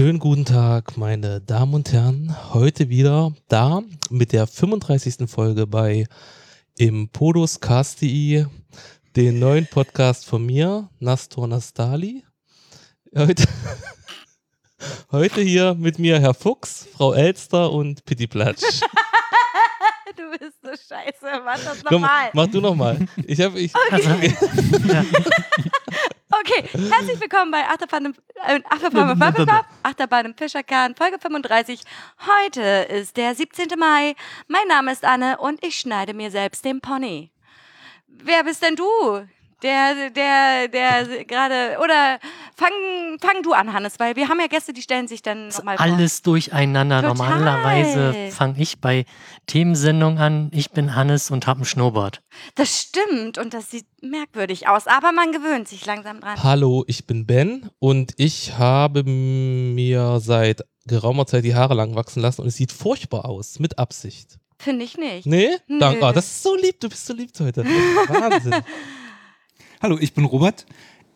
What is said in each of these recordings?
Schönen guten Tag, meine Damen und Herren. Heute wieder da mit der 35. Folge bei Impodoscast.de, den neuen Podcast von mir, Nastor Nastali. Heute, heute hier mit mir Herr Fuchs, Frau Elster und Pitti Platsch. Du bist so scheiße. Mach das nochmal. mach du nochmal. Ich habe ich, Okay, herzlich willkommen bei Achterbahn im, äh, Achterbahn, im- Achterbahn im Fischerkern, Folge 35. Heute ist der 17. Mai. Mein Name ist Anne und ich schneide mir selbst den Pony. Wer bist denn du? Der, der, der gerade, oder fang, fang du an, Hannes, weil wir haben ja Gäste, die stellen sich dann nochmal vor. Alles durcheinander. Total. Normalerweise fange ich bei Themensendungen an. Ich bin Hannes und habe einen Schnurrbart. Das stimmt und das sieht merkwürdig aus, aber man gewöhnt sich langsam dran. Hallo, ich bin Ben und ich habe mir seit geraumer Zeit die Haare lang wachsen lassen und es sieht furchtbar aus, mit Absicht. Finde ich nicht. Nee? Nö. Danke. Ah, das ist so lieb, du bist so lieb heute. Wahnsinn. Hallo, ich bin Robert.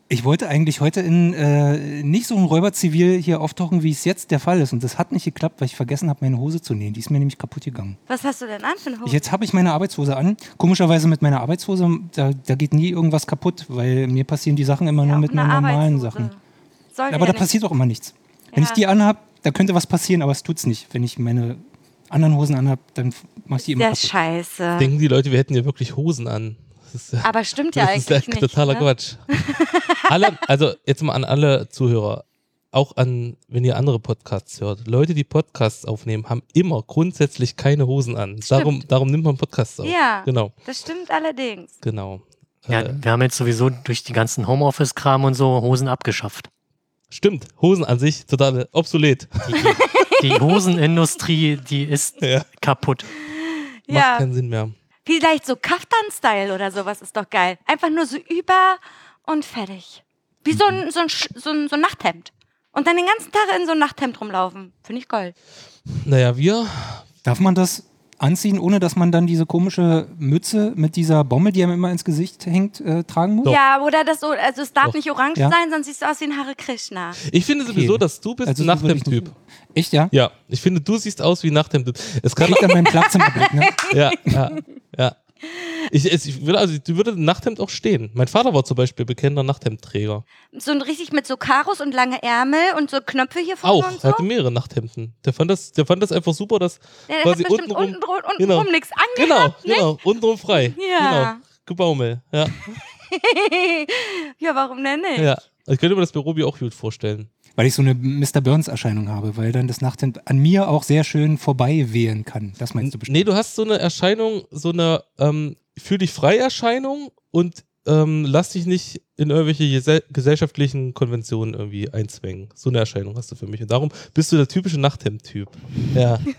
Ich wollte eigentlich heute in äh, nicht so ein Räuberzivil hier auftauchen, wie es jetzt der Fall ist. Und das hat nicht geklappt, weil ich vergessen habe, meine Hose zu nähen. Die ist mir nämlich kaputt gegangen. Was hast du denn an für eine Hose? Jetzt habe ich meine Arbeitshose an. Komischerweise mit meiner Arbeitshose, da, da geht nie irgendwas kaputt, weil mir passieren die Sachen immer nur Ja, mit eine meinen normalen. Sachen. Sollte Aber ja da passiert auch immer nichts. Wenn Ja. ich die anhab, da könnte was passieren, aber es tut's nicht. Wenn ich meine anderen Hosen anhab, dann mache ich die immer Sehr kaputt. scheiße. Denken die Leute, wir hätten ja wirklich Hosen an. Das ist ja, Aber stimmt ja das ist ja eigentlich nicht. totaler ne? Quatsch. alle, also jetzt mal an alle Zuhörer, auch an, wenn ihr andere Podcasts hört. Leute, die Podcasts aufnehmen, haben immer grundsätzlich keine Hosen an. Darum, darum nimmt man Podcasts auf. Ja. Genau, Das stimmt allerdings. genau. Ja, Äh, wir haben jetzt sowieso durch die ganzen Homeoffice-Kram und so Hosen abgeschafft. stimmt, Hosen an sich total obsolet. Die, die, die Hosenindustrie, die ist Ja. kaputt. Macht Ja. keinen Sinn mehr. Vielleicht so Kaftan-Style oder sowas ist doch geil. Einfach nur so über und fertig. Wie so ein, so ein, so ein, so ein Nachthemd. Und dann den ganzen Tag in so ein Nachthemd rumlaufen. Finde ich geil. Naja, wir Darf man das anziehen, ohne dass man dann diese komische Mütze mit dieser Bommel, die einem immer ins Gesicht hängt, äh, tragen muss? Doch. Ja, oder das so, also es darf Doch. nicht orange Ja. sein, sonst siehst du aus wie ein Hare Krishna. Ich finde sowieso, dass du bist Also ich Nachthemd-Typ. nicht- Echt, ja? Ja, ich finde, du siehst aus wie ein Nachthemd-Typ. Es kann Liegt an meinem Schlafzimmerblick, ne? ja, ja, ja. Ich, ich will, also, du würde ein Nachthemd auch stehen. Mein Vater war zum Beispiel bekennender Nachthemdträger. So ein richtig mit so Karos und lange Ärmel und so Knöpfe hier vorne Auch, und er so. hatte mehrere Nachthemden. Der fand das, der fand das einfach super, dass Ja, der hat quasi bestimmt untenrum, untenrum, untenrum genau. nichts genau, angehabt, ne? genau, untenrum frei. Ja. Genau. Gebaumel, ja. ja, warum denn nicht? ja. Ich könnte mir das bei Robi auch gut vorstellen. Weil ich so eine Mr. Burns-Erscheinung habe, weil dann das Nachthemd an mir auch sehr schön vorbei wehen kann. Das meinst du bestimmt? Nee, du hast so eine Erscheinung, so eine ähm, fühl dich frei Erscheinung und ähm, lass dich nicht in irgendwelche gesell gesellschaftlichen Konventionen irgendwie einzwängen. So eine Erscheinung hast du für mich. Und darum bist du der typische Nachthemd-Typ. Ja.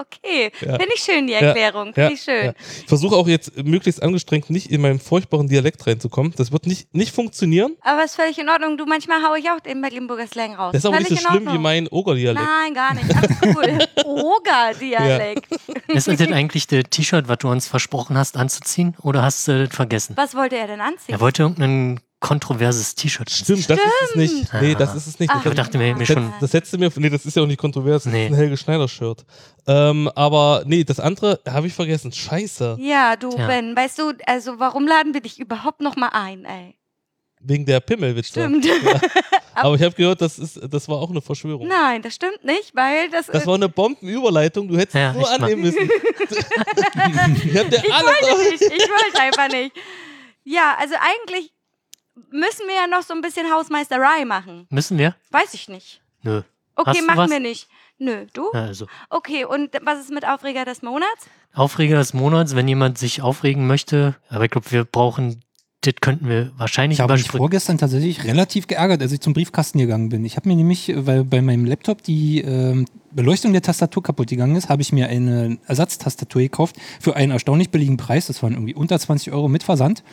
Okay, Ja. finde ich schön, die Ja. Erklärung. Finde Ja, ich schön. ja. Ich versuche auch jetzt möglichst angestrengt nicht in meinem furchtbaren Dialekt reinzukommen. Das wird nicht, nicht funktionieren. Aber ist völlig in Ordnung. Du, manchmal haue ich auch den Mecklenburger Slang raus. Das ist aber nicht so schlimm wie mein Ogerdialekt. Nein, gar nicht. Alles cool. Oger-Dialekt. Ist das denn eigentlich das T-Shirt, was du uns versprochen hast anzuziehen? Oder hast du das vergessen? Was wollte er denn anziehen? Er wollte irgendein kontroverses T-Shirt anziehen. Stimmt, das ist es nicht. Nee, das ist es nicht. Ach, Das, Ich dachte mir, mir das, schon, das hättest du mir. Nee, das ist ja auch nicht kontrovers. Das Nee. ist ein Helge Schneider-Shirt. Ähm, aber nee, das andere habe ich vergessen. Scheiße. Ja, du, Tja. Ben, weißt du, also warum laden wir dich überhaupt noch mal ein, ey? Wegen der Pimmelwitze. Stimmt. Aber ich habe gehört, das, ist, das war auch eine Verschwörung. Nein, das stimmt nicht, weil das, Das war eine Bombenüberleitung. Du hättest Ja, es nur echt mal. annehmen müssen. ich hab dir ich alles wollte nicht, ich wollte einfach nicht. Ja, also eigentlich müssen wir ja noch so ein bisschen Hausmeisterei machen. müssen wir? Weiß ich nicht. Nö. Okay, Hast du machen was? wir nicht. Nö, du? Ja, Also, Okay, und was ist mit Aufreger des Monats? Aufreger des Monats, wenn jemand sich aufregen möchte. Aber ich glaube, wir brauchen, das könnten wir wahrscheinlich Ich habe mich vorgestern tatsächlich relativ geärgert, als ich zum Briefkasten gegangen bin. Ich habe mir nämlich, weil bei meinem Laptop die ähm, Beleuchtung der Tastatur kaputt gegangen ist, habe ich mir eine Ersatztastatur gekauft für einen erstaunlich billigen Preis. Das waren irgendwie unter 20 Euro mit Versand.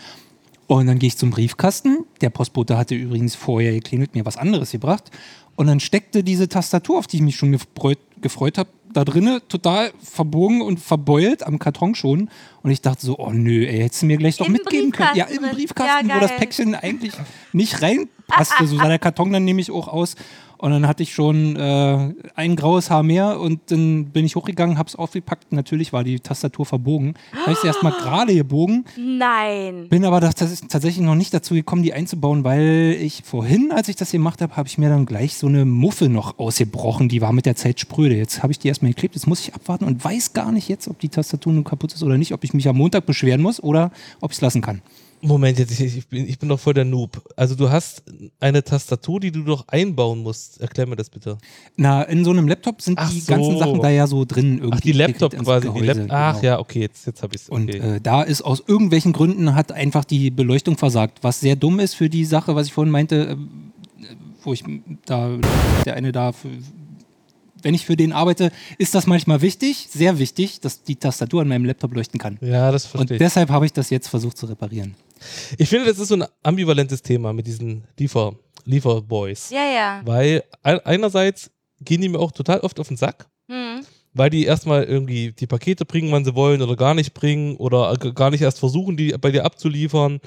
Und dann gehe ich zum Briefkasten. Der Postbote hatte übrigens vorher geklingelt, mir was anderes gebracht. Und dann steckte diese Tastatur, auf die ich mich schon gefreut, gefreut habe, da drinnen, total verbogen und verbeult am Karton schon. Und ich dachte so, oh nö, ey, hättest du mir gleich doch Im mitgeben können. Ja, im. Briefkasten, Ja, wo das. Päckchen eigentlich nicht reinpasste. So sah der Karton dann nämlich auch aus. Und dann hatte ich schon äh, ein graues Haar mehr und dann bin ich hochgegangen, hab's aufgepackt. Natürlich war die Tastatur verbogen. Habe ich sie erstmal gerade gebogen, Nein. bin aber das, das ist tatsächlich noch nicht dazu gekommen, die einzubauen, weil ich vorhin, als ich das gemacht habe, habe ich mir dann gleich so eine Muffe noch ausgebrochen. Die war mit der Zeit spröde. Jetzt habe ich die erstmal geklebt. Jetzt muss ich abwarten und weiß gar nicht jetzt, ob die Tastatur nun kaputt ist oder nicht, ob ich mich am Montag beschweren muss oder ob ich es lassen kann. Moment, jetzt, ich, bin, ich bin doch voll der Noob. Also du hast eine Tastatur, die du doch einbauen musst. Erklär mir das bitte. Na, in so einem Laptop sind Ach die so. ganzen Sachen da ja so drin. Irgendwie Ach, die Laptop quasi. Die Gehäuse, Lap Ach genau. ja, okay, jetzt, jetzt habe ich es. Und Okay. äh, da ist aus irgendwelchen Gründen hat einfach die Beleuchtung versagt, was sehr dumm ist für die Sache, was ich vorhin meinte, äh, wo ich da, der eine da, für, wenn ich für den arbeite, ist das manchmal wichtig, sehr wichtig, dass die Tastatur an meinem Laptop leuchten kann. ja, das Und verstehe ich. deshalb habe ich das jetzt versucht zu reparieren. Ich finde, das ist so ein ambivalentes Thema mit diesen Liefer, Lieferboys. Ja, ja. Weil ein- einerseits gehen die mir auch total oft auf den Sack. Hm. Weil die erstmal irgendwie die Pakete bringen, wann sie wollen oder gar nicht bringen oder gar nicht erst versuchen, die bei dir abzuliefern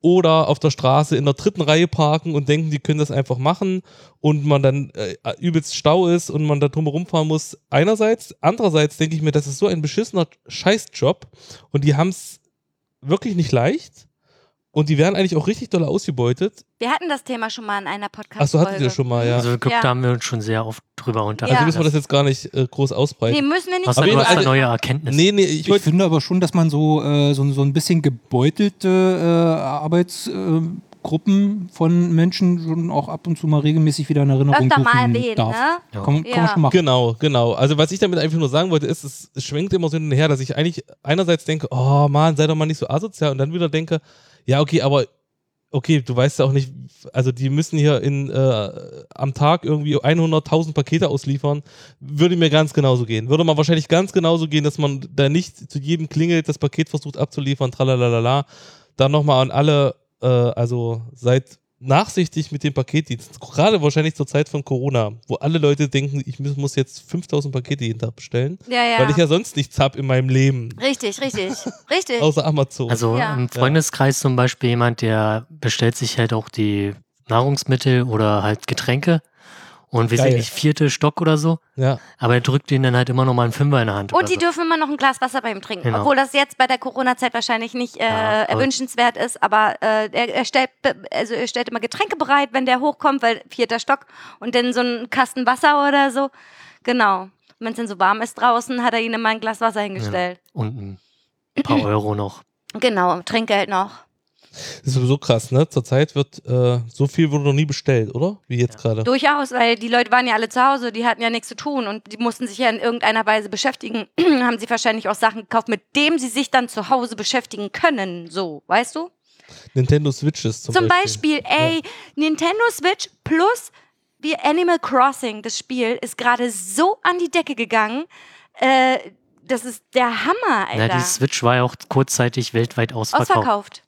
oder auf der Straße in der dritten Reihe parken und denken, die können das einfach machen und man dann äh, übelst Stau ist und man da drum rumfahren muss. Einerseits, andererseits denke ich mir, das ist so ein beschissener Scheißjob und die haben es wirklich nicht leicht und die werden eigentlich auch richtig doll ausgebeutet. Wir hatten das Thema schon mal in einer podcast Achso, hattet ihr schon mal, ja. Also Ja. da haben wir uns schon sehr oft drüber unterhalten. Also müssen wir das jetzt gar nicht äh, groß ausbreiten. Nee, müssen wir nicht. Außer Aber du hast also- neue Erkenntnisse. Nee, nee, ich Ich finde aber schon, dass man so, äh, so, so ein bisschen gebeutelte äh, Arbeitsgruppen Gruppen von Menschen schon auch ab und zu mal regelmäßig wieder in Erinnerung Öfter mal rufen erwähnen, darf. ne? Kann, man- kann Ja. man schon machen. Genau, genau. Also was ich damit einfach nur sagen wollte, ist, es, es schwenkt immer so hin und her, dass ich eigentlich einerseits denke, oh Mann, sei doch mal nicht so asozial und dann wieder denke, ja, okay, aber okay, du weißt ja auch nicht, also die müssen hier in äh, am Tag irgendwie 100.000 Pakete ausliefern, würde mir ganz genauso gehen. Würde man wahrscheinlich ganz genauso gehen, dass man da nicht zu jedem klingelt, das Paket versucht abzuliefern, tralalala. Dann nochmal an alle, äh, also seid nachsichtig mit dem Paketdienst. Gerade wahrscheinlich zur Zeit von Corona, wo alle Leute denken, ich muss muss jetzt 5000 Pakete jeden Tag bestellen, Ja, ja. weil ich ja sonst nichts habe in meinem Leben, Richtig, richtig. Richtig. außer Amazon. Also Ja. im Freundeskreis zum Beispiel jemand, der bestellt sich halt auch die Nahrungsmittel oder halt Getränke und wir Geil. sind nicht vierte Stock oder so, ja. aber er drückt ihnen dann halt immer noch mal einen Fünfer in der Hand. Und die so. dürfen immer noch ein Glas Wasser bei ihm trinken. Genau. Obwohl das jetzt bei der Corona-Zeit wahrscheinlich nicht äh, Ja, aber- erwünschenswert ist. Aber äh, er, er, stellt, also er stellt immer Getränke bereit, wenn der hochkommt, weil vierter Stock und dann so einen Kasten Wasser oder so. Genau. Wenn es dann so warm ist draußen, hat er ihnen immer ein Glas Wasser hingestellt. Und ein paar Euro noch. Genau, Trinkgeld noch. Das ist sowieso krass, ne? Zurzeit wird äh, so viel wurde noch nie bestellt, oder? Wie jetzt gerade. Durchaus, weil die Leute waren ja alle zu Hause, die hatten ja nichts zu tun und die mussten sich ja in irgendeiner Weise beschäftigen. haben sie wahrscheinlich auch Sachen gekauft, mit dem sie sich dann zu Hause beschäftigen können. So, weißt du? Nintendo Switches zum, Zum Beispiel, ey, Ja. Nintendo Switch plus wie Animal Crossing, das Spiel, ist gerade so an die Decke gegangen. Äh, das ist der Hammer, Ja, Alter. die Switch war ja auch kurzzeitig weltweit ausverkauft. Ausverkauft.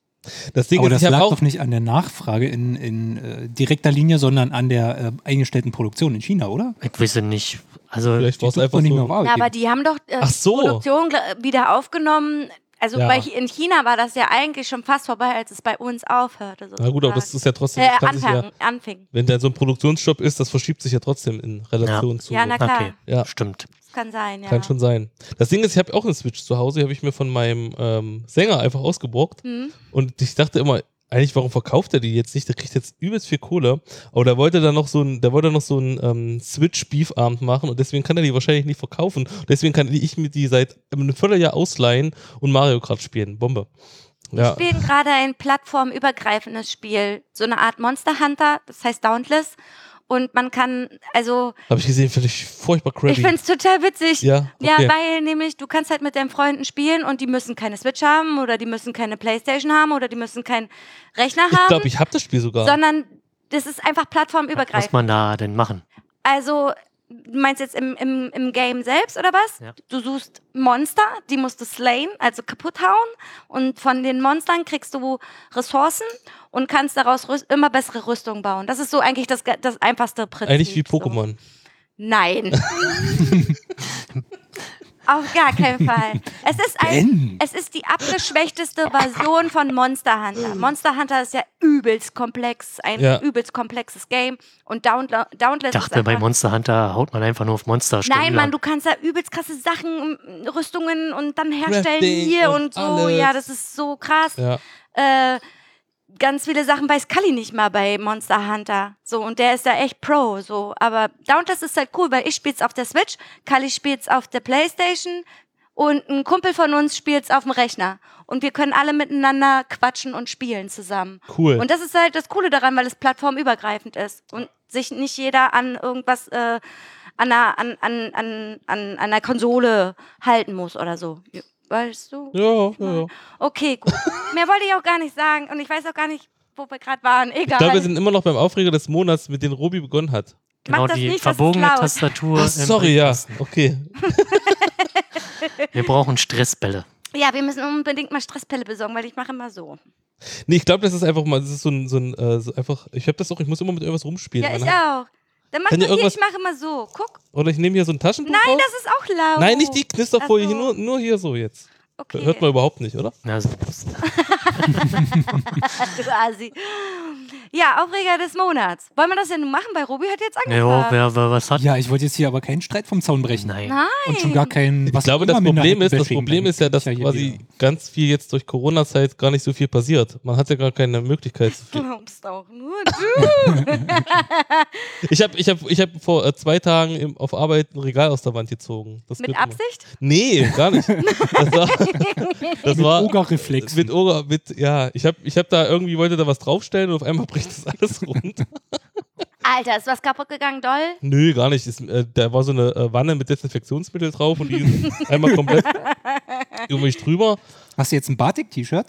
Das Ding Aber ist, das lag auch. doch nicht an der Nachfrage in, in äh, direkter Linie, sondern an der äh, eingestellten Produktion in China, oder? Ich weiß nicht. Also Vielleicht war es Die einfach nicht mehr so. auf Arbeit Ja, aber die haben doch äh, Ach so. Produktion gl- wieder aufgenommen. Also Ja. bei, in China war das ja eigentlich schon fast vorbei, als es bei uns aufhörte. Na gut, aber das sozusagen. ist ja trotzdem. äh, sich ja, anfing. wenn da so ein Produktionsjob ist, das verschiebt sich ja trotzdem in Relation zu. Ja, na klar. okay, Ja. stimmt. Das kann sein, ja. Kann schon sein. Das Ding ist, ich habe auch eine Switch zu Hause, die habe ich mir von meinem ähm, Sänger einfach ausgeborgt. Hm? Und ich dachte immer, eigentlich, warum verkauft er die jetzt nicht? Der kriegt jetzt übelst viel Kohle. Aber der wollte dann noch so ein, der wollte noch so ein ähm, Switch-Beef-Abend machen und deswegen kann er die wahrscheinlich nicht verkaufen. Deswegen kann ich mir die seit einem Vierteljahr ausleihen und Mario Kart spielen. Bombe. Ja. Wir spielen gerade ein plattformübergreifendes Spiel, so eine Art Monster Hunter, das heißt Dauntless. Und man kann, also, Habe ich gesehen, finde ich furchtbar ich crappy. finde es total witzig. Ja, Ja, okay. weil nämlich du kannst halt mit deinen Freunden spielen und die müssen keine Switch haben oder die müssen keine Playstation haben oder die müssen keinen Rechner Ich haben, glaube, ich habe das Spiel sogar. sondern das ist einfach Was muss plattformübergreifend. man da denn machen? Also Du meinst jetzt im, im, im Game selbst oder was? Ja. Du suchst Monster, die musst du slayen, also kaputt hauen. Und von den Monstern kriegst du Ressourcen und kannst daraus immer bessere Rüstung bauen. Das ist so eigentlich das, das einfachste Prinzip. Eigentlich wie So. Pokémon. Nein. Auf gar keinen Fall. Es ist ein, es ist die abgeschwächteste Version von Monster Hunter. Monster Hunter ist ja übelst komplex, ein Ja. übelst komplexes Game. Und Downla Dauntless Ich dachte, bei Monster Hunter haut man einfach nur auf Monster Nein, Mann, an. du kannst da übelst krasse Sachen, Rüstungen und dann herstellen Crafting hier und und, so. alles. Ja, das ist so krass. Ja. Äh, ganz viele Sachen weiß Kali nicht mal bei Monster Hunter. So, und der ist da echt Pro. So, aber Dauntless ist halt cool, weil ich spiel's auf der Switch, Kali spielt's auf der Playstation und ein Kumpel von uns spielt's auf dem Rechner. Und wir können alle miteinander quatschen und spielen zusammen. Cool. Und das ist halt das Coole daran, weil es plattformübergreifend ist und sich nicht jeder an irgendwas äh, an, einer, an, an, an, an, an einer Konsole halten muss oder so. Weißt du? ja, ja, ja. Okay, gut. Mehr wollte ich auch gar nicht sagen und ich weiß auch gar nicht, wo wir gerade waren. Egal. Ich glaube, wir sind immer noch beim Aufreger des Monats, mit dem Robi begonnen hat. Genau, Mach das die nicht, verbogene. Tastatur. Ach, sorry, ja. Okay. Wir brauchen Stressbälle. ja, wir müssen unbedingt mal Stresspille besorgen, weil ich mache immer so. Nee, ich glaube, das ist einfach mal, das ist so ein, so ein äh, so einfach, ich habe das auch, ich muss immer mit irgendwas rumspielen. Ja, ich auch. Dann mach Kann dir hier, irgendwas- ich mache immer so. Guck. Oder ich nehme hier so ein Taschentuch Nein, raus. das ist auch laut. Nein, nicht die Knisterfolie, Ach so. hier, nur, nur hier so jetzt. Okay. Hört man überhaupt nicht, oder? Ja, so- du Asi. Ja, Aufreger des Monats. Wollen wir das denn nun machen? Bei Robi hat jetzt ja, angefangen. wer, wer was hat? Ja, ich wollte jetzt hier aber keinen Streit vom Zaun brechen. Nein. Nein. Und schon gar kein. Ich glaube, das Problem ist, das Problem ist ja, dass quasi wieder- ganz viel jetzt durch Corona-Zeit gar nicht so viel passiert. Man hat ja gar keine Möglichkeit. So viel. Glaubst auch nur du. Ich habe ich hab, ich hab vor äh, zwei Tagen im, auf Arbeit ein Regal aus der Wand gezogen. Das Mit wird immer- Absicht? Nee, gar nicht. Das war, das Mit war Ogerreflex. mit Oger, mit, ja, ich habe ich hab da irgendwie, wollte da was draufstellen und auf einmal bricht das alles runter. Alter, ist was kaputt gegangen, doll? Nö, gar nicht. Ist, äh, da war so eine äh, Wanne mit Desinfektionsmittel drauf und die ist einmal komplett über mich drüber. Hast du jetzt ein Batik-T-Shirt?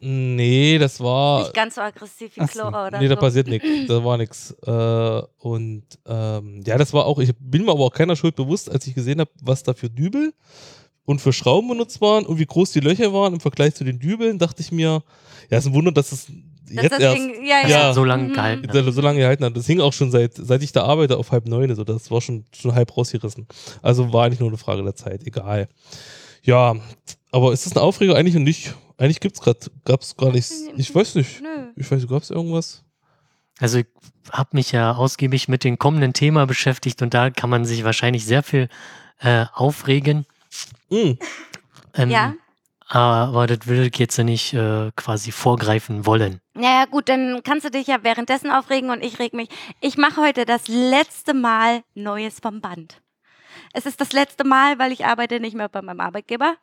Nee, das war. Nicht ganz so aggressiv wie Ach so. Chlor oder Nee, da so. passiert nichts. Da war nichts. Äh, und ähm, ja, das war auch, ich bin mir aber auch keiner Schuld bewusst, als ich gesehen habe, was da für Dübel und für Schrauben benutzt waren und wie groß die Löcher waren im Vergleich zu den Dübeln, dachte ich mir, ja, ist ein Wunder, dass es Dass jetzt das erst Ding, ja, ja. Ja. So lange Mhm. gehalten. hat. so lange gehalten hat. Das hing auch schon seit, seit ich da arbeite auf halb neun, also das war schon, schon halb rausgerissen. Also war eigentlich nur eine Frage der Zeit, egal. Ja, aber ist das ein Aufreger eigentlich und nicht? Eigentlich gibt's gerade, gab's gar nichts. Ich weiß nicht. Nö. Ich weiß nicht, gab's irgendwas? Also ich habe mich ja ausgiebig mit dem kommenden Thema beschäftigt und da kann man sich wahrscheinlich sehr viel äh, aufregen. Hm. Ähm, Ja. Aber das will ich jetzt ja nicht äh, quasi vorgreifen wollen. Naja, gut, dann kannst du dich ja währenddessen aufregen und ich reg mich. Ich mache heute das letzte Mal Neues vom Band. Es ist das letzte Mal, weil ich arbeite nicht mehr bei meinem Arbeitgeber.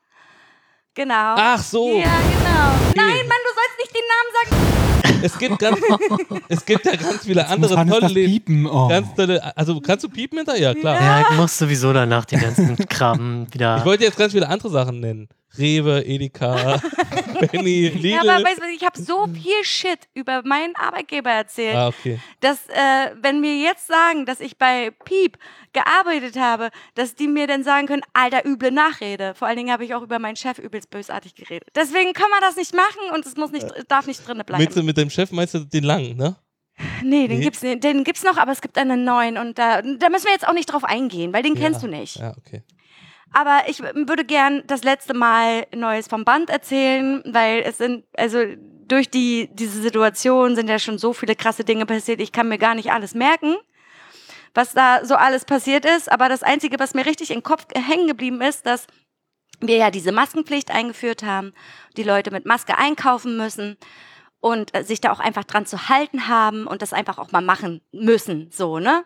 Genau. Ach so. Ja, genau. Nein, Mann, du sollst nicht den Namen sagen. Es gibt ganz, es gibt ja ganz viele andere Muss Hannes tolle piepen. Oh. Ganz tolle, also kannst du piepen hinterher? Ja, klar. Ja, ich muss sowieso danach den ganzen Kram wieder. Ich wollte jetzt ganz viele andere Sachen nennen. Rewe, Edeka, Benny, Lidl. Ja, aber weißt du, ich habe so viel Shit über meinen Arbeitgeber erzählt, ah, okay. dass, äh, wenn mir jetzt sagen, dass ich bei Piep gearbeitet habe, dass die mir dann sagen können, alter, üble Nachrede. Vor allen Dingen habe ich auch über meinen Chef übelst bösartig geredet. Deswegen kann man das nicht machen und es muss nicht, darf nicht drinne bleiben. Mit, mit dem Chef meinst du den langen, ne? nee, den Nee. gibt's, nicht- den gibt's noch, aber es gibt einen neuen und da, da müssen wir jetzt auch nicht drauf eingehen, weil den Ja. kennst du nicht. Ja, okay. Aber ich würde gern das letzte Mal Neues vom Band erzählen, weil es sind, also durch die, diese Situation sind ja schon so viele krasse Dinge passiert. Ich kann mir gar nicht alles merken, was da so alles passiert ist. Aber das Einzige, was mir richtig im Kopf hängen geblieben ist, dass wir ja diese Maskenpflicht eingeführt haben, die Leute mit Maske einkaufen müssen und äh, sich da auch einfach dran zu halten haben und das einfach auch mal machen müssen, so, ne?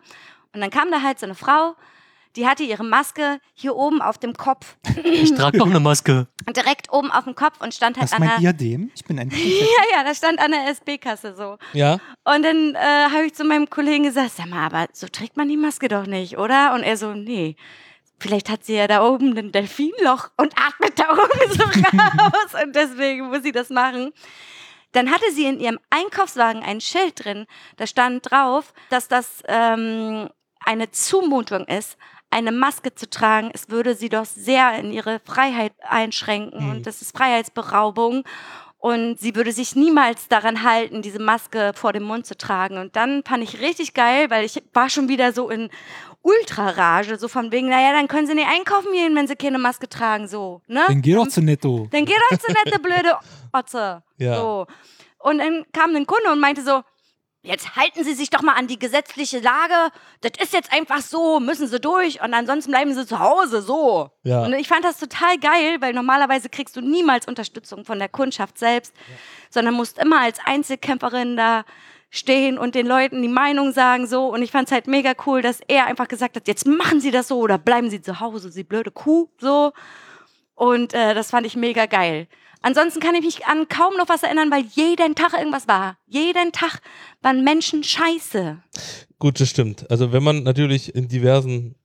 Und dann kam da halt so eine Frau, die hatte ihre Maske hier oben auf dem Kopf, Ich trage doch eine Maske. direkt oben auf dem Kopf und stand halt ist an mein der, Diadem. Ich bin ein ja, ja, da stand an der SB-Kasse so. Ja? Und dann äh, habe ich zu meinem Kollegen gesagt, sag mal, aber so trägt man die Maske doch nicht, oder? Und er so, nee. Vielleicht hat sie ja da oben ein Delfinloch und atmet da oben so raus und deswegen muss sie das machen. Dann hatte sie in ihrem Einkaufswagen ein Schild drin, da stand drauf, dass das ähm, eine Zumutung ist, eine Maske zu tragen. Es würde sie doch sehr in ihre Freiheit einschränken Mhm. und das ist Freiheitsberaubung. Und sie würde sich niemals daran halten, diese Maske vor dem Mund zu tragen. Und dann fand ich richtig geil, weil ich war schon wieder so in Ultrarage, so von wegen, naja, dann können sie nicht einkaufen gehen, wenn sie keine Maske tragen, so, ne? Dann geh doch zu Netto. Dann geh doch zu nette blöde Otze. Ja. So. Und dann kam ein Kunde und meinte so, jetzt halten Sie sich doch mal an die gesetzliche Lage. Das ist jetzt einfach so, müssen Sie durch und ansonsten bleiben Sie zu Hause, so. Ja. Und ich fand das total geil, weil normalerweise kriegst du niemals Unterstützung von der Kundschaft selbst, sondern musst immer als Einzelkämpferin da stehen und den Leuten die Meinung sagen so und ich fand es halt mega cool, dass er einfach gesagt hat, jetzt machen Sie das so oder bleiben Sie zu Hause, Sie blöde Kuh, so. Und äh, das fand ich mega geil. Ansonsten kann ich mich an kaum noch was erinnern, weil jeden Tag irgendwas war. Jeden Tag waren Menschen scheiße. Gut, das stimmt. Also wenn man natürlich in diversen,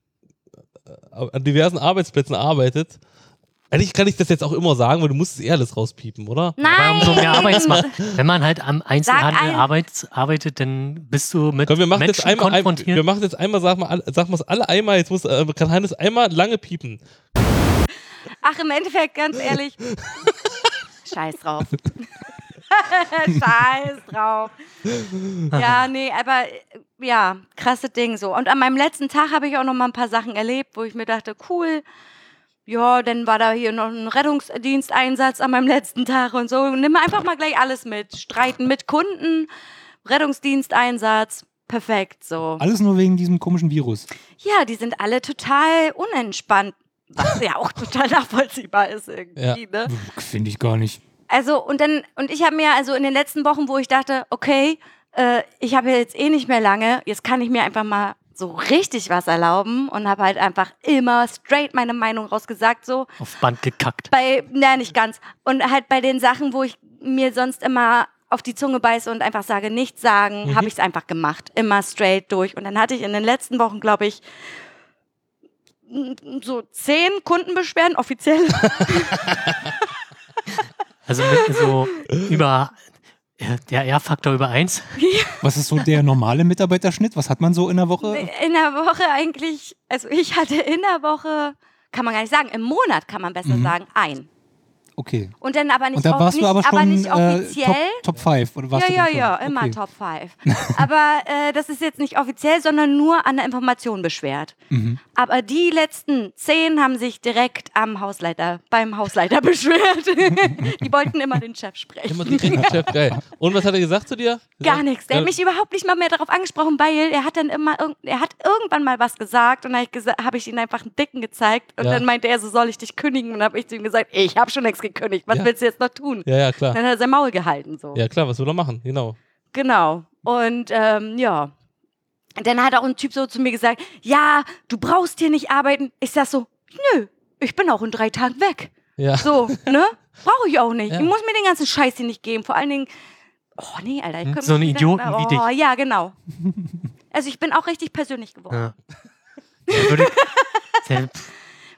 äh, an diversen Arbeitsplätzen arbeitet, eigentlich kann ich das jetzt auch immer sagen, weil du musst es eh alles rauspiepen, oder? Aber Nein! umso mehr Arbeitsmacht. Wenn man halt am Einzelhandel ein- arbeit, arbeitet, dann bist du mit Komm, wir machen jetzt Menschen einmal, ein, konfrontiert. wir machen jetzt einmal, sag mal, alle- sag mal es alle einmal, jetzt muss, äh, kann Hannes einmal lange piepen. Ach, im Endeffekt, ganz ehrlich. Scheiß drauf. Scheiß drauf. Ja, nee, aber ja, krasse Ding so. Und an meinem letzten Tag habe ich auch noch mal ein paar Sachen erlebt, wo ich mir dachte, cool. Ja, dann war da hier noch ein Rettungsdiensteinsatz an meinem letzten Tag und so. Nimm einfach mal gleich alles mit. Streiten mit Kunden, Rettungsdiensteinsatz, perfekt so. Alles nur wegen diesem komischen Virus. Ja, die sind alle total unentspannt, was ja auch total nachvollziehbar ist irgendwie, ne? Finde ich gar nicht. Also und dann und ich habe mir also in den letzten Wochen, wo ich dachte, okay, äh, ich habe jetzt eh nicht mehr lange, jetzt kann ich mir einfach mal so richtig was erlauben und habe halt einfach immer straight meine Meinung rausgesagt so auf Band gekackt. bei na nicht ganz und halt bei den Sachen, wo ich mir sonst immer auf die Zunge beiße und einfach sage, nichts sagen, Mhm. habe ich es einfach gemacht, immer straight durch und dann hatte ich in den letzten Wochen, glaube ich, so zehn Kundenbeschwerden offiziell. Also mit so über äh, der R-Faktor über eins. Was ist so der normale Mitarbeiterschnitt? Was hat man so in der Woche? In der Woche eigentlich, also ich hatte in der Woche, kann man gar nicht sagen, im Monat kann man besser Mhm. sagen, ein. Okay. Und dann aber nicht, Und da warst nicht, du aber schon nicht äh, offiziell. Top, Top 5 oder warst ja, du ja, ja, immer okay. Top 5. aber äh, das ist jetzt nicht offiziell, sondern nur an der Information beschwert. Mhm. Aber die letzten zehn haben sich direkt am Hausleiter, beim Hausleiter beschwert. die wollten immer den Chef sprechen. Immer mit Chef, geil. Und was hat er gesagt zu dir? Gar nichts. Der hat Ja. mich überhaupt nicht mal mehr darauf angesprochen, weil er hat dann immer, er hat irgendwann mal was gesagt und dann habe ich, ihm einfach einen Dicken gezeigt und Ja. dann meinte er, so soll ich dich kündigen und dann habe ich zu ihm gesagt, ich habe schon nichts gekündigt, was Ja. willst du jetzt noch tun? Ja, ja, klar. Dann hat er sein Maul gehalten so. Ja, klar, was will er machen? Genau. Genau. Und ähm, ja. Dann hat auch ein Typ so zu mir gesagt, ja, du brauchst hier nicht arbeiten. Ich sag so, nö, ich bin auch in drei Tagen weg. Ja. So, ne? Brauche ich auch nicht. Ja. Ich muss mir den ganzen Scheiß hier nicht geben. Vor allen Dingen, oh nee, Alter. Ich könnte So einen Idioten wie oh, Ja, genau. Also ich bin auch richtig persönlich geworden. Ja.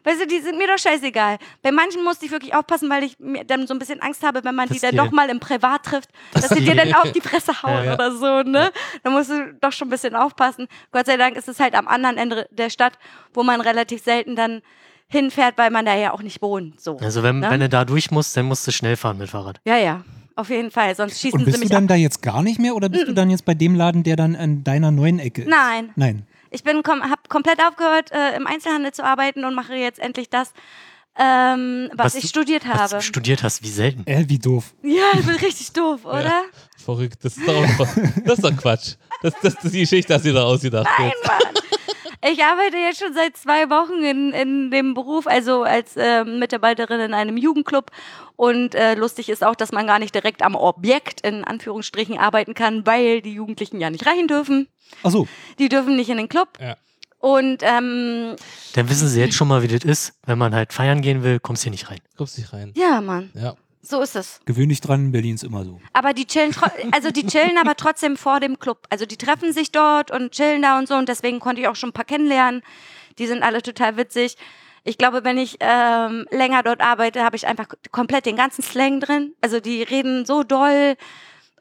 Weißt du, die sind mir doch scheißegal. Bei manchen musste ich wirklich aufpassen, weil ich mir dann so ein bisschen Angst habe, wenn man Dass die dann doch mal im Privat trifft, dass sie dir dann auf die Fresse hauen Ja, ja. oder so, ne? Da musst du doch schon ein bisschen aufpassen. Gott sei Dank ist es halt am anderen Ende der Stadt, wo man relativ selten dann hinfährt, weil man da ja auch nicht wohnt. So. also wenn, Ne? wenn du da durch musst, dann musst du schnell fahren mit Fahrrad. Ja, ja. Auf jeden Fall. Sonst schießen Und sie bist du mich dann ab. da jetzt gar nicht mehr oder bist du dann jetzt bei dem Laden, der dann an deiner neuen Ecke ist? Nein. Nein. Ich bin kom habe komplett aufgehört, äh, im Einzelhandel zu arbeiten und mache jetzt endlich das, ähm, was, Was ich du- studiert Was habe. du studiert hast, wie selten. Äh, wie doof. ja, ich bin richtig doof, oder? Verrückt. Das ist doch, das ist doch Quatsch. Das, das, das ist die Geschichte, du da ausgedacht. Nein. Mann. Ich arbeite jetzt schon seit zwei Wochen in, in dem Beruf, also als ähm, Mitarbeiterin in einem Jugendclub. Und äh, lustig ist auch, dass man gar nicht direkt am Objekt in Anführungsstrichen arbeiten kann, weil die Jugendlichen ja nicht rein dürfen. Achso, Die dürfen nicht in den Club. Ja. Und ähm, Dann wissen sie jetzt schon mal, wie das ist. Wenn man halt feiern gehen will, kommst du hier nicht rein. Kommst nicht rein. ja, Mann, Ja. So ist es. gewöhn dich dran, Berlin ist immer so. Aber die chillen, also die chillen aber trotzdem vor dem Club. Also die treffen sich dort und chillen da und so. Und deswegen konnte ich auch schon ein paar kennenlernen. Die sind alle total witzig. Ich glaube, wenn ich ähm, länger dort arbeite, habe ich einfach komplett den ganzen Slang drin. Also die reden so doll.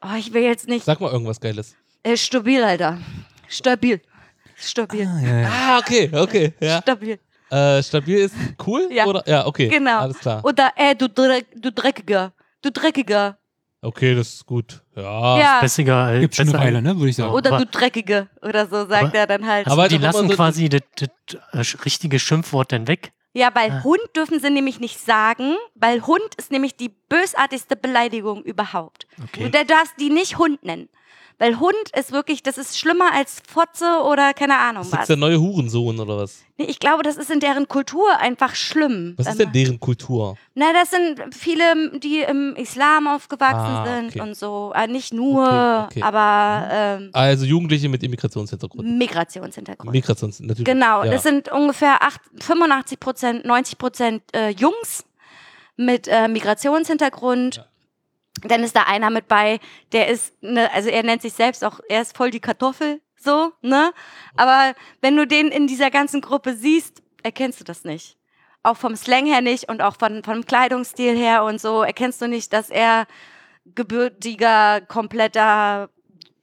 Oh, ich will jetzt nicht. Sag mal irgendwas Geiles. Äh, stabil, Alter. Stabil. Stabil. Ah, ja, ja. Ah, okay, okay. Ja. Stabil. Äh, stabil ist cool? Ja. Oder? Ja, okay. Genau. Alles klar. Oder, ey, du, Dreck, du Dreckiger. Du Dreckiger. Okay, das ist gut. Ja. Ja. Bessiger als Gibt schon eine besser Weile, ne, würde ich sagen. Oder Aber- du Dreckige. Oder so sagt Aber- er dann halt. Also Aber die doch immer lassen so- quasi das, das äh, richtige Schimpfwort dann weg. Ja, weil Ah. Hund dürfen sie nämlich nicht sagen, weil Hund ist nämlich die bösartigste Beleidigung überhaupt. Okay. Und du darfst die nicht Hund nennen. Weil Hund ist wirklich, das ist schlimmer als Fotze oder keine Ahnung Das ist was. der neue Hurensohn oder was? Nee, ich glaube, das ist in deren Kultur einfach schlimm. Was ist denn deren Kultur? Na, das sind viele, die im Islam aufgewachsen Ah, sind okay. und so. Äh, nicht nur, Okay, okay. aber ähm, Also Jugendliche mit Immigrationshintergrund. Migrationshintergrund. Migrations, natürlich. Genau, ja. das sind ungefähr acht- 85 Prozent, 90 Prozent äh, Jungs mit äh, Migrationshintergrund. Ja. Dann ist da einer mit bei, der ist, ne, also er nennt sich selbst auch, er ist voll die Kartoffel, so, ne? Aber wenn du den in dieser ganzen Gruppe siehst, erkennst du das nicht. Auch vom Slang her nicht und auch von, vom Kleidungsstil her und so erkennst du nicht, dass er gebürtiger, kompletter.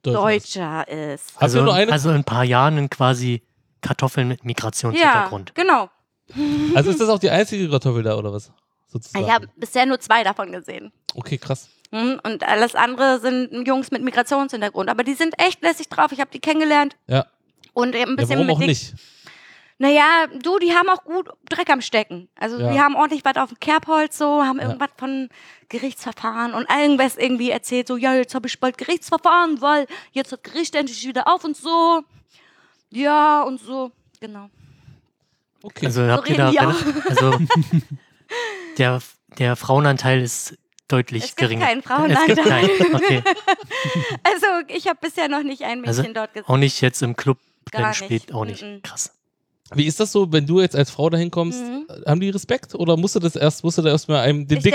Deutscher ist. Also, also in ein paar Jahren quasi Kartoffeln mit Ja, Migrationshintergrund. genau. Also ist das auch die einzige Kartoffel da oder was? Sozusagen. Ich habe bisher nur zwei davon gesehen. Okay, krass. Hm, Und alles andere sind Jungs mit Migrationshintergrund. Aber die sind echt lässig drauf. Ich habe die kennengelernt. Ja. Und eben ein ja bisschen warum mit auch nicht? Naja, du, die haben auch gut Dreck am Stecken. Also Ja. die haben ordentlich was auf dem Kerbholz so, haben Ja. irgendwas von Gerichtsverfahren und irgendwas irgendwie erzählt, so, ja, jetzt habe ich bald Gerichtsverfahren, weil jetzt hat Gericht endlich wieder auf und so. Ja, und so, genau. Okay. Also habt ihr da, also der, der Frauenanteil ist deutlich Es gibt geringer. keinen Es gibt Frauenanteil. keinen, okay. Also ich habe bisher noch nicht ein Mädchen Also dort gesehen. Auch nicht jetzt im Club Gar nicht. steht, auch nicht. Mhm. Krass. Wie ist das so, wenn du jetzt als Frau dahin kommst? Mhm. Haben die Respekt oder musst du das erst, musst du da erstmal einem den ich den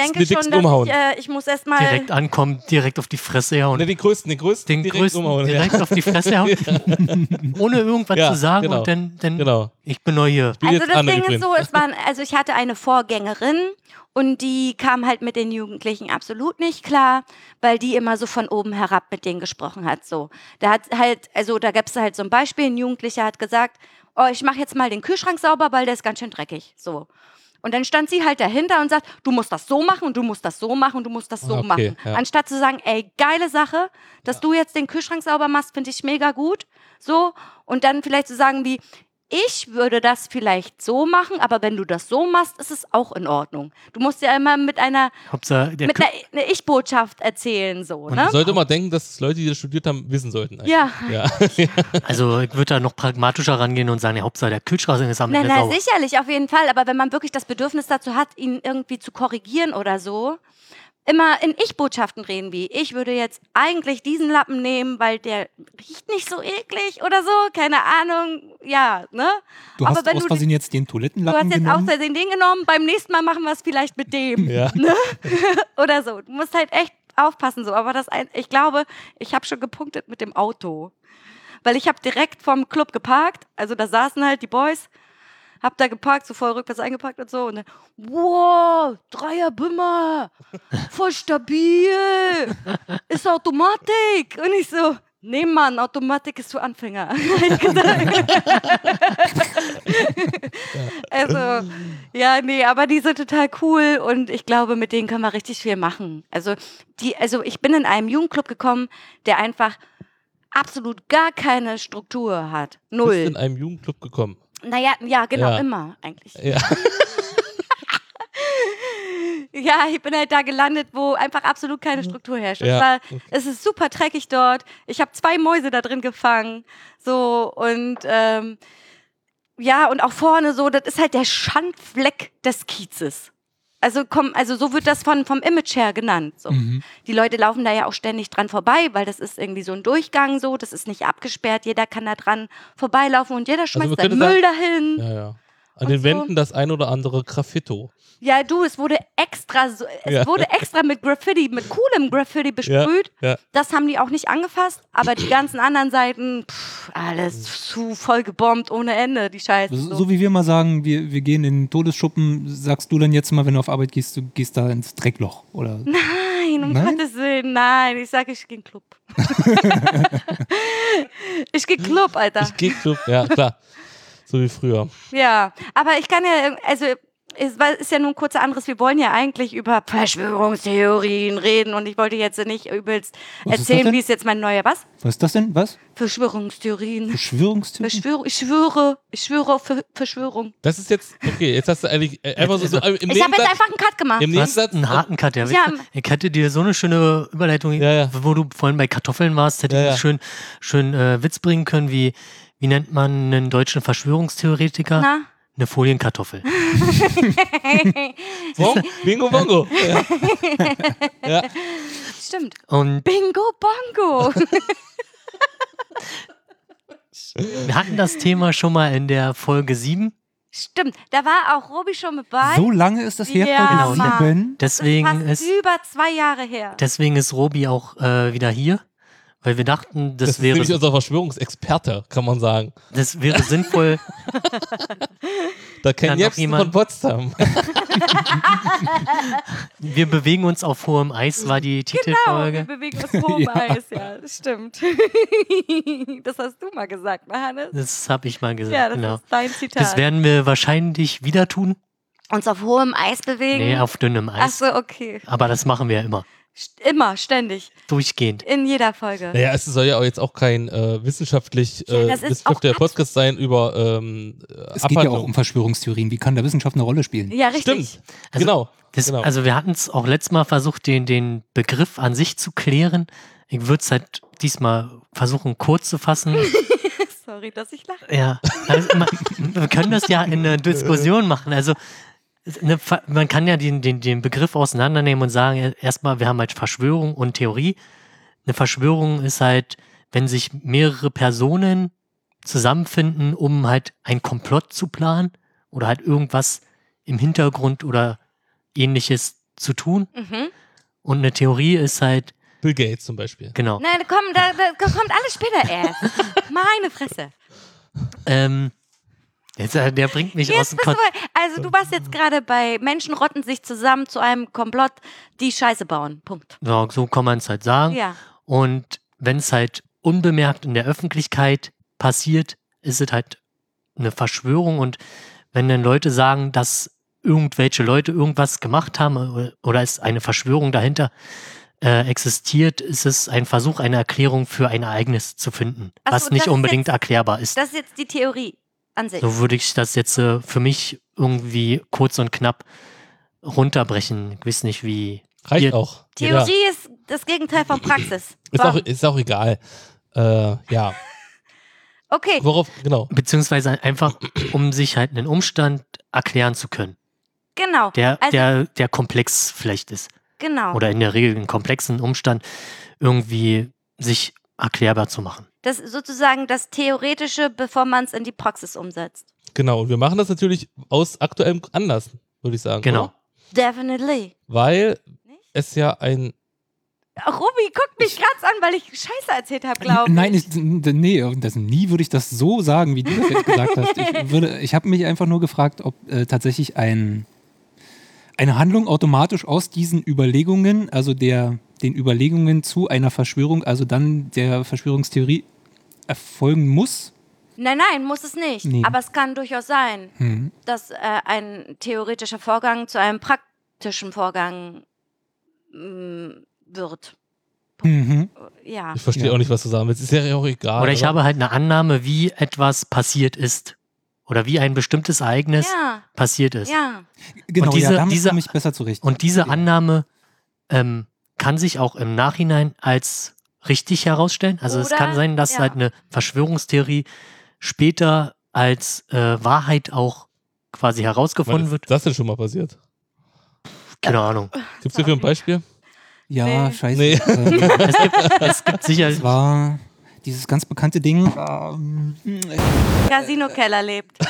dass umhauen? ich, äh, ich muss erstmal Direkt ankommen, direkt auf die Fresse hauen. ne, den größten, den größten Den direkt größten umhauen. direkt auf die Fresse hauen. Ohne irgendwas Ja, zu sagen genau. und dann, dann Genau. ich bin neu hier. Bin Also das Ding ist so, es waren, also ich hatte eine Vorgängerin und die kam halt mit den Jugendlichen absolut nicht klar, weil die immer so von oben herab mit denen gesprochen hat. So, da hat halt, also da gab es halt so ein Beispiel, ein Jugendlicher hat gesagt, oh, ich mache jetzt mal den Kühlschrank sauber, weil der ist ganz schön dreckig. So. Und dann stand sie halt dahinter und sagt, du musst das so machen und du musst das so machen und du musst das so Ah, okay, machen. ja. Anstatt zu sagen, ey, geile Sache, dass du jetzt den Kühlschrank sauber machst, finde ich mega gut. So. Und dann vielleicht zu sagen wie, ich würde das vielleicht so machen, aber wenn du das so machst, ist es auch in Ordnung. Du musst ja immer mit einer, Hauptsache, mit einer, einer Ich-Botschaft erzählen, so, Man ne? sollte mal denken, dass das Leute, die das studiert haben, wissen sollten. eigentlich. Ja. ja. also ich würde da noch pragmatischer rangehen und sagen, ja, Hauptsache der Kühlschrank ist am Na, Ende na, sauber. sicherlich, auf jeden Fall. Aber wenn man wirklich das Bedürfnis dazu hat, ihn irgendwie zu korrigieren oder so, immer in Ich-Botschaften reden, wie ich würde jetzt eigentlich diesen Lappen nehmen, weil der riecht nicht so eklig oder so, keine Ahnung, ja, ne? Du Aber hast wenn aus du- Versehen jetzt den Du Toilettenlappen hast jetzt aus genommen. Versehen den genommen, beim nächsten Mal machen wir es vielleicht mit dem. ja. oder so. Du musst halt echt aufpassen so. Aber das, ein, ich glaube, ich habe schon gepunktet mit dem Auto. Weil ich habe direkt vom Club geparkt. Also da saßen halt die Boys. Hab da geparkt, so voll rückwärts eingepackt und so. Und dann, wow, Dreierbümmer, voll stabil, ist Automatik. Und ich so, nee Mann, Automatik ist für Anfänger. Also, ja, nee, aber die sind total cool und ich glaube, mit denen können wir richtig viel machen. Also, die, also ich bin in einem Jugendclub gekommen, der einfach absolut gar keine Struktur hat. Du bist Null. in einem Jugendclub gekommen. Naja, ja, genau, Ja. immer eigentlich. Ja. Ja, ich bin halt da gelandet, wo einfach absolut keine Struktur herrscht. Ja, Es, war, es ist super dreckig dort. Ich habe zwei Mäuse da drin gefangen. So, und ähm, ja, und auch vorne so, das ist halt der Schandfleck des Kiezes. Also, komm, also so wird das von, vom Image her genannt. So. Mhm. Die Leute laufen da ja auch ständig dran vorbei, weil das ist irgendwie so ein Durchgang so, das ist nicht abgesperrt, jeder kann da dran vorbeilaufen und jeder schmeißt man seinen Müll dahin. ja, ja. An den so. Wänden das ein oder andere Graffito. Ja, du, es wurde extra, so, es Ja. wurde extra mit Graffiti, mit coolem Graffiti besprüht. ja. Das haben die auch nicht angefasst, aber die ganzen anderen Seiten, pff, alles zu voll gebombt ohne Ende, die Scheiße. So, so wie wir mal sagen, wir, wir gehen in den Todesschuppen, sagst du dann jetzt mal, wenn du auf Arbeit gehst, du gehst da ins Dreckloch. Oder Nein, um Nein? Gottes Willen, nein. Ich sage, ich gehe in den Club. Ich geh Club, Alter. Ich geh Club, ja, klar. So wie früher. Ja, aber ich kann ja, also es war- ist ja nun kurz anderes. Wir wollen ja eigentlich über Verschwörungstheorien reden und ich wollte jetzt nicht übelst Was ist erzählen, wie es jetzt mein neuer was? Was ist das denn? Was? Verschwörungstheorien. Verschwörungstheorie? Verschwörung, ich schwöre, ich schwöre auf Ver Verschwörung. Das ist jetzt, okay, jetzt hast du eigentlich äh, einfach so, so im Ich habe jetzt einfach einen Cut gemacht. im Nebensatz einen harten Cut, ja. Ja. Ich hätte dir so eine schöne Überleitung, Ja, ja. wo du vorhin bei Kartoffeln warst, hätte Ja, ich ja. schön, schön äh, Witz bringen können, wie, wie nennt man einen deutschen Verschwörungstheoretiker? Na? Eine Folienkartoffel. Bong, Bingo Bongo. Ja. ja. Stimmt. Und Bingo Bongo. wir hatten das Thema schon mal in der Folge 7. Stimmt. Da war auch Robi schon mit bei. So lange ist das her, Ja, Mann. sieben? das ist Deswegen fast ist, über zwei Jahre her. deswegen ist Robi auch äh, wieder hier. Weil wir dachten, das, Das, ist wäre, nämlich unser Verschwörungsexperte, kann man sagen. das wäre sinnvoll, Da kennt Jepsen jemand- von Potsdam. wir bewegen uns auf hohem Eis, war die Genau, wir Titelfolge. bewegen uns hohem Ja. Eis, ja, das stimmt. das hast du mal gesagt, ne, Hannes? Das habe ich mal gesagt, Ja, das genau. ist dein Zitat. Das werden wir wahrscheinlich wieder tun. uns auf hohem Eis bewegen? Nee, auf dünnem Ach Eis. so, okay. Aber das machen wir immer. Immer, ständig, Durchgehend. in jeder Folge. Naja, es soll ja auch jetzt auch kein äh, wissenschaftlich Ja, äh, das ist wissenschaftlicher auch Podcast sein über ähm, äh, Es geht ja auch Abhandlung. um Verschwörungstheorien. Wie kann da Wissenschaft eine Rolle spielen? Ja, richtig. Stimmt, Also, genau. Das, genau. Also wir hatten es auch letztes Mal versucht, den, den Begriff an sich zu klären. Ich würde es halt diesmal versuchen, kurz zu fassen. Sorry, dass ich lache. Ja, also, man, wir können das ja in einer Diskussion machen. Also eine, man kann ja den, den, den Begriff auseinandernehmen und sagen, erstmal, wir haben halt Verschwörung und Theorie. Eine Verschwörung ist halt, wenn sich mehrere Personen zusammenfinden, um halt ein Komplott zu planen oder halt irgendwas im Hintergrund oder ähnliches zu tun. Mhm. Und eine Theorie ist halt, Bill Gates zum Beispiel. genau, Nein, komm, da, da kommt alles später erst. Meine Fresse. ähm, jetzt, äh, der bringt mich aus Jetzt dem bist du, Kon also du warst jetzt gerade bei Menschen rotten sich zusammen zu einem Komplott, die Scheiße bauen. Punkt. ja, So kann man es halt sagen. Ja. Und wenn es halt unbemerkt in der Öffentlichkeit passiert, ist es halt eine Verschwörung. Und wenn dann Leute sagen, dass irgendwelche Leute irgendwas gemacht haben oder- oder es eine Verschwörung dahinter äh, existiert, ist es ein Versuch, eine Erklärung für ein Ereignis zu finden, Ach was so, nicht unbedingt jetzt- erklärbar ist. Das ist jetzt die Theorie an sich. So würde ich das jetzt äh, für mich irgendwie kurz und knapp runterbrechen. Ich weiß nicht, wie. Reicht auch. Theorie Ja. ist das Gegenteil von Praxis. Ist auch, ist auch egal. Äh, ja. Okay, Worauf, genau. Beziehungsweise einfach, um sich halt einen Umstand erklären zu können, genau. der, Also- der, der komplex vielleicht ist. Genau. Oder in der Regel einen komplexen Umstand irgendwie sich erklärbar zu machen. Das ist sozusagen das Theoretische, bevor man es in die Praxis umsetzt. Genau. Und wir machen das natürlich aus aktuellem Anlass, würde ich sagen. Genau. Oder? Definitely. Weil Nicht? es ja ein. Ruby guckt mich ganz an, weil ich Scheiße erzählt habe, glaube ich. Nein, ich, nee, das, nie würde ich das so sagen, wie du das jetzt gesagt hast. Ich, würde- ich habe mich einfach nur gefragt, ob äh, tatsächlich ein, eine Handlung automatisch aus diesen Überlegungen, also der, den Überlegungen zu einer Verschwörung, also dann der Verschwörungstheorie erfolgen muss. Nein, nein, muss es nicht. Nee. Aber es kann durchaus sein, Hm. dass äh, ein theoretischer Vorgang zu einem praktischen Vorgang mm, wird. Mhm. Ja. Ich verstehe Ja. auch nicht, was du sagen willst. Ist ja auch egal. Oder ich oder? habe halt eine Annahme, wie etwas passiert ist. Oder wie ein bestimmtes Ereignis Ja, passiert ist. ja. Genau, diese- ja, diese- komme ich besser zurecht. Und diese Ja. Annahme ähm, kann sich auch im Nachhinein als richtig herausstellen. Also es Oder- kann sein, dass ja. halt eine Verschwörungstheorie später als äh, Wahrheit auch quasi herausgefunden ist wird. das denn schon mal passiert? Keine Ahnung. Gibt es hierfür ein Beispiel? ja, Nee. scheiße. Nee. Es gibt, es gibt sicher. es war dieses ganz bekannte Ding. Ähm, Casino-Keller lebt.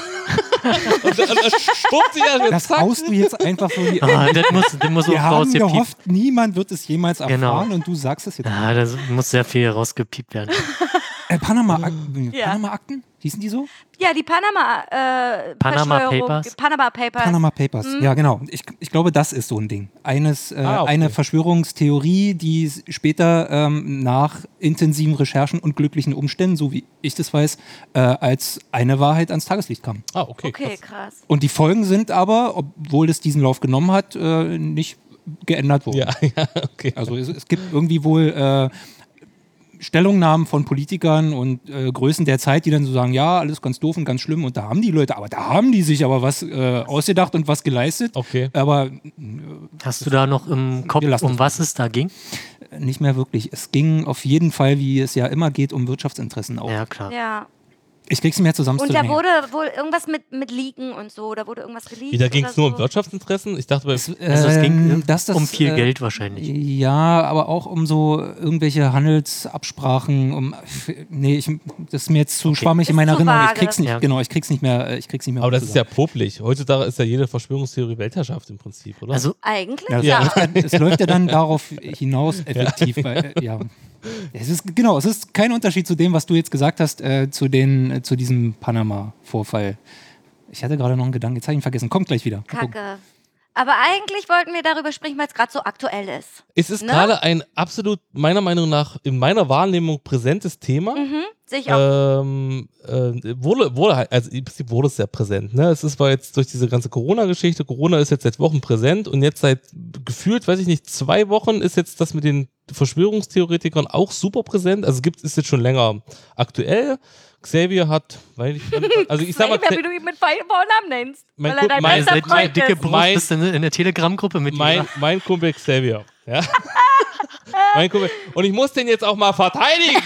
Und dann spuckt sie ja das haust du jetzt einfach so die Ah, das muss, das muss Wir haben gehofft, niemand wird es jemals erfahren Genau. und du sagst es jetzt. Ah, das muss sehr viel rausgepiept werden. Äh, Panama-Akten. Ja. Panama-Akten? Hießen die so? Ja, die Panama, äh, Panama Papers? Panama Papers. Panama Papers. Ja, genau. Ich, ich glaube, das ist so ein Ding. Eines, äh, Ah, okay. Eine Verschwörungstheorie, die später ähm, nach intensiven Recherchen und glücklichen Umständen, so wie ich das weiß, äh, als eine Wahrheit ans Tageslicht kam. Ah, okay. Okay, krass. krass. Und die Folgen sind aber, obwohl es diesen Lauf genommen hat, äh, nicht geändert worden. Ja, ja, okay. Also es, es gibt irgendwie wohl äh, Stellungnahmen von Politikern und äh, Größen der Zeit, die dann so sagen, ja, alles ganz doof und ganz schlimm und da haben die Leute, aber da haben die sich aber was äh, ausgedacht und was geleistet. Okay. Aber Hast du da noch im Kopf, um was es da ging? nicht mehr wirklich. Es ging auf jeden Fall, wie es ja immer geht, um Wirtschaftsinteressen auch. Ja, klar. Ja. Ich krieg's mehr zusammen. Und da wurde wohl irgendwas mit, mit Leaken und so, da wurde irgendwas geleakt. Wie, da ging es nur um. Wirtschaftsinteressen? Ich dachte, bei, Also es ging Ähm, dass das, um viel äh, Geld wahrscheinlich. Ja, aber auch um so irgendwelche Handelsabsprachen. Um, nee, ich, das ist mir jetzt zu schwammig in meiner zu Erinnerung. Ich vage. krieg's nicht, Ja. genau, ich krieg's nicht mehr. äh, Ich krieg's nicht mehr aber das ist ja zusammen. popelig. Heutzutage ist ja jede Verschwörungstheorie Weltherrschaft im Prinzip, oder? Also Eigentlich? Ja, das ja- es läuft ja dann darauf hinaus effektiv. Weil, äh, ja. Es ist, genau, es ist kein Unterschied zu dem, was du jetzt gesagt hast, äh, zu, den, äh, zu diesem Panama-Vorfall. Ich hatte gerade noch einen Gedanken, jetzt habe ich ihn vergessen. Kommt gleich wieder. Kacke. Aber eigentlich wollten wir darüber sprechen, weil es gerade so aktuell ist. es ist ne? gerade ein absolut, meiner Meinung nach, in meiner Wahrnehmung präsentes Thema. Mhm. Sehe ich auch. Ähm, äh, wurde, wurde halt, also im Prinzip wurde es sehr präsent. Ne? Es ist war jetzt durch diese ganze Corona-Geschichte, Corona ist jetzt seit Wochen präsent und jetzt seit gefühlt, weiß ich nicht, zwei Wochen ist jetzt das mit den Verschwörungstheoretikern auch super präsent. Also gibt ist jetzt schon länger aktuell. Xavier hat, weil ich, also ich sag mal, Xavier, wie du ihn mit Vornamen nennst. Mein weil er dein mein- bester Freund dicke ist. Brust Mein- bist du in der Telegram-Gruppe mit mein, dir. mein Kumpel Xavier. Ja? mein Kumpel. Und ich muss den jetzt auch mal verteidigen.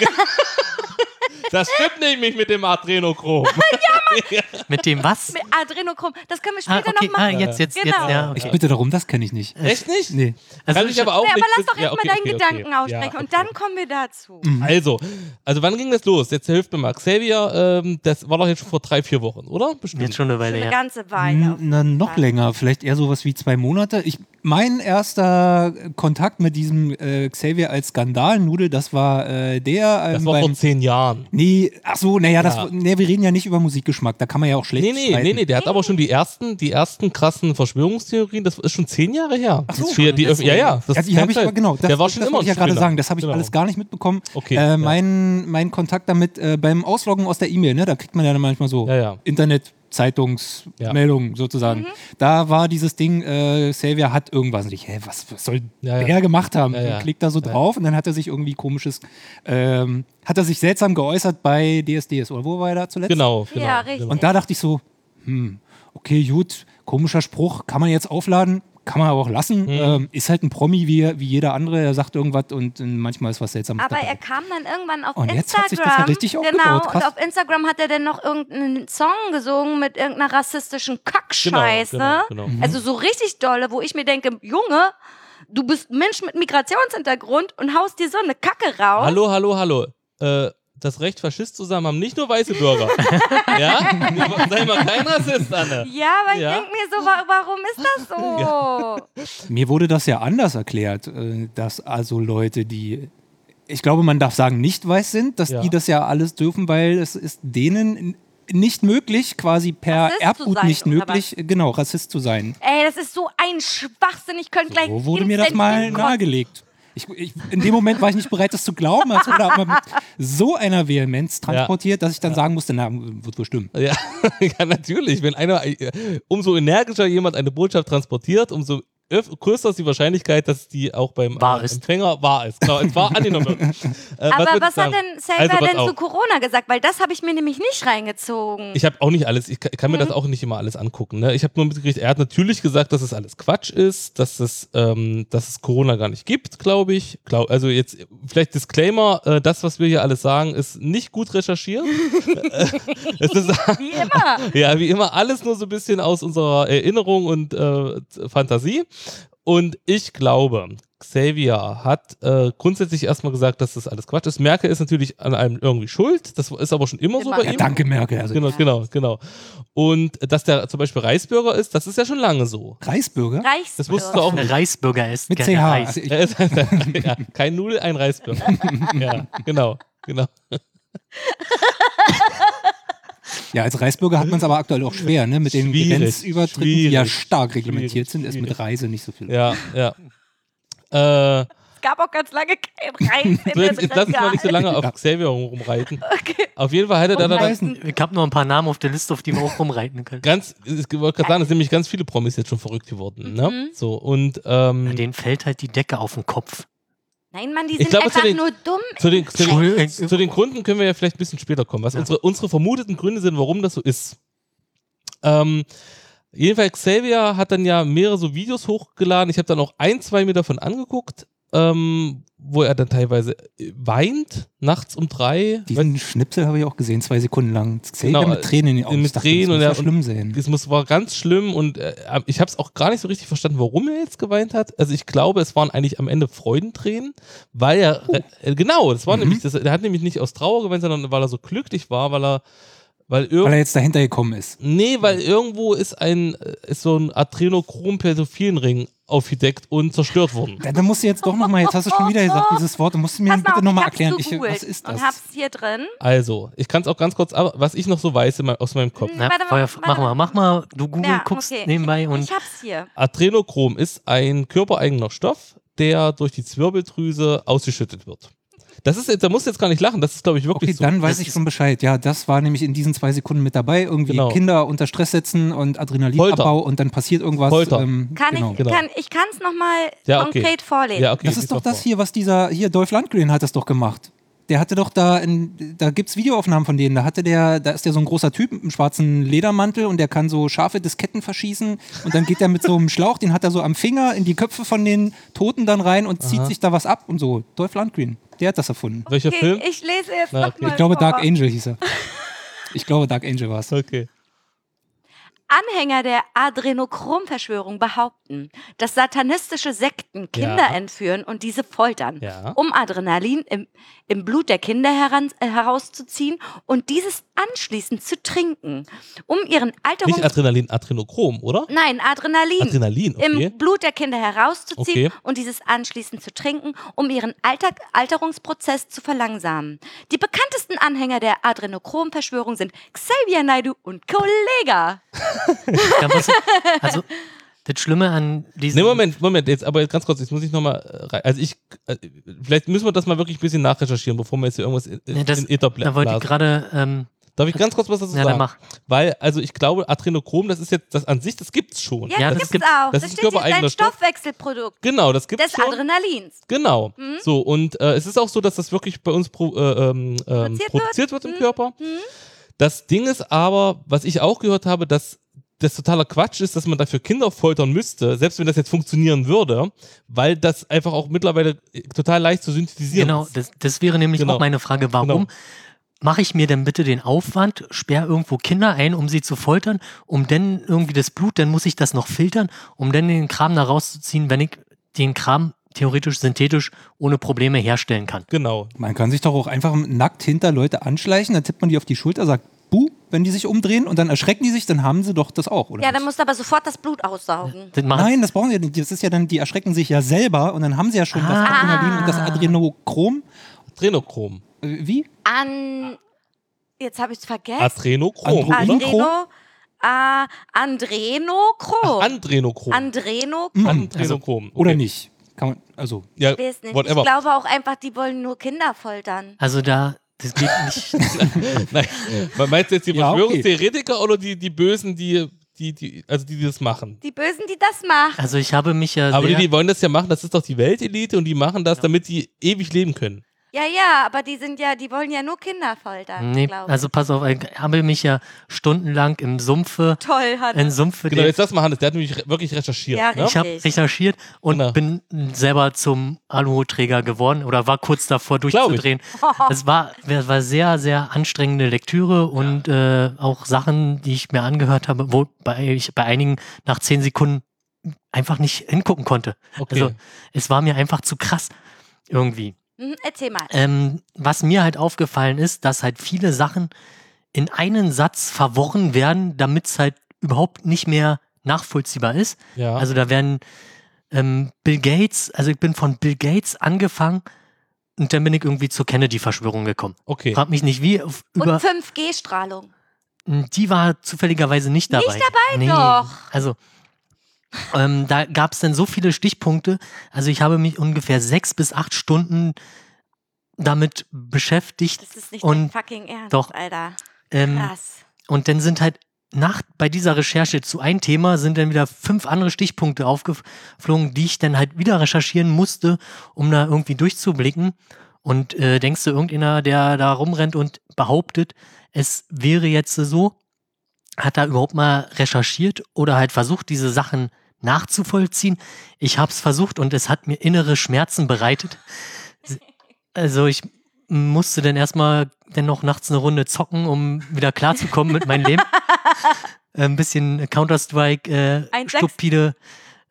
Das stimmt nämlich mit dem Adrenochrom. Mit dem was? Mit Adrenochrom. Das können wir Ah, später okay, noch ah, machen. jetzt, jetzt, Genau. jetzt, ja. Ich Okay. bitte darum, das kenne ich nicht. Echt nicht? Nee. Also Kann ich aber auch Nee, aber nicht. lass doch Ja, erstmal okay, deinen okay, Gedanken okay. aussprechen Ja, und dann kommen wir dazu. Also, also wann ging das los? Jetzt hilft mir mal. Xavier, ähm, das war doch jetzt schon vor drei, vier Wochen, oder? Bestimmt. Jetzt schon eine Weile Eine her. ganze Weile. Na, noch länger, vielleicht eher sowas wie zwei Monate. Ich, mein erster Kontakt mit diesem äh, Xavier als Skandalnudel, das war äh, der ähm, Das war vor zehn Jahren. Nee, ach so, naja, das, Ja. nee, wir reden ja nicht über Musikgeschmack, da kann man ja auch schlecht Nee, nee, streiten. nee, nee, der hat aber schon die ersten, die ersten krassen Verschwörungstheorien, das ist schon zehn Jahre her. Ach so. die, die, Das- ja, ja. Das Ja, die habe ich aber, genau, das, der war schon das immer wollte ich ja gerade sagen, das habe ich Genau. alles gar nicht mitbekommen. Okay, Äh, ja. mein, mein Kontakt damit äh, beim Ausloggen aus der E-Mail, ne, da kriegt man ja dann manchmal so Ja, ja. Internet. Zeitungsmeldungen sozusagen. Da war dieses Ding, äh, Xavier hat irgendwas. Und ich, hä, was, was soll Ja, ja. der gemacht haben? Ja, ja. Und klickt da so Ja. drauf und dann hat er sich irgendwie komisches, ähm, hat er sich seltsam geäußert bei DSDS oder wo war er da zuletzt? Genau, genau. Ja, richtig. Und da dachte ich so, hm, okay, gut, komischer Spruch, kann man jetzt aufladen, kann man aber auch lassen. Mhm. Ähm, ist halt ein Promi wie, wie jeder andere, er sagt irgendwas und manchmal ist was Seltsames Aber dabei. er kam dann irgendwann auf Und Instagram. jetzt hat sich das ja richtig Genau, aufgebaut, krass. und auf Instagram hat er dann noch irgendeinen Song gesungen mit irgendeiner rassistischen Kackscheiße. Genau, genau, genau. Also so richtig dolle, wo ich mir denke, Junge, du bist Mensch mit Migrationshintergrund und haust dir so eine Kacke raus. Hallo, hallo, hallo. Äh, das Recht, Faschist zu sein, haben nicht nur weiße Bürger. ja? Sei mal kein Rassist, Anne. Ja, aber Ja. ich denke mir so, wa warum ist das so? Mir wurde das ja anders erklärt, äh, dass also Leute, die, ich glaube, man darf sagen, nicht weiß sind, dass Ja. die das ja alles dürfen, weil es ist denen nicht möglich, quasi per Rassist Erbgut sein, nicht möglich, genau, Rassist zu sein. Ey, das ist so ein Schwachsinn. Ich könnte gleich. So wurde mir das mal nahegelegt. Ich, ich, in dem Moment war ich nicht bereit, das zu glauben, als wurde aber mit so einer Vehemenz transportiert, dass ich dann sagen musste, na, wird wohl stimmen. Ja, ja, natürlich. Wenn einer, äh, umso energischer jemand eine Botschaft transportiert, umso größer ist die Wahrscheinlichkeit, dass die auch beim Wahr äh, ist. Empfänger wahr ist. Genau, es war angenommen. wird. Äh, Aber ich was, hat denn Saber Also, denn auf. zu Corona gesagt? Weil das habe ich mir nämlich nicht reingezogen. Ich habe auch nicht alles, ich kann, kann mir Mhm. das auch nicht immer alles angucken. Ne? Ich habe nur mitgekriegt, er hat natürlich gesagt, dass es alles Quatsch ist, dass es, ähm, dass es Corona gar nicht gibt, glaube ich. Glaub, also jetzt vielleicht Disclaimer, äh, das, was wir hier alles sagen, ist nicht gut recherchiert. Äh, es ist, Wie immer. ja, wie immer, alles nur so ein bisschen aus unserer Erinnerung und äh, Fantasie. Und ich glaube, Xavier hat äh, grundsätzlich erstmal gesagt, dass das alles Quatsch ist. Merkel ist natürlich an allem irgendwie schuld. Das ist aber schon immer, so Immer. bei Ja, ihm. Danke, Merkel. Also, Genau, genau, genau. Und dass der zum Beispiel Reisbürger ist, das ist ja schon lange so. Reisbürger? Reichsbürger. Das wusstest du auch Ein Reisbürger ist. Mit CH. Reis. Also ist ja, kein Nudel, ein Reisbürger. ja, genau, genau. Ja, als Reisbürger hat man es aber aktuell auch schwer, ne? Mit den Schwierig, Grenzübertritten, die ja stark reglementiert sind, ist mit Reise nicht so viel. Ja, ja. Äh, Es gab auch ganz lange kein Reis in so, jetzt, jetzt lass uns mal nicht so lange auf Ja. Xavier rumreiten. Okay. Auf jeden Fall hatte er dann Reisen. Ich habe noch ein paar Namen auf der Liste, auf die wir auch rumreiten können. ganz, ich wollte gerade sagen, es sind nämlich ganz viele Promis jetzt schon verrückt geworden. Ne? Mhm. So, und ähm, Denen fällt halt die Decke auf den Kopf. Nein, Mann, die Ich sind glaube, einfach zu den- nur dumm. zu den, zu, den, zu den Gründen können wir ja vielleicht ein bisschen später kommen, was Ja. unsere, unsere vermuteten Gründe sind, warum das so ist. Ähm, jedenfalls, Xavier hat dann ja mehrere so Videos hochgeladen. Ich habe dann auch ein, zwei mir davon angeguckt, ähm, wo er dann teilweise äh, weint, nachts um drei. Diesen Schnipsel habe ich auch gesehen, zwei Sekunden lang. Genau, mit Tränen in den Augen. mit dachte, Tränen das und muss ja schlimm sein. Das muss, war ganz schlimm und äh, ich habe es auch gar nicht so richtig verstanden, warum er jetzt geweint hat. Also ich glaube, es waren eigentlich am Ende Freudentränen, weil er, äh, genau, das war Mhm. nämlich, das, er hat nämlich nicht aus Trauer geweint, sondern weil er so glücklich war, weil er, weil Weil irgend, er jetzt dahinter gekommen ist. nee, weil irgendwo ist ein, äh, ist so ein Adrenochrom-Pädophilenring aufgedeckt und zerstört worden. Da, da musst du jetzt doch nochmal, jetzt hast du schon wieder gesagt, dieses Wort, du musst du mir Pass bitte auf, nochmal erklären. Ich, was ist Und das? hab's hier drin. Also, ich kann es auch ganz kurz, was ich noch so weiß in mein, aus meinem Kopf. Na, Warte mal, Feuer, warte mach mal, mach mal. Du Google Ja, guckst okay. nebenbei und Ich hab's hier. Adrenochrom ist ein körpereigener Stoff, der durch die Zwirbeldrüse ausgeschüttet wird. Das ist, jetzt- da musst du jetzt gar nicht lachen, das ist, glaube ich, wirklich Okay, so. dann weiß Das ich schon Bescheid. Ja, das war nämlich in diesen zwei Sekunden mit dabei. Irgendwie Genau. Kinder unter Stress setzen und Adrenalinabbau und dann passiert irgendwas. Folter. Ähm, Kann genau. ich, Genau. kann, ich kann es nochmal Ja, okay. konkret vorlesen. Ja, okay, Das ist doch das vor. hier, was dieser, hier, Dolph Lundgren hat das doch gemacht. Der hatte doch da, in, da gibt's Videoaufnahmen von denen. Da hatte der, da ist der so ein großer Typ mit einem schwarzen Ledermantel und der kann so scharfe Disketten verschießen und dann geht er mit so einem Schlauch, den hat er so am Finger in die Köpfe von den Toten dann rein und zieht Aha. sich da was ab und so. Dolph Lundgren, der hat das erfunden. Welcher okay, Film? ich lese jetzt Na, noch okay. mal Ich glaube, vor. Dark Angel hieß er. Ich glaube, Dark Angel war es. Okay. Anhänger der Adrenochrom-Verschwörung behaupten, dass satanistische Sekten Kinder Ja. entführen und diese foltern, Ja. um Adrenalin im, im Blut der Kinder heran, äh, herauszuziehen und dieses anschließend zu trinken, um ihren Alterungs... Nicht Adrenalin, Adrenochrom, oder? Nein, Adrenalin. Adrenalin, okay. im Blut der Kinder herauszuziehen Okay. und dieses anschließend zu trinken, um ihren Alter Alterungsprozess zu verlangsamen. Die bekanntesten Anhänger der Adrenochrom-Verschwörung sind Xavier Naidoo und Kollega. da muss, also das Schlimme an diesem Nee, Moment, Moment, jetzt aber jetzt ganz kurz, jetzt muss ich nochmal rein. Also ich, äh, vielleicht müssen wir das mal wirklich ein bisschen nachrecherchieren, bevor wir jetzt hier irgendwas in, Ja, das- in Ether da wollte ich gerade, ähm, Darf ich ganz kurz was dazu ja, dann sagen? mach. Weil, also ich glaube, Adrenochrom, das ist jetzt, das an sich, das gibt's schon. Ja, das das gibt's gibt's- auch. das Das, ist steht hier körpereigener ein Stoff. Stoffwechselprodukt Genau, das gibt's des schon. Adrenalins. Genau. So, und äh, es ist auch so, dass das wirklich bei uns pro, äh, ähm, ähm, Produziert produziert wird, wird. im Mhm. Körper. Mhm. Das Ding ist aber, was ich auch gehört habe, dass das totaler Quatsch ist, dass man dafür Kinder foltern müsste, selbst wenn das jetzt funktionieren würde, weil das einfach auch mittlerweile äh, total leicht zu synthetisieren Genau, ist. das, das wäre nämlich Genau. auch meine Frage, warum Genau. mache ich mir denn bitte den Aufwand, sperre irgendwo Kinder ein, um sie zu foltern, um dann irgendwie das Blut, dann muss ich das noch filtern, um dann den Kram da rauszuziehen, wenn ich den Kram theoretisch synthetisch ohne Probleme herstellen kann. Genau. Man kann sich doch auch einfach nackt hinter Leute anschleichen, dann tippt man die auf die Schulter, sagt wenn die sich umdrehen und dann erschrecken die sich, dann haben sie doch das auch, oder? Ja, dann musst du aber sofort das Blut aussaugen. Das Nein, das brauchen sie ja nicht. Das ist ja dann, die erschrecken sich ja selber und dann haben sie ja schon das Ah. Adrenalin und das Adrenochrom. Adrenochrom. Äh, Wie? An. Jetzt habe ich es vergessen. Adrenochrom, Andro- oder? Adreno. Äh, Andrenochrom. Andrenochrom. Andrenochrom. Andrenochrom. Oder okay. nicht? Kann man, also, Ja, Ich weiß nicht. whatever. Ich glaube auch einfach, die wollen nur Kinder foltern. Also da, das geht nicht. Nein. Man meint jetzt die Ja, okay. Verschwörungstheoretiker oder die, die Bösen, die, die, die, also die, die das machen? Die Bösen, die das machen. Also ich habe mich ja Aber die, die wollen das ja machen, das ist doch die Weltelite und die machen das, damit die ewig leben können. Ja, ja, aber die sind ja, die wollen ja nur Kinder foltern. nee, glaube ich. also pass auf, ich habe mich ja stundenlang im Sumpfe, Toll, Hannes. im Sumpfe Genau, der jetzt lass mal Hannes, der hat nämlich re- wirklich recherchiert. Ja, ne? Ich habe recherchiert und Genau. bin selber zum Aluhutträger geworden oder war kurz davor durchzudrehen. Es war, es war sehr, sehr anstrengende Lektüre und äh, auch Sachen, die ich mir angehört habe, wobei ich bei einigen nach zehn Sekunden einfach nicht hingucken konnte. Okay. Also es war mir einfach zu krass irgendwie. Mhm, erzähl mal. Ähm, was mir halt aufgefallen ist, dass halt viele Sachen in einen Satz verworren werden, damit es halt überhaupt nicht mehr nachvollziehbar ist. ja. Also da werden ähm, Bill Gates, also ich bin von Bill Gates angefangen und dann bin ich irgendwie zur Kennedy-Verschwörung gekommen. okay. Frag mich nicht wie, auf, Und über, 5G-Strahlung. Die war zufälligerweise nicht dabei. Nicht dabei, doch. Also, ähm, da gab es dann so viele Stichpunkte. Also, ich habe mich ungefähr sechs bis acht Stunden damit beschäftigt. Das ist nicht Und fucking Ernst, doch. Alter. Ähm, Krass. und dann sind halt nach, bei dieser Recherche zu ein Thema sind dann wieder fünf andere Stichpunkte aufgeflogen, die ich dann halt wieder recherchieren musste, um da irgendwie durchzublicken. Und äh, denkst du, irgendeiner, der da rumrennt und behauptet, es wäre jetzt so, hat da überhaupt mal recherchiert oder halt versucht, diese Sachen nachzuvollziehen? Ich habe es versucht und es hat mir innere Schmerzen bereitet. Also ich musste dann erstmal dann noch nachts eine Runde zocken, um wieder klarzukommen mit meinem Leben. Ein bisschen Counter-Strike, äh, Ein Sechs- stupide.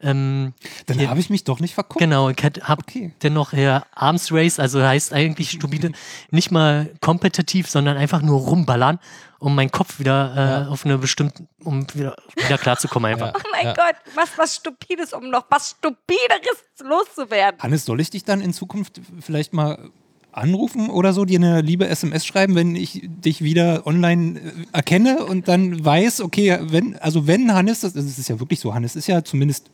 Ähm, Dann hier- habe ich mich doch nicht verguckt. Genau, ich habe Okay. dennoch ja, Arms Race, also heißt eigentlich stupide, nicht mal kompetitiv, sondern einfach nur rumballern, um meinen Kopf wieder äh, Ja. auf eine bestimmte, um wieder, wieder klarzukommen einfach. Ja. Oh mein Ja. Gott, was was Stupides, um noch was Stupideres loszuwerden. Hannes, soll ich dich dann in Zukunft vielleicht mal anrufen oder so, dir eine liebe SMS schreiben, wenn ich dich wieder online äh, erkenne und dann weiß, okay, wenn, also wenn Hannes, das, das ist ja wirklich so, Hannes ist ja zumindest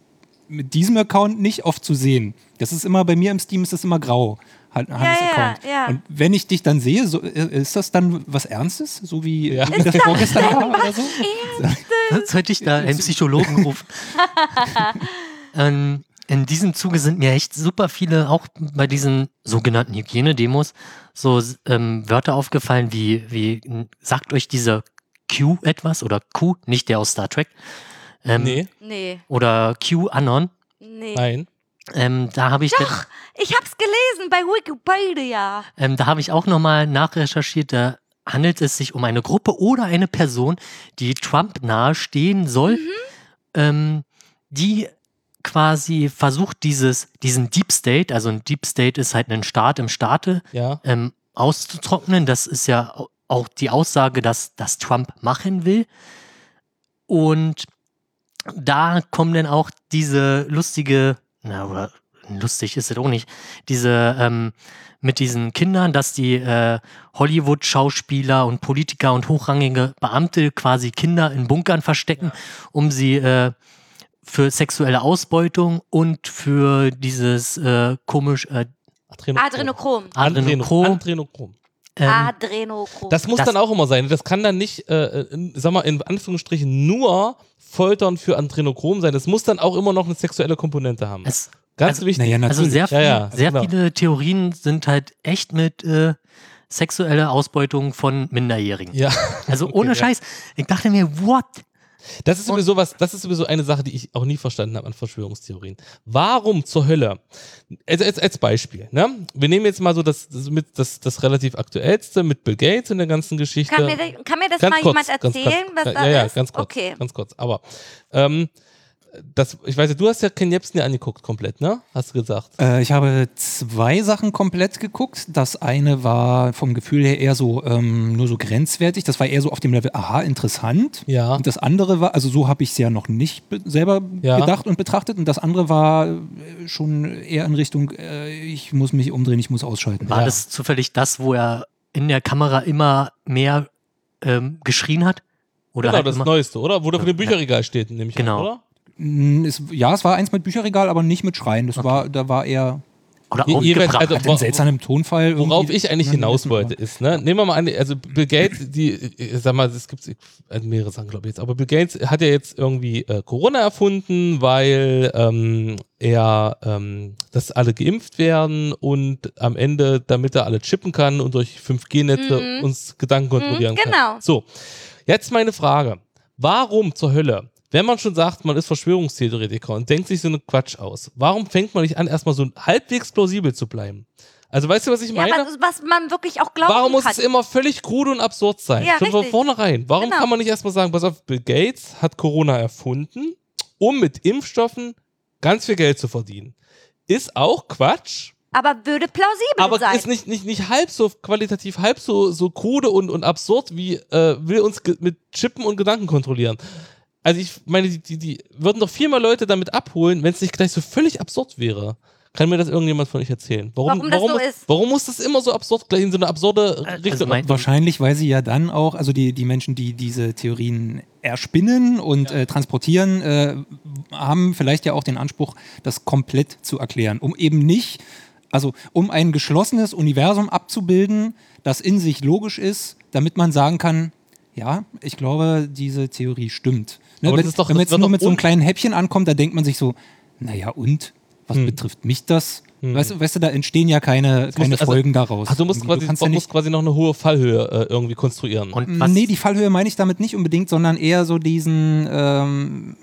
mit diesem Account nicht oft zu sehen. Das ist immer, bei mir im Steam ist das immer grau. Han- Hannes ja, Account. ja. Und wenn ich dich dann sehe, so, äh, ist das dann was Ernstes? So wie, Ja. wie das vorgestern war oder so? Sollte ich da einen Psychologen rufen? ähm, in diesem Zuge sind mir echt super viele, auch bei diesen sogenannten Hygienedemos, so ähm, Wörter aufgefallen wie, wie, sagt euch dieser Q etwas oder Q, nicht der aus Star Trek. Ähm, Nee, Nee, Oder QAnon. nee. nein. Ähm, da habe ich, Doch, ich hab's gelesen bei Wikipedia. ähm, da habe ich auch nochmal nachrecherchiert. Da handelt es sich um eine Gruppe oder eine Person, die Trump nahestehen soll, ähm, die quasi versucht, dieses, diesen Deep State, also ein Deep State ist halt ein Staat im Staate, Ja. ähm, auszutrocknen. Das ist ja au- auch die Aussage, dass, dass Trump machen will. Und da kommen dann auch diese lustige, na, oder lustig ist es auch nicht, diese ähm, mit diesen Kindern, dass die äh, Hollywood-Schauspieler und Politiker und hochrangige Beamte quasi Kinder in Bunkern verstecken, um sie äh, für sexuelle Ausbeutung und für dieses äh, komisch äh, Adrenochrom. Adrenochrom. Adrenochrom. Adrenochrom. Ähm, Adrenochrom. Das muss Das- dann auch immer sein. Das kann dann nicht, äh, in, sag mal, in Anführungsstrichen nur Foltern für Adrenochrom sein. Das muss dann auch immer noch eine sexuelle Komponente haben. es, Ganz also- wichtig. Naja, Also natürlich. sehr, viel, Ja, ja, sehr genau. viele Theorien sind halt echt mit äh, sexueller Ausbeutung von Minderjährigen. ja. Also Okay, ohne ja. Scheiß. Ich dachte mir, what? Das ist sowieso was, das ist sowieso eine Sache, die ich auch nie verstanden habe an Verschwörungstheorien. Warum zur Hölle? Also als, als Beispiel, ne? Wir nehmen jetzt mal so das, das, mit, das, das relativ aktuellste mit Bill Gates in der ganzen Geschichte. kann, mir, kann mir das Ganz mal kurz, jemand ganz erzählen, kurz. was ja, da ja, ist? ganz kurz. Okay. Ganz kurz. Aber ähm, das, ich weiß ja, du hast ja Ken Jebsen ja angeguckt komplett, ne? Hast du gesagt. Äh, ich habe zwei Sachen komplett geguckt. Das eine war vom Gefühl her eher so ähm, nur so grenzwertig. Das war eher so auf dem Level, aha, interessant. Ja. Und das andere war, also so habe ich es ja noch nicht be selber Ja. gedacht und betrachtet. Und das andere war äh, schon eher in Richtung, äh, ich muss mich umdrehen, ich muss ausschalten. War Ja. das zufällig das, wo er in der Kamera immer mehr ähm, geschrien hat? Oder genau, halt das immer, Neueste, oder? Wo der vor dem Ja. Bücherregal steht, nämlich Genau. an, oder? Mm, Es, ja, es war eins mit Bücherregal, aber nicht mit Schreien. Das war, da war eher oder aufgebracht. also- einen seltsamen Tonfall. Worauf ich eigentlich hinaus wollte, ist, ne, nehmen wir mal an, also Bill Gates, die, ich sag mal, es gibt also mehrere Sachen, glaube ich jetzt, aber Bill Gates hat ja jetzt irgendwie äh, Corona erfunden, weil ähm, er, ähm, dass alle geimpft werden und am Ende, damit er alle chippen kann und durch 5G-Netze Mhm. uns Gedanken kontrollieren Mhm, kann. genau. So, jetzt meine Frage. Warum zur Hölle, wenn man schon sagt, man ist Verschwörungstheoretiker und denkt sich so einen Quatsch aus, warum fängt man nicht an, erstmal so halbwegs plausibel zu bleiben? Also weißt du, was ich Ja, meine? was, was man wirklich auch glauben Warum muss kann. es immer völlig krude und absurd sein? Ja, Schon von richtig. vornherein. Warum Genau. kann man nicht erstmal sagen, pass auf, Bill Gates hat Corona erfunden, um mit Impfstoffen ganz viel Geld zu verdienen? Ist auch Quatsch, aber würde plausibel aber sein. ist nicht, nicht, nicht halb so qualitativ, halb so, so krude und, und absurd, wie äh, will uns mit Chippen und Gedanken kontrollieren. Also ich meine, die, die, die würden doch viel mehr Leute damit abholen, wenn es nicht gleich so völlig absurd wäre. Kann mir das irgendjemand von euch erzählen? Warum, Warum das so muss, ist? Warum muss das immer so absurd gleich in so eine absurde Also Richtung? mein- Wahrscheinlich, weil sie ja dann auch, also die, die Menschen, die diese Theorien erspinnen und äh, transportieren, äh, haben vielleicht ja auch den Anspruch, das komplett zu erklären, um eben nicht, also um ein geschlossenes Universum abzubilden, das in sich logisch ist, damit man sagen kann, ja, ich glaube, diese Theorie stimmt. Ne, Aber das wenn, ist doch- wenn man jetzt nur mit so einem kleinen Häppchen ankommt, da denkt man sich so, naja und? Was Hm. betrifft mich das? Hm. Weißt, du, weißt du, da entstehen ja keine, musst- keine also- Folgen daraus. Ach, du musst quasi, kannst du ja nicht- musst quasi noch eine hohe Fallhöhe äh, irgendwie konstruieren. Und was, Nee, die Fallhöhe meine ich damit nicht unbedingt, sondern eher so diesen, ähm,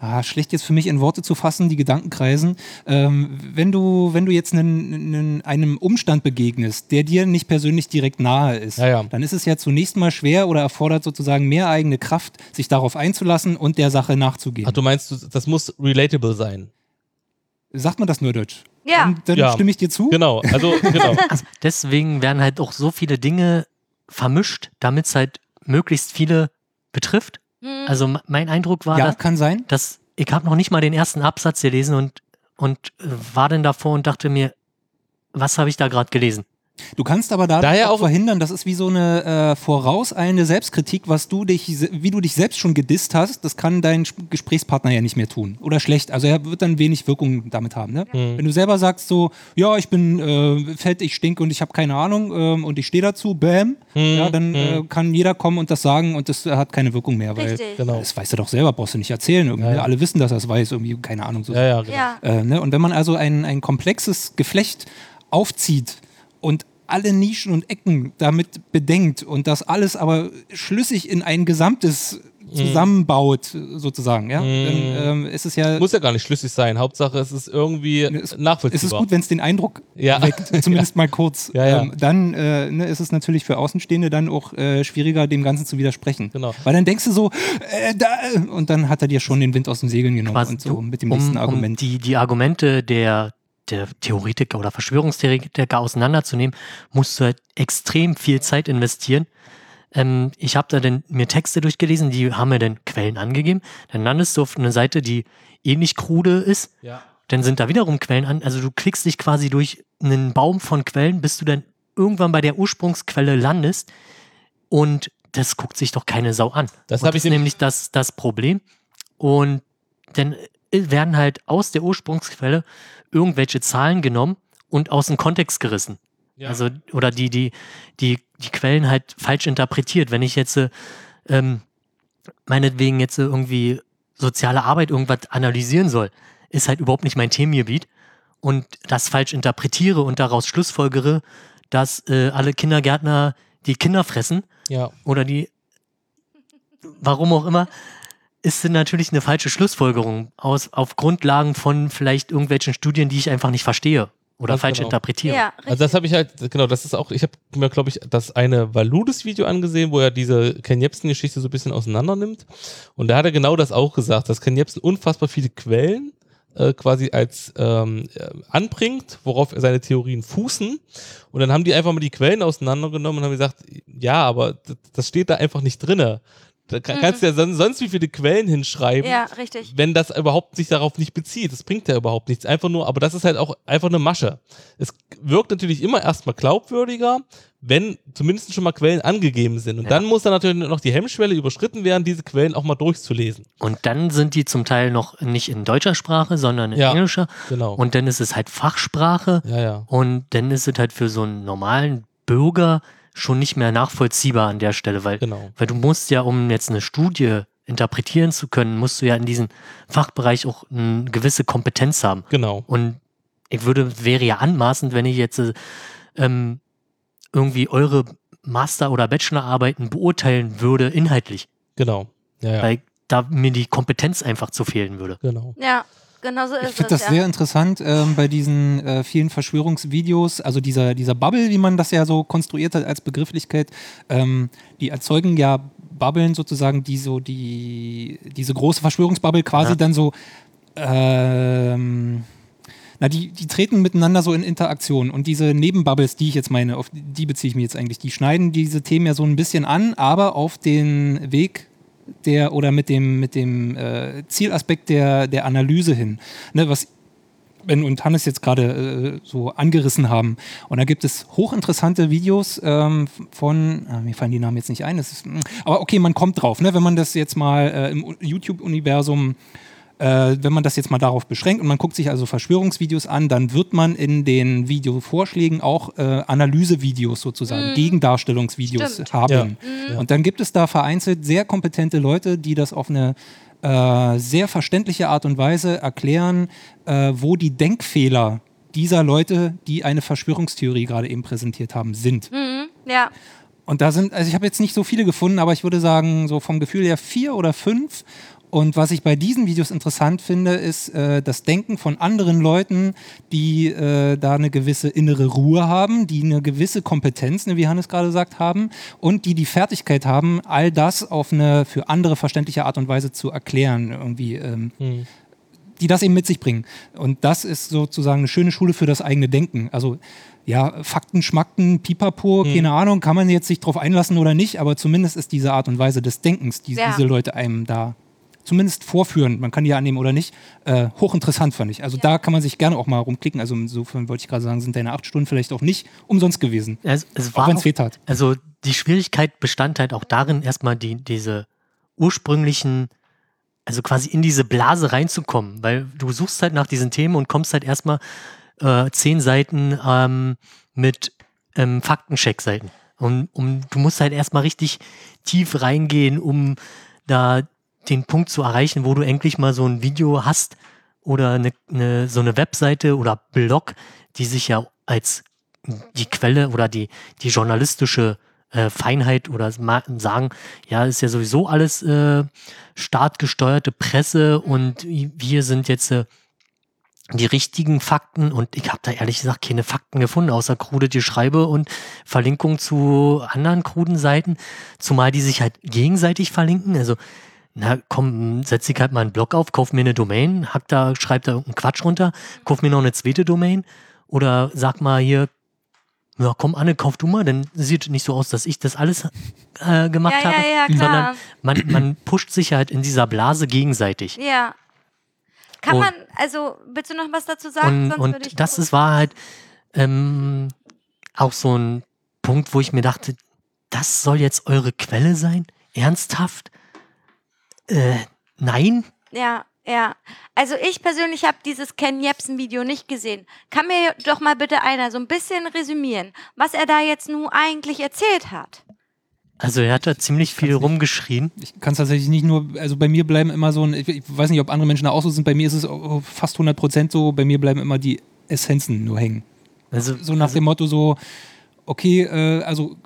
ah, schlecht jetzt für mich in Worte zu fassen, die Gedanken kreisen. Ähm, wenn, du, wenn du jetzt einen, einen, einem Umstand begegnest, der dir nicht persönlich direkt nahe ist, Ja, ja. dann ist es ja zunächst mal schwer oder erfordert sozusagen mehr eigene Kraft, sich darauf einzulassen und der Sache nachzugehen. Ach, du meinst, du- das muss relatable sein. Sagt man das nur Deutsch? Ja. Dann, dann Ja. stimme ich dir zu. Genau, also genau. deswegen werden halt auch so viele Dinge vermischt, damit es halt möglichst viele betrifft. Hm. Also mein Eindruck war, Ja, dass, kann sein. dass ich habe noch nicht mal den ersten Absatz gelesen und, und war dann davor und dachte mir, was habe ich da gerade gelesen? Du kannst aber dadurch Daher auch, auch- verhindern, das ist wie so eine äh, vorauseilende Selbstkritik, was du dich, wie du dich selbst schon gedisst hast, das kann dein Sp- Gesprächspartner ja nicht mehr tun. Oder schlecht. Also er wird dann wenig Wirkung damit haben. Ne? Mhm. Wenn du selber sagst so, ja, ich bin äh, fett, ich stinke und ich habe keine Ahnung ähm, und ich stehe dazu, bam, Mhm. ja, dann äh, kann jeder kommen und das sagen und das äh, hat keine Wirkung mehr, weil. Genau. das weißt du doch selber, brauchst du nicht erzählen. Irgendwie, Ja, ja. Alle wissen, dass er es weiß, irgendwie, keine Ahnung. So. Ja, ja, genau. Ja. Äh, ne? Und wenn man also ein, ein komplexes Geflecht aufzieht und alle Nischen und Ecken damit bedenkt und das alles aber schlüssig in ein Gesamtes zusammenbaut, sozusagen, ja, Mhm. dann ähm, ist es ja Muss ja gar nicht schlüssig sein. Hauptsache, es ist irgendwie Es- nachvollziehbar. es ist gut, wenn es den Eindruck Ja. weckt, zumindest mal kurz. Ja, ja. Ähm, dann äh, ne, ist es natürlich für Außenstehende dann auch äh, schwieriger, dem Ganzen zu widersprechen. Genau. Weil dann denkst du so, äh, da, und dann hat er dir schon den Wind aus den Segeln genommen Quasi und so mit dem um, nächsten um Argument. die, die Argumente der, der Theoretiker oder Verschwörungstheoretiker auseinanderzunehmen, musst du halt extrem viel Zeit investieren. Ähm, ich habe da dann mir Texte durchgelesen, die haben mir dann Quellen angegeben. Dann landest du auf eine Seite, die ähnlich krude ist. ja. Dann sind da wiederum Quellen an. Also du klickst dich quasi durch einen Baum von Quellen, bis du dann irgendwann bei der Ursprungsquelle landest. Und das guckt sich doch keine Sau an. Das ich ist nämlich das, das Problem. Und dann äh, werden halt aus der Ursprungsquelle irgendwelche Zahlen genommen und aus dem Kontext gerissen. Ja. Also, oder die, die, die, die Quellen halt falsch interpretiert. Wenn ich jetzt, äh, ähm, meinetwegen jetzt irgendwie soziale Arbeit irgendwas analysieren soll, ist halt überhaupt nicht mein Themengebiet und das falsch interpretiere und daraus schlussfolgere, dass äh, alle Kindergärtner die Kinder fressen ja. oder die, warum auch immer, ist dann natürlich eine falsche Schlussfolgerung aus, auf Grundlagen von vielleicht irgendwelchen Studien, die ich einfach nicht verstehe oder Ganz falsch genau. interpretiere. Ja, richtig. Also das habe ich halt, genau, das ist auch, ich habe mir, glaube ich, das eine Valudes-Video angesehen, wo er diese Ken Jebsen-Geschichte so ein bisschen auseinander nimmt. Und da hat er genau das auch gesagt, dass Ken Jebsen unfassbar viele Quellen äh, quasi als ähm, äh, anbringt, worauf seine Theorien fußen. Und dann haben die einfach mal die Quellen auseinandergenommen und haben gesagt, ja, aber das, das steht da einfach nicht drinne. Da kann, Mhm. kannst du ja son sonst wie viele Quellen hinschreiben ja, richtig. wenn das überhaupt sich darauf nicht bezieht. Das bringt ja überhaupt nichts. Einfach nur, aber das ist halt auch einfach eine Masche. Es wirkt natürlich immer erstmal glaubwürdiger, wenn zumindest schon mal Quellen angegeben sind. Und Ja. dann muss dann natürlich noch die Hemmschwelle überschritten werden, diese Quellen auch mal durchzulesen. Und dann sind die zum Teil noch nicht in deutscher Sprache, sondern in Ja. englischer. Genau. Und dann ist es halt Fachsprache. ja, ja. Und dann ist es halt für so einen normalen Bürger schon nicht mehr nachvollziehbar an der Stelle, weil, Genau. weil du musst ja, um jetzt eine Studie interpretieren zu können, musst du ja in diesem Fachbereich auch eine gewisse Kompetenz haben. Genau. Und ich würde, wäre ja anmaßend, wenn ich jetzt äh, ähm, irgendwie eure Master- oder Bachelorarbeiten beurteilen würde, inhaltlich, Genau. Ja, ja. weil da mir die Kompetenz einfach zu fehlen würde. Genau. Ja, genau so Ich ist finde es. das ja. sehr interessant ähm, bei diesen äh, vielen Verschwörungsvideos, also dieser, dieser Bubble, wie man das ja so konstruiert hat als Begrifflichkeit, ähm, die erzeugen ja Bubbeln sozusagen, die so die, diese große Verschwörungsbubble quasi Ja. dann so, ähm, na, die, die treten miteinander so in Interaktion und diese Nebenbubbles, die ich jetzt meine, auf die beziehe ich mich jetzt eigentlich, die schneiden diese Themen ja so ein bisschen an, aber auf den Weg der oder mit dem, mit dem äh, Zielaspekt der, der Analyse hin. Ne, was Ben und Hannes jetzt gerade äh, so angerissen haben. Und da gibt es hochinteressante Videos ähm, von, ah, mir fallen die Namen jetzt nicht ein, ist, mm, aber okay, man kommt drauf, ne? wenn man das jetzt mal äh, im YouTube-Universum äh, wenn man das jetzt mal darauf beschränkt und man guckt sich also Verschwörungsvideos an, dann wird man in den Videovorschlägen auch äh, Analysevideos sozusagen, Mhm. Gegendarstellungsvideos Stimmt. haben. Ja. Und dann gibt es da vereinzelt sehr kompetente Leute, die das auf eine äh, sehr verständliche Art und Weise erklären, äh, wo die Denkfehler dieser Leute, die eine Verschwörungstheorie gerade eben präsentiert haben, sind. Mhm. Ja. Und da sind, also ich habe jetzt nicht so viele gefunden, aber ich würde sagen, so vom Gefühl her vier oder fünf. Und was ich bei diesen Videos interessant finde, ist äh, das Denken von anderen Leuten, die äh, da eine gewisse innere Ruhe haben, die eine gewisse Kompetenz, ne, wie Hannes gerade gesagt haben, und die die Fertigkeit haben, all das auf eine für andere verständliche Art und Weise zu erklären, irgendwie. Ähm, Hm. die das eben mit sich bringen. Und das ist sozusagen eine schöne Schule für das eigene Denken. Also ja, Fakten, Schmackten, Pipapo, Hm. keine Ahnung, kann man jetzt sich drauf einlassen oder nicht, aber zumindest ist diese Art und Weise des Denkens, die Ja. diese Leute einem da zumindest vorführen, man kann die ja annehmen oder nicht, äh, hochinteressant fand ich. Also da kann man sich gerne auch mal rumklicken. Also insofern wollte ich gerade sagen, sind deine acht Stunden vielleicht auch nicht umsonst gewesen. Es, es Auch war wenn es wehtat. also die Schwierigkeit bestand halt auch darin, erstmal die, diese ursprünglichen, also quasi in diese Blase reinzukommen, weil du suchst halt nach diesen Themen und kommst halt erstmal äh, zehn Seiten ähm, mit ähm, Faktencheck-Seiten. Und um, du musst halt erstmal richtig tief reingehen, um da den Punkt zu erreichen, wo du endlich mal so ein Video hast oder eine, eine, so eine Webseite oder Blog, die sich ja als die Quelle oder die, die journalistische äh, Feinheit oder sagen, ja, ist ja sowieso alles äh, staatgesteuerte Presse und wir sind jetzt äh, die richtigen Fakten und ich habe da ehrlich gesagt keine Fakten gefunden, außer krude Geschreibe und Verlinkung zu anderen kruden Seiten, zumal die sich halt gegenseitig verlinken. Also, na komm, setz ich halt mal einen Blog auf, kauf mir eine Domain, hack da, schreib da irgendeinen Quatsch runter, kauf mir noch eine zweite Domain oder sag mal hier, ja komm Anne, kauf du mal, dann sieht nicht so aus, dass ich das alles äh, gemacht Ja, habe, ja, ja, sondern man, man pusht sich halt in dieser Blase gegenseitig. Ja. Kann Und- man, also, willst du noch was dazu sagen? Und, und das ist, war halt ähm, auch so ein Punkt, wo ich mir dachte, das soll jetzt eure Quelle sein? Ernsthaft? Äh, nein? Ja, ja. Also ich persönlich habe dieses Ken Jebsen-Video nicht gesehen. Kann mir doch mal bitte einer so ein bisschen resümieren, was er da jetzt nun eigentlich erzählt hat? Also er hat da ziemlich viel Kann's nicht. rumgeschrien. Ich kann es tatsächlich nicht nur, also bei mir bleiben immer so ein, ich, ich weiß nicht, ob andere Menschen da auch so sind, bei mir ist es fast 100 Prozent so, bei mir bleiben immer die Essenzen nur hängen. Also, So nach dem Motto so, okay, äh, also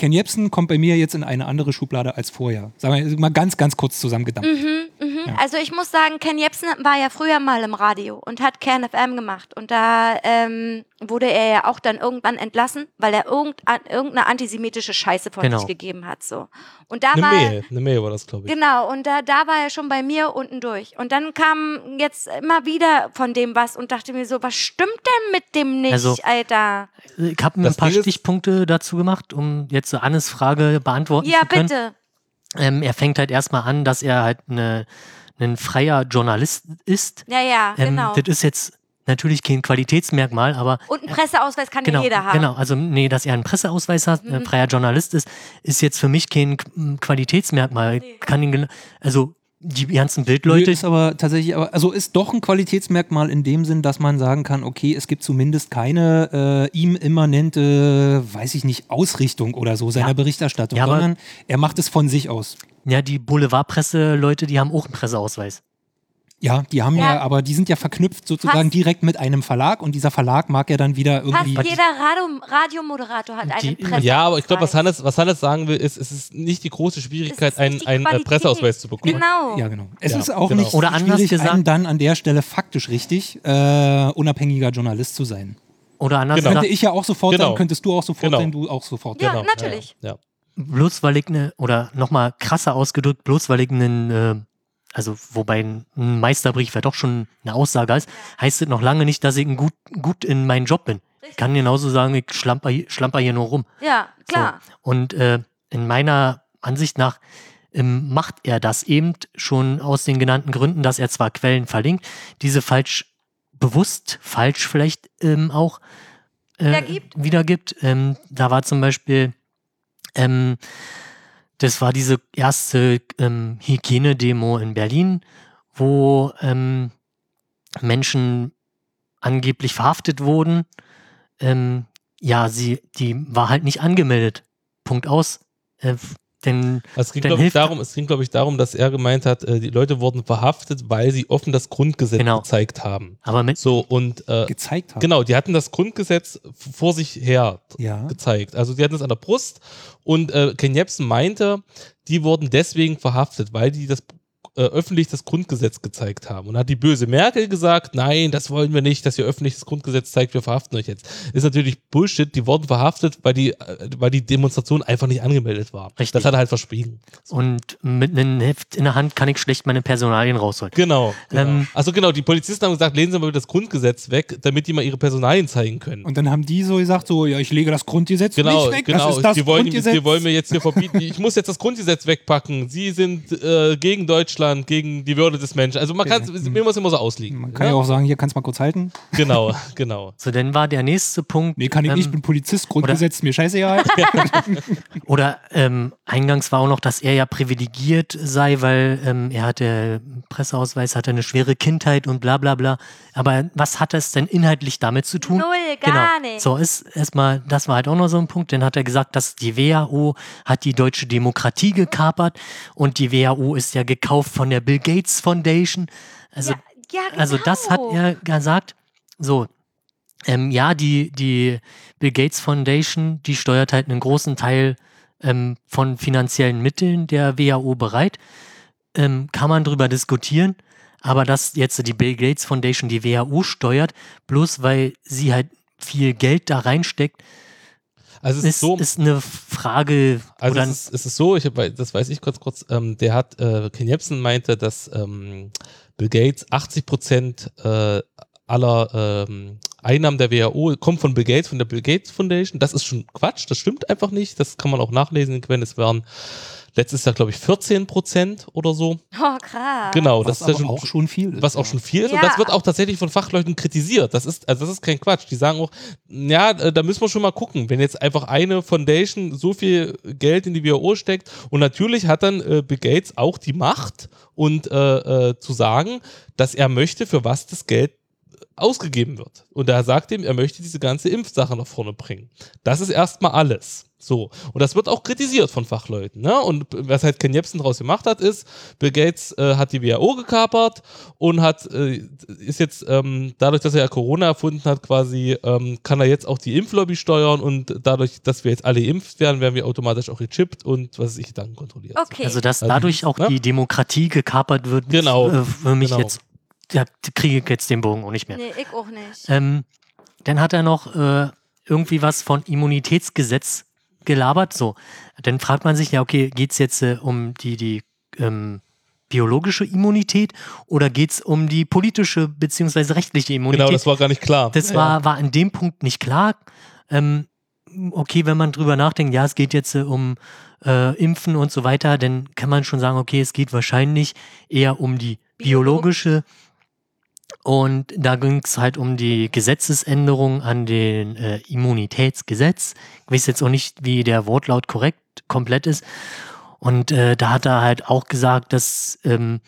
Ken Jebsen kommt bei mir jetzt in eine andere Schublade als vorher. Sagen wir mal ganz, ganz kurz zusammengedampft. Mhm, mhm. Also ich muss sagen, Ken Jebsen war ja früher mal im Radio und hat Kern FM gemacht. Und da ähm, wurde er ja auch dann irgendwann entlassen, weil er irgendein, irgendeine antisemitische Scheiße von Genau. sich gegeben hat. So. Und da Eine war Mail, eine Mail war das, glaube ich. Genau, und da, da war er schon bei mir unten durch. Und dann kam jetzt immer wieder von dem was und dachte mir so, was stimmt denn mit dem nicht, Also, Alter? ich habe ein paar Stichpunkte dazu gemacht, um jetzt so Annes Frage beantworten Ja, zu können. bitte. Ähm, er fängt halt erstmal an, dass er halt eine, ein freier Journalist ist. Ja, ja, Ähm, genau. Das ist jetzt natürlich kein Qualitätsmerkmal, aber Und einen Presseausweis kann genau, ja jeder haben. genau, also nee, dass er einen Presseausweis hat, Mhm. ein freier Journalist ist, ist jetzt für mich kein Qualitätsmerkmal. Nee. Kann ihn, also die ganzen Bildleute, ist aber tatsächlich, aber, also ist doch ein Qualitätsmerkmal in dem Sinn, dass man sagen kann, okay, es gibt zumindest keine äh, ihm immanente, weiß ich nicht, Ausrichtung oder so seiner Ja. Berichterstattung, Ja, sondern er macht es von sich aus. ja, die Boulevardpresse-Leute, die haben auch einen Presseausweis. Ja, die haben ja, Ja. aber die sind ja verknüpft sozusagen Fast- direkt mit einem Verlag und dieser Verlag mag ja dann wieder Fast irgendwie. jeder Radio, Radiomoderator hat einen Die- Presseausweis. Ja, aber ich glaube, was Hannes, was Hannes sagen will, ist, es ist nicht die große Schwierigkeit, einen, einen äh. Presseausweis zu bekommen. Genau. Ja, genau. Es Ja, ist auch genau. nicht Oder anders schwierig, gesagt- einen dann an der Stelle faktisch richtig äh, unabhängiger Journalist zu sein. Oder anders Genau. Könnte ich ja auch sofort Genau. sein, könntest du auch sofort Genau. sein, du auch sofort. Ja, Genau, natürlich. Ja, ja. bloß weil ich eine, oder nochmal krasser ausgedrückt, bloß weil ich einen, äh, also wobei ein Meisterbrief ja doch schon eine Aussage ist, heißt es noch lange nicht, dass ich ein gut, gut in meinem Job bin. Ich kann genauso sagen, ich schlamper, hier- schlamper hier nur rum. Ja, klar. So. Und äh, in meiner Ansicht nach ähm, macht er das eben schon aus den genannten Gründen, dass er zwar Quellen verlinkt, diese falsch bewusst falsch vielleicht ähm, auch äh, Wiedergibt? wiedergibt. Ähm, da war zum Beispiel, ähm, das war diese erste ähm, Hygienedemo in Berlin, wo ähm, Menschen angeblich verhaftet wurden. Ähm, ja, sie, die war halt nicht angemeldet. Punkt aus. Äh, denn Also es ging, glaube ich, hilft- darum, es ging, glaube ich, darum, dass er gemeint hat, äh, die Leute wurden verhaftet, weil sie offen das Grundgesetz Genau. gezeigt haben. aber mit So, und äh, gezeigt haben. genau, die hatten das Grundgesetz vor sich her Ja. gezeigt. Also die hatten es an der Brust und äh, Ken Jebsen meinte, die wurden deswegen verhaftet, weil die das äh, öffentlich das Grundgesetz gezeigt haben. Und hat die böse Merkel gesagt, nein, das wollen wir nicht, dass ihr öffentlich das Grundgesetz zeigt, wir verhaften euch jetzt. Ist natürlich Bullshit, die wurden verhaftet, weil die, äh, weil die Demonstration einfach nicht angemeldet war. Richtig. Das hat er halt verschwiegen. und mit einem Heft in der Hand kann ich schlecht meine Personalien rausholen. Genau. genau. Ähm, also genau, die Polizisten haben gesagt, lehnen Sie mal das Grundgesetz weg, damit die mal ihre Personalien zeigen können. Und dann haben die so gesagt, so, ja, ich lege das Grundgesetz Genau, nicht weg. genau. Das ist das die, wollen, Grundgesetz. die wollen mir jetzt hier verbieten. Ich muss jetzt das Grundgesetz wegpacken. Sie sind äh, gegen Deutschland, gegen die Würde des Menschen. Also man kann es mir muss immer so auslegen. Man kann ja auch sagen, hier kannst du mal kurz halten. Genau, genau. So, dann war der nächste Punkt. Nee, kann ich ähm, nicht, bin Polizist, Grundgesetz, mir scheißegal. Oder ähm, eingangs war auch noch, dass er ja privilegiert sei, weil ähm, er hatte Presseausweis, hatte eine schwere Kindheit und bla bla bla. Aber was hat das denn inhaltlich damit zu tun? Null, gar nicht. So ist erstmal, das war halt auch noch so ein Punkt. Dann hat er gesagt, dass die WHO hat die deutsche Demokratie gekapert und die WHO ist ja gekauft von der Bill Gates Foundation. Also ja, ja, genau. also das hat er gesagt. So, ähm, ja, die, die Bill Gates Foundation, die steuert halt einen großen Teil ähm, von finanziellen Mitteln der WHO bereit. Ähm, kann man drüber diskutieren. Aber dass jetzt die Bill Gates Foundation die WHO steuert, bloß weil sie halt viel Geld da reinsteckt, Also es ist, ist, so, ist eine Frage. also es ist, es ist so, ich hab, das weiß ich kurz kurz, ähm, der hat, äh, Ken Jebsen meinte, dass ähm, Bill Gates 80 Prozent äh, aller ähm, Einnahmen der WHO kommen von Bill Gates, von der Bill Gates Foundation. Das ist schon Quatsch, das stimmt einfach nicht. Das kann man auch nachlesen in Quellen. Es waren letztes Jahr, glaube ich, 14 Prozent oder so. Oh, krass. Genau, Was das ist ja schon, auch schon viel ist. was auch schon viel ist. Und Ja. das wird auch tatsächlich von Fachleuten kritisiert. Das ist, also das ist kein Quatsch. Die sagen auch, ja, äh, da müssen wir schon mal gucken, wenn jetzt einfach eine Foundation so viel Geld in die WHO steckt und natürlich hat dann äh, Bill Gates auch die Macht und äh, äh, zu sagen, dass er möchte, für was das Geld ausgegeben wird. Und er sagt ihm, er möchte diese ganze Impfsache nach vorne bringen. Das ist erstmal alles. So. Und das wird auch kritisiert von Fachleuten. Ne? Und was halt Ken Jebsen daraus gemacht hat, ist, Bill Gates äh, hat die WHO gekapert und hat, äh, ist jetzt, ähm, dadurch, dass er ja Corona erfunden hat, quasi, ähm, kann er jetzt auch die Impflobby steuern und dadurch, dass wir jetzt alle geimpft werden, werden wir automatisch auch gechippt und was weiß ich, dann kontrolliert. Okay. Also, dass Also, dadurch auch ne? die Demokratie gekapert wird, Genau, äh, für mich genau. jetzt, ja, kriege ich jetzt den Bogen auch nicht mehr. nee, ich auch nicht. Ähm, dann hat er noch äh, irgendwie was von Immunitätsgesetz gelabert. So, dann fragt man sich ja, okay, geht es jetzt äh, um die, die ähm, biologische Immunität oder geht es um die politische bzw. rechtliche Immunität? Genau, das war gar nicht klar. Das Ja. war, war an dem Punkt nicht klar. Ähm, okay, wenn man drüber nachdenkt, ja, es geht jetzt äh, um äh, Impfen und so weiter, dann kann man schon sagen, okay, es geht wahrscheinlich eher um die biologische. Und da ging es halt um die Gesetzesänderung an den äh, Immunitätsgesetz. Ich weiß jetzt auch nicht, wie der Wortlaut korrekt komplett ist. Und äh, da hat er halt auch gesagt, dass ähm,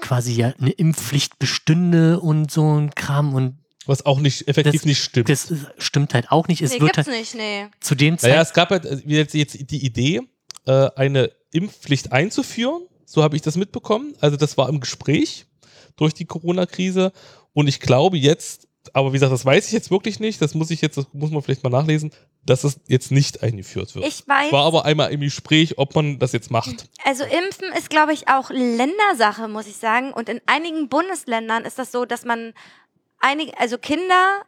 quasi ja eine Impfpflicht bestünde und so ein Kram. Und Was auch nicht effektiv Das- nicht stimmt. das stimmt halt auch nicht. Es nee, wird gibt's halt nicht, nee. zu dem Naja, Zeitpunkt. es gab halt äh, jetzt, jetzt die Idee, äh, eine Impfpflicht einzuführen. So habe ich das mitbekommen. Also das war im Gespräch durch die Corona-Krise. Und ich glaube jetzt, aber wie gesagt, das weiß ich jetzt wirklich nicht. Das muss ich jetzt, das muss man vielleicht mal nachlesen, dass es jetzt nicht eingeführt wird. Ich weiß. war aber einmal im Gespräch, ob man das jetzt macht. Also Impfen ist, glaube ich, auch Ländersache, muss ich sagen. Und in einigen Bundesländern ist das so, dass man einige, also Kinder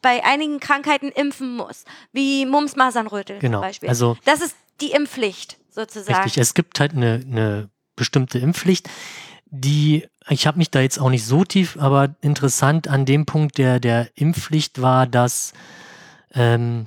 bei einigen Krankheiten impfen muss, wie Mumps, Masern, Rötel Genau, zum Beispiel. also- das ist die Impfpflicht sozusagen. Richtig, es gibt halt eine, eine bestimmte Impfpflicht, die, ich habe mich da jetzt auch nicht so tief, aber interessant an dem Punkt der, der Impfpflicht war, dass ähm,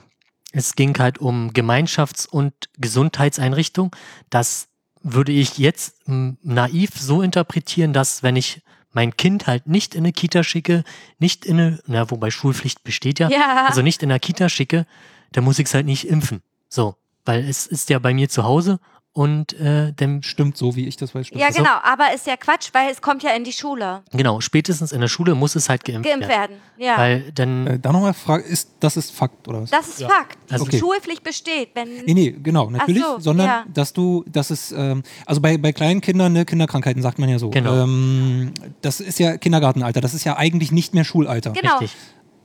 es ging halt um Gemeinschafts- und Gesundheitseinrichtungen. Das würde ich jetzt m, naiv so interpretieren, dass wenn ich mein Kind halt nicht in eine Kita schicke, nicht in eine, na, wobei Schulpflicht besteht ja, Ja. also nicht in eine Kita schicke, dann muss ich es halt nicht impfen. So, weil es ist ja bei mir zu Hause und äh, dann Stimmt, so wie ich das weiß. Stimmt. Ja, das. genau, aber ist ja Quatsch, weil es kommt ja in die Schule. genau, spätestens in der Schule muss es halt geimpft, Geimpft werden. werden. Ja. Weil dann, Äh, da nochmal Frage, ist, das ist Fakt oder was? das ist Fakt. Die Also- Okay. Schulpflicht besteht, wenn. Nee, nee, genau, natürlich, so, sondern ja. dass du, dass es, ähm, also bei, bei kleinen Kindern, ne, Kinderkrankheiten sagt man ja so. Genau. Ähm, das ist ja Kindergartenalter, das ist ja eigentlich nicht mehr Schulalter. Genau. richtig.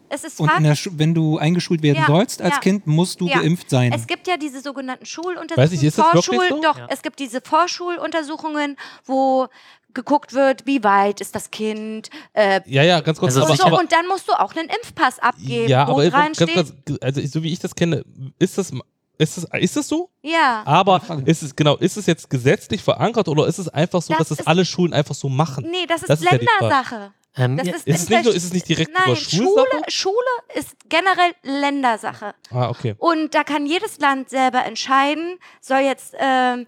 Es ist Und wenn du eingeschult werden Ja, sollst als ja. Kind, musst du Ja. geimpft sein. Es gibt ja diese sogenannten Schuluntersuchungen. Weiß ich, ist das wirklich Vorschul- so? Doch, Ja. es gibt diese Vorschuluntersuchungen, wo geguckt wird, wie weit ist das Kind. Äh, Ja, ja, ganz kurz. Also und, aber, so, und dann musst du auch einen Impfpass abgeben, ja, wo aber dran ganz, steht. ganz, also so wie ich das kenne, ist das, ist das, ist das so? ja. Aber ist es genau, ist es jetzt gesetzlich verankert oder ist es einfach so, Das dass es alle Schulen einfach so machen? Nee, das ist, Das ist ja. Ländersache. Ähm, Das ist, Ist es nicht, ist es nicht direkt Nein, über Schule, Schulsache? Schule ist generell Ländersache. Ah, okay. Und da kann jedes Land selber entscheiden, soll jetzt, ähm,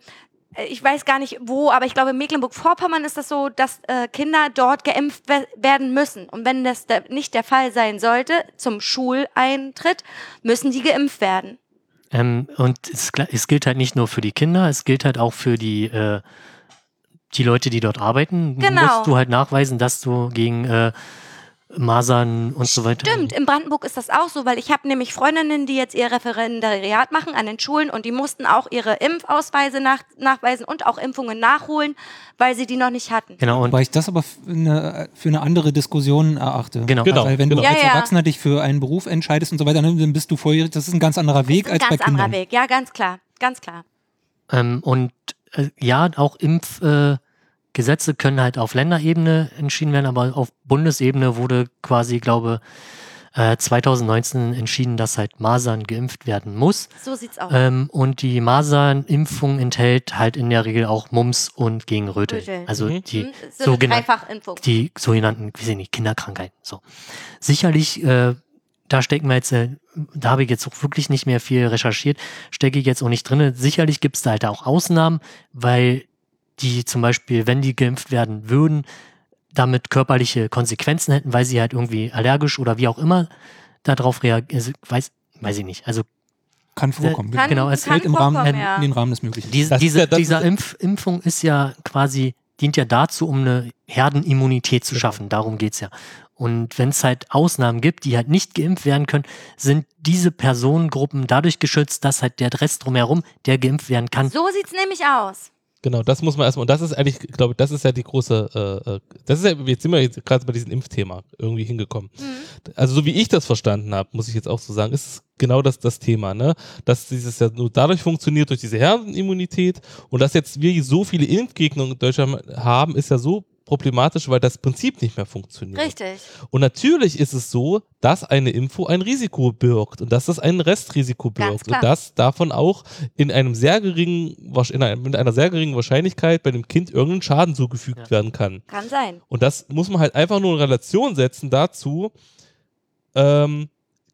ich weiß gar nicht wo, aber ich glaube in Mecklenburg-Vorpommern ist das so, dass äh, Kinder dort geimpft we werden müssen. Und wenn das der, nicht der Fall sein sollte, zum Schuleintritt, müssen die geimpft werden. Ähm, und es, es gilt halt nicht nur für die Kinder, es gilt halt auch für die, äh, die Leute, die dort arbeiten. Genau. Musst du halt nachweisen, dass du gegen äh, Masern und so weiter. Stimmt, in Brandenburg ist das auch so, weil ich habe nämlich Freundinnen, die jetzt ihr Referendariat machen an den Schulen und die mussten auch ihre Impfausweise nach nachweisen und auch Impfungen nachholen, weil sie die noch nicht hatten. Genau, und Wobei ich das aber f- eine, für eine andere Diskussion erachte. Genau. Genau. Weil wenn du Ja, als ja. Erwachsener dich für einen Beruf entscheidest und so weiter, dann bist du volljährig. Das ist ein ganz anderer Weg als Ein bei ganz anderer Kindern. Weg, ja, ganz klar, ganz klar. Ähm, und äh, ja, auch Impfgesetze äh, Gesetze können halt auf Länderebene entschieden werden, aber auf Bundesebene wurde quasi, glaube äh, 2019 entschieden, dass halt Masern geimpft werden muss. So sieht's aus. Ähm, und die Masernimpfung enthält halt in der Regel auch Mumps und gegen. Röteln. Also Mhm. die Hm, so sogenannten die sogenannten, wie sind die, Kinderkrankheiten. So. Sicherlich, äh, da stecken wir jetzt, äh, da habe ich jetzt auch wirklich nicht mehr viel recherchiert, stecke ich jetzt auch nicht drin. Sicherlich gibt es da halt auch Ausnahmen, weil die zum Beispiel, wenn die geimpft werden würden, damit körperliche Konsequenzen hätten, weil sie halt irgendwie allergisch oder wie auch immer darauf reagieren. Also, weiß, weiß ich nicht. Also Kann vorkommen. Kann- genau, es kann Fällt im Rahmen, ja. in den Rahmen des Möglichen. Diese, diese, ja- das dieser Impf, Impfung ist ja quasi, dient ja dazu, um eine Herdenimmunität zu schaffen. Darum geht's ja. Und wenn es halt Ausnahmen gibt, die halt nicht geimpft werden können, sind diese Personengruppen dadurch geschützt, dass halt der Rest drumherum, der geimpft werden kann. So sieht's nämlich aus. Genau, das muss man erstmal, und das ist eigentlich, glaube ich, das ist ja die große, äh, äh, das ist ja, jetzt sind wir jetzt gerade bei diesem Impfthema irgendwie hingekommen. Mhm. Also so wie ich das verstanden habe, muss ich jetzt auch so sagen, ist genau das, das Thema, ne? Dass dieses ja nur dadurch funktioniert, durch diese Herdenimmunität und dass jetzt wir so viele Impfgegner in Deutschland haben, ist ja so problematisch, weil das Prinzip nicht mehr funktioniert. Richtig. Und natürlich ist es so, dass eine Info ein Risiko birgt und dass das ein Restrisiko birgt und dass davon auch in einem sehr geringen, in einer, mit einer sehr geringen Wahrscheinlichkeit bei dem Kind irgendein Schaden zugefügt Ja. werden kann. Kann sein. Und das muss man halt einfach nur in Relation setzen dazu, ähm,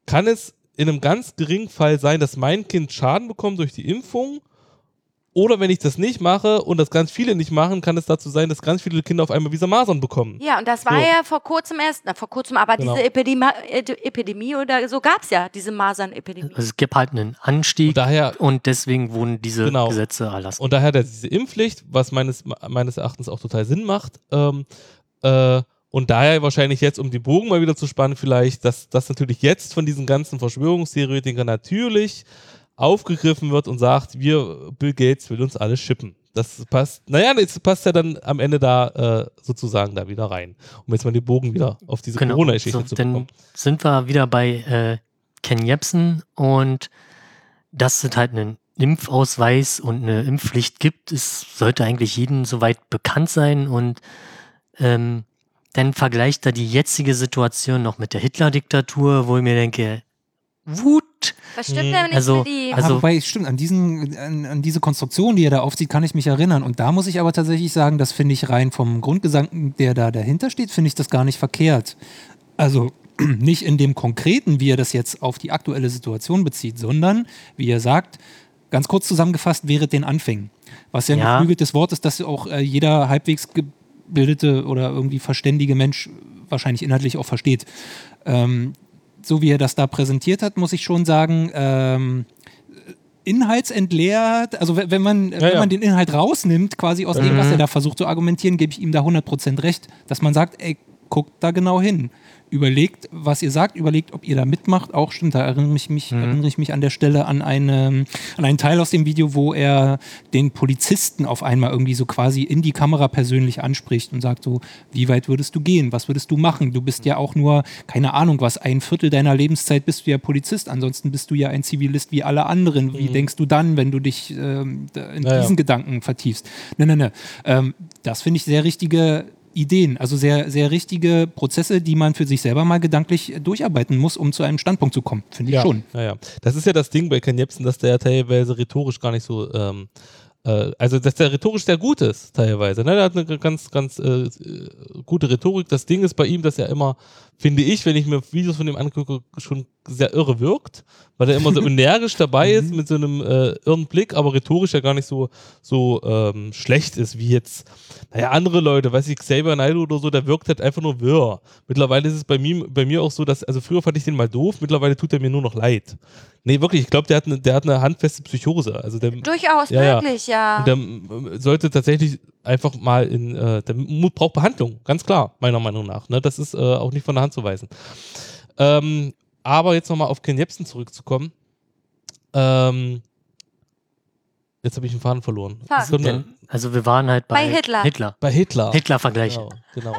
kann es in einem ganz geringen Fall sein, dass mein Kind Schaden bekommt durch die Impfung. Oder wenn ich das nicht mache und das ganz viele nicht machen, kann es dazu sein, dass ganz viele Kinder auf einmal wieder Masern bekommen. Ja, und das war So. ja vor kurzem erst, na, vor kurzem, aber Genau. diese Epidemie, Epidemie oder so gab's ja, diese Masernepidemie. Also es gibt halt einen Anstieg Und daher, und deswegen wurden diese Genau. Gesetze erlassen. und daher der, diese Impfpflicht, was meines, meines Erachtens auch total Sinn macht. Ähm, äh, und daher wahrscheinlich jetzt, um die Bogen mal wieder zu spannen, vielleicht, dass das natürlich jetzt von diesen ganzen Verschwörungstheoretikern natürlich aufgegriffen wird und sagt, wir, Bill Gates will uns alle schippen. Das passt, naja, das passt ja dann am Ende da äh, sozusagen da wieder rein. Um jetzt mal den Bogen wieder auf diese Genau. Corona-Geschichte So, zu dann bekommen. sind wir wieder bei äh, Ken Jebsen und dass es halt einen Impfausweis und eine Impfpflicht gibt, es sollte eigentlich jedem soweit bekannt sein und ähm, dann vergleicht er die jetzige Situation noch mit der Hitler-Diktatur, wo ich mir denke, Wut. Das stimmt Mhm. ja nicht Also- für die. also- wobei, stimmt, an, diesen, an, an diese Konstruktion, die er da aufzieht, kann ich mich erinnern. Und da muss ich aber tatsächlich sagen, das finde ich rein vom Grundgedanken, der da dahinter steht, finde ich das gar nicht verkehrt. Also nicht in dem Konkreten, wie er das jetzt auf die aktuelle Situation bezieht, sondern, wie er sagt, ganz kurz zusammengefasst, während den Anfängen. Was ja ein Ja. geflügeltes Wort ist, das auch äh, jeder halbwegs ge gebildete oder irgendwie verständige Mensch wahrscheinlich inhaltlich auch versteht. Ähm, so wie er das da präsentiert hat, muss ich schon sagen, ähm, inhaltsentleert, also wenn man, Ja, wenn ja. man den Inhalt rausnimmt, quasi aus dem, was er da versucht zu argumentieren, gebe ich ihm da 100% recht, dass man sagt, ey, guckt da genau hin. Überlegt, was ihr sagt, überlegt, ob ihr da mitmacht. Auch stimmt, da erinnere ich mich, erinnere ich mich an der Stelle an, eine, an einen Teil aus dem Video, wo er den Polizisten auf einmal irgendwie so quasi in die Kamera persönlich anspricht und sagt so, wie weit würdest du gehen? Was würdest du machen? Du bist ja auch nur, keine Ahnung was, ein Viertel deiner Lebenszeit bist du ja Polizist, ansonsten bist du ja ein Zivilist wie alle anderen. Wie denkst du dann, wenn du dich da- in Ja, ja. diesen Gedanken vertiefst? Ne, ne, ne. Ähm, das finde ich sehr richtige Ideen, also sehr, sehr richtige Prozesse, die man für sich selber mal gedanklich durcharbeiten muss, um zu einem Standpunkt zu kommen. Finde ich ja. schon. Ja, ja. Das ist ja das Ding bei Ken Jebsen, dass der teilweise rhetorisch gar nicht so, ähm, äh, also dass der rhetorisch sehr gut ist, teilweise. Ne? Der hat eine ganz, ganz äh, äh, gute Rhetorik. Das Ding ist bei ihm, dass er immer, finde ich, wenn ich mir Videos von ihm angucke, schon sehr irre wirkt, weil er immer so energisch dabei ist mit so einem äh, irren Blick, aber rhetorisch ja gar nicht so, so ähm, schlecht ist wie jetzt, naja, andere Leute, weiß ich, Xavier Naidoo oder so, der wirkt halt einfach nur wirr. Mittlerweile ist es bei mir, bei mir auch so, dass, also früher fand ich den mal doof, mittlerweile tut er mir nur noch leid. Nee, wirklich, ich glaube, der, hat eine- der hat eine handfeste Psychose. Also der, Durchaus Ja, ja. möglich, ja. und der ähm, sollte tatsächlich einfach mal in, äh, der mu- braucht Behandlung, ganz klar, meiner Meinung nach. Ne? Das ist äh, auch nicht von der Hand zu weisen. Ähm, aber jetzt nochmal auf Ken Jebsen zurückzukommen. Ähm, jetzt habe ich den Faden verloren. Denn, also wir waren halt bei, Bei Hitler. Hitler. bei Hitler. Hitler-Vergleich. Genau, genau.